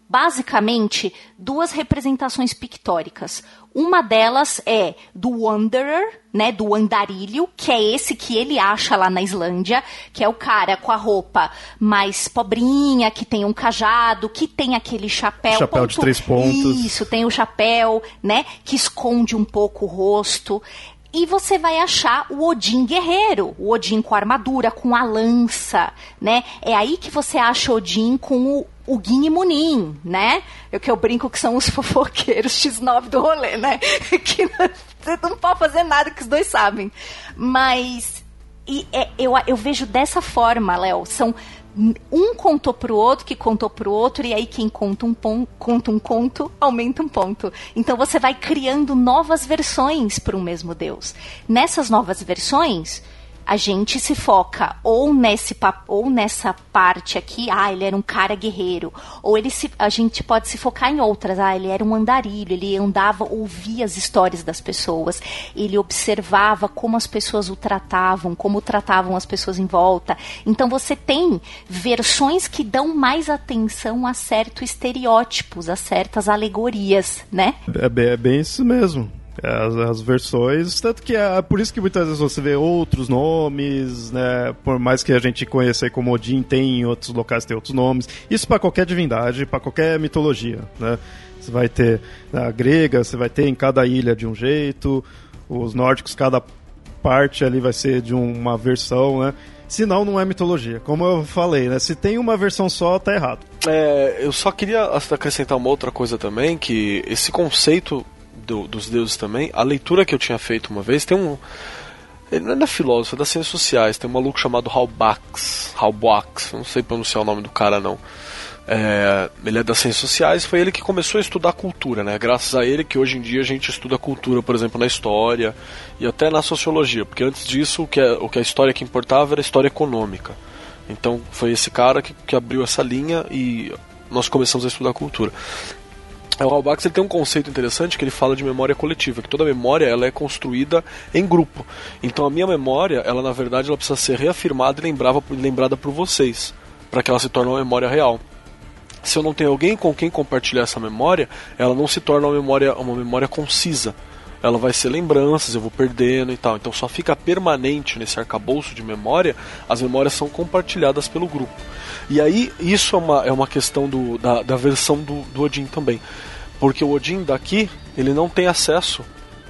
basicamente duas representações pictóricas. Uma delas é do Wanderer, né, do andarilho, que é esse que ele acha lá na Islândia, que é o cara com a roupa mais pobrinha, que tem um cajado, que tem aquele chapéu. Chapéu ponto, de três pontos. Isso, tem o chapéu, né, que esconde um pouco o rosto e você vai achar o Odin guerreiro, o Odin com a armadura, com a lança, né? É aí que você acha Odin com o, o Gin e Munin, né? Eu que eu brinco que são os fofoqueiros X9 do rolê, né? que não, você não pode fazer nada que os dois sabem. Mas e, é, eu, eu vejo dessa forma, Léo. São um contou pro outro, que contou pro outro, e aí quem conta um, pon, conta um conto, aumenta um ponto. Então você vai criando novas versões para um mesmo Deus. Nessas novas versões, a gente se foca ou nesse ou nessa parte aqui, ah, ele era um cara guerreiro, ou ele se, a gente pode se focar em outras, ah, ele era um andarilho, ele andava, ouvia as histórias das pessoas, ele observava como as pessoas o tratavam, como tratavam as pessoas em volta. Então você tem versões que dão mais atenção a certos estereótipos, a certas alegorias, né? É, é bem isso mesmo. As, as, versões, tanto que é por isso que muitas vezes você vê outros nomes, né? Por mais que a gente conheça como Odin, tem em outros locais tem outros nomes. Isso para qualquer divindade, para qualquer mitologia, né? Você vai ter a grega, você vai ter em cada ilha de um jeito, os nórdicos, cada parte ali vai ser de uma versão, né? Senão não é mitologia. Como eu falei, né? Se tem uma versão só, tá errado. É, eu só queria acrescentar uma outra coisa também, que esse conceito do, dos deuses também, a leitura que eu tinha feito uma vez, tem um. Ele não é filósofo, é das ciências sociais. Tem um maluco chamado Hal Bax. Hal Bax, não sei pronunciar o nome do cara não. É, ele é das ciências sociais, foi ele que começou a estudar cultura, né? Graças a ele que hoje em dia a gente estuda cultura, por exemplo, na história e até na sociologia, porque antes disso o que, é, o que a história que importava era a história econômica. Então foi esse cara que, que abriu essa linha e nós começamos a estudar cultura. O Halbach ele tem um conceito interessante que ele fala de memória coletiva, que toda memória ela é construída em grupo. Então a minha memória, ela na verdade ela precisa ser reafirmada e lembrava, lembrada por vocês, para que ela se torne uma memória real se eu não tenho alguém com quem compartilhar essa memória, ela não se torna uma memória, uma memória concisa. Ela vai ser lembranças, eu vou perdendo e tal. Então só fica permanente nesse arcabouço de memória, as memórias são compartilhadas pelo grupo. E aí, isso é uma, é uma questão do, da, da versão do, do Odin também. Porque o Odin daqui, ele não tem acesso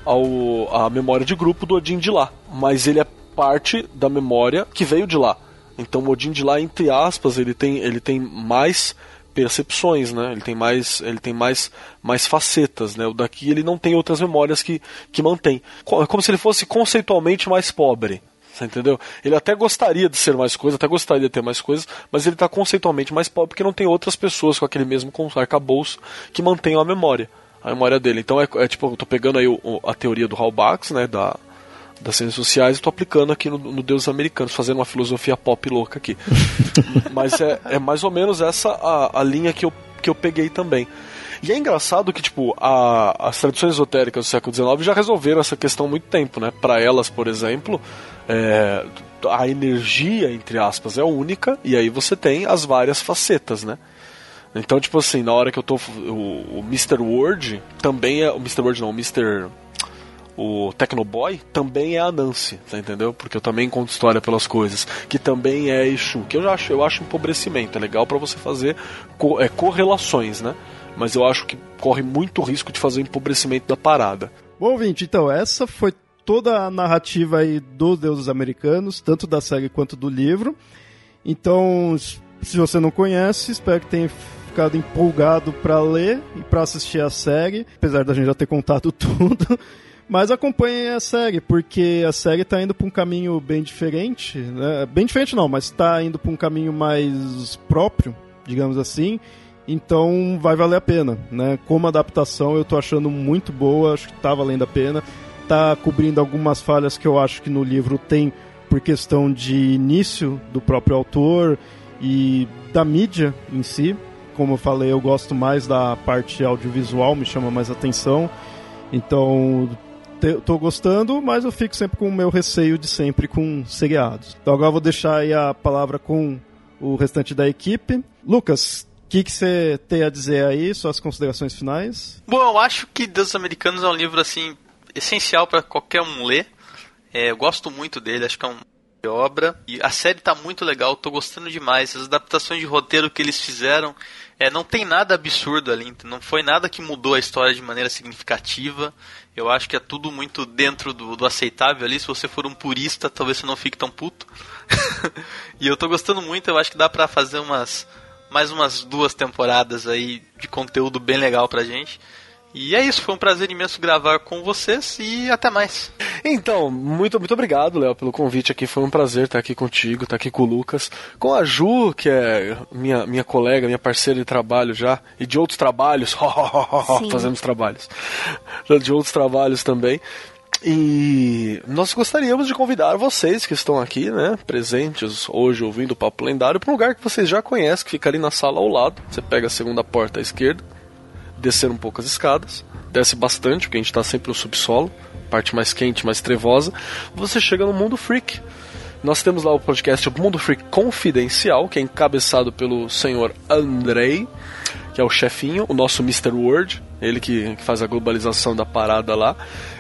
ao, à memória de grupo do Odin de lá. Mas ele é parte da memória que veio de lá. Então o Odin de lá, entre aspas, ele tem, ele tem mais percepções, né? Ele tem mais, ele tem mais, mais facetas, né? O daqui ele não tem outras memórias que, que mantém. É como se ele fosse conceitualmente mais pobre. Você entendeu? Ele até gostaria de ser mais coisas, até gostaria de ter mais coisas, mas ele está conceitualmente mais pobre porque não tem outras pessoas com aquele mesmo arcabouço que mantenham a memória, a memória dele. Então é, é tipo, eu tô pegando aí o, a teoria do Halbach, né, da, das ciências sociais e estou aplicando aqui no, no Deus Americanos, fazendo uma filosofia pop louca aqui. Mas é, é mais ou menos essa a, a linha que eu, que eu peguei também. E é engraçado que, tipo, a, as tradições esotéricas do século XIX já resolveram essa questão há muito tempo, né? Para elas, por exemplo, é, a energia, entre aspas, é única, e aí você tem as várias facetas, né? Então, tipo assim, na hora que eu tô. O, o Mr. Word também é. O Mr. Word não, o Mr o Tecnoboy também é a Nancy, tá entendeu? Porque eu também conto história pelas coisas, que também é Exu, que eu acho, eu acho empobrecimento, é legal para você fazer co é, correlações, né? Mas eu acho que corre muito risco de fazer empobrecimento da parada. Bom, ouvinte, então, essa foi toda a narrativa aí dos deuses americanos, tanto da série quanto do livro. Então, se você não conhece, espero que tenha ficado empolgado para ler e para assistir a série, apesar da gente já ter contado tudo. Mas acompanhem a série, porque a série está indo para um caminho bem diferente. Né? Bem diferente não, mas está indo para um caminho mais próprio, digamos assim. Então vai valer a pena, né? Como adaptação eu estou achando muito boa, acho que está valendo a pena. Tá cobrindo algumas falhas que eu acho que no livro tem por questão de início do próprio autor e da mídia em si. Como eu falei, eu gosto mais da parte audiovisual, me chama mais atenção. Então, tô gostando, mas eu fico sempre com o meu receio de sempre com seriados. Então agora eu vou deixar aí a palavra com o restante da equipe. Lucas, o que, você tem a dizer aí, suas considerações finais? Bom, eu acho que Deus Americanos é um livro assim essencial para qualquer um ler. É, eu gosto muito dele, acho que é uma obra. E a série tá muito legal, tô gostando demais. As adaptações de roteiro que eles fizeram, é, não tem nada absurdo ali, não foi nada que mudou a história de maneira significativa. Eu acho que é tudo muito dentro do, do aceitável ali. Se você for um purista, talvez você não fique tão puto. e eu tô gostando muito, eu acho que dá pra fazer umas mais umas duas temporadas aí de conteúdo bem legal pra gente. E é isso, foi um prazer imenso gravar com vocês e até mais. Então, muito, muito obrigado, Léo, pelo convite aqui. Foi um prazer estar aqui contigo, estar aqui com o Lucas, com a Ju, que é minha, minha colega, minha parceira de trabalho já, e de outros trabalhos, fazemos trabalhos, de outros trabalhos também. E nós gostaríamos de convidar vocês que estão aqui, né, presentes hoje ouvindo o Papo Lendário, para um lugar que vocês já conhecem, que fica ali na sala ao lado. Você pega a segunda porta à esquerda, descer um pouco as escadas, desce bastante, porque a gente está sempre no subsolo, parte mais quente, mais trevosa. Você chega no Mundo Freak. Nós temos lá o podcast Mundo Freak Confidencial, que é encabeçado pelo senhor Andrei, que é o chefinho, o nosso Mr. Word, ele que, que, faz a globalização da parada lá.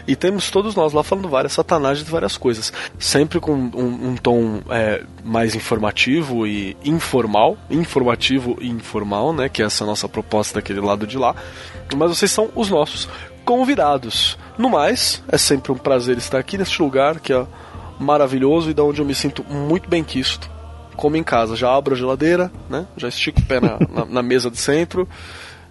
E temos todos nós lá falando várias satanagens várias coisas. Sempre com um, um tom é, mais informativo e informal. Informativo e informal, né? Que é essa nossa proposta daquele lado de lá. Mas vocês são os nossos convidados. No mais, é sempre um prazer estar aqui neste lugar que é maravilhoso e da onde eu me sinto muito bem quisto. Como em casa, já abro a geladeira, né? Já estico o pé na, na, na mesa de centro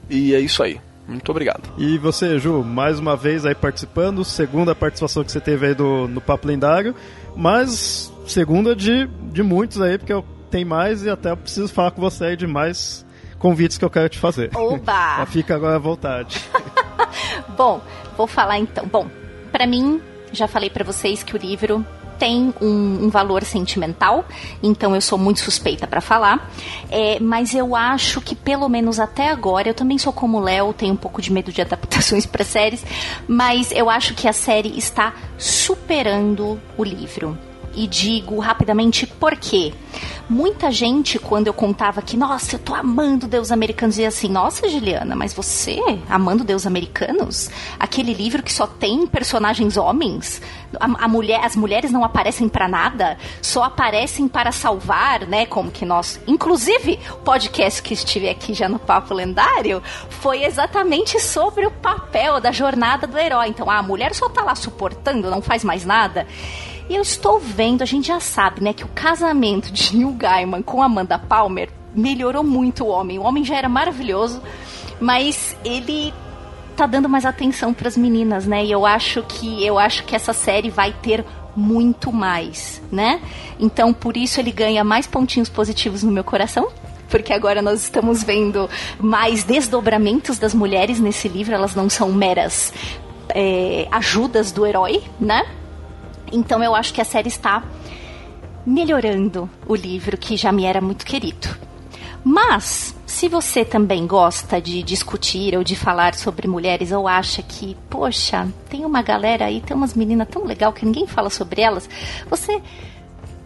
e é isso aí. Muito obrigado. E você, Ju, mais uma vez aí participando, segunda participação que você teve aí do, no Papo Lendário, mas segunda de, de muitos aí, porque eu tenho mais e até eu preciso falar com você aí de mais convites que eu quero te fazer. Oba! Já fica agora à vontade. Bom, vou falar então. Bom, para mim, já falei para vocês que o livro tem um, um, valor sentimental, então eu sou muito suspeita para falar. É, mas eu acho que, pelo menos até agora, eu também sou como o Léo, tenho um pouco de medo de adaptações para séries, mas eu acho que a série está superando o livro e digo rapidamente por quê. Muita gente, quando eu contava que, nossa, eu tô amando Deus Americanos, dizia assim, nossa, Juliana, mas você amando Deus Americanos? Aquele livro que só tem personagens homens? A, a mulher, as mulheres não aparecem para nada, só aparecem para salvar, né? Como que nós. Inclusive, o podcast que estive aqui já no Papo Lendário foi exatamente sobre o papel da jornada do herói. Então, a mulher só tá lá suportando, não faz mais nada. E eu estou vendo, a gente já sabe, né, que o casamento de Neil Gaiman com Amanda Palmer melhorou muito o homem. O homem já era maravilhoso, mas ele tá dando mais atenção para as meninas, né? E eu acho que eu acho que essa série vai ter muito mais, né? Então, por isso ele ganha mais pontinhos positivos no meu coração, porque agora nós estamos vendo mais desdobramentos das mulheres nesse livro, elas não são meras é, ajudas do herói, né? Então eu acho que a série está melhorando o livro que já me era muito querido. Mas, se você também gosta de discutir ou de falar sobre mulheres ou acha que, poxa, tem uma galera aí, tem umas meninas tão legal que ninguém fala sobre elas, você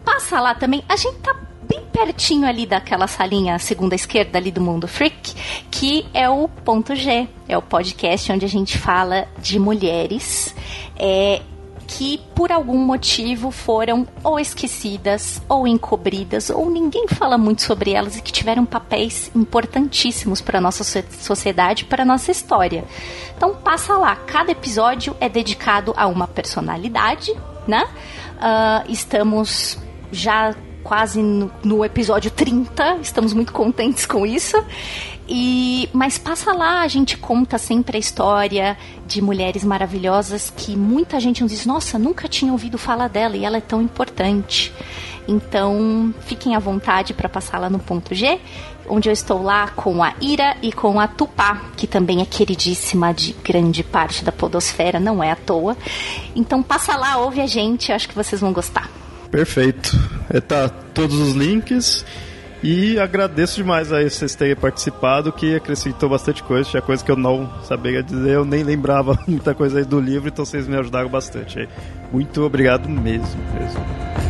passa lá também. A gente tá bem pertinho ali daquela salinha segunda esquerda ali do Mundo Freak, que é o Ponto G, é o podcast onde a gente fala de mulheres. É, que por algum motivo foram ou esquecidas ou encobridas ou ninguém fala muito sobre elas e que tiveram papéis importantíssimos para nossa sociedade, para nossa história. Então passa lá, cada episódio é dedicado a uma personalidade, né? Uh, estamos já quase no, no, episódio 30, estamos muito contentes com isso. E mas passa lá, a gente conta sempre a história de mulheres maravilhosas que muita gente nos diz: "Nossa, nunca tinha ouvido falar dela e ela é tão importante". Então, fiquem à vontade para passar lá no ponto G, onde eu estou lá com a Ira e com a Tupá, que também é queridíssima de grande parte da podosfera, não é à toa. Então, passa lá, ouve a gente, acho que vocês vão gostar. Perfeito. Tá todos os links. E agradeço demais a vocês terem participado, que acrescentou bastante coisa, tinha coisa que eu não sabia dizer, eu nem lembrava muita coisa aí do livro, então vocês me ajudaram bastante. Muito obrigado mesmo. mesmo.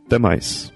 até mais.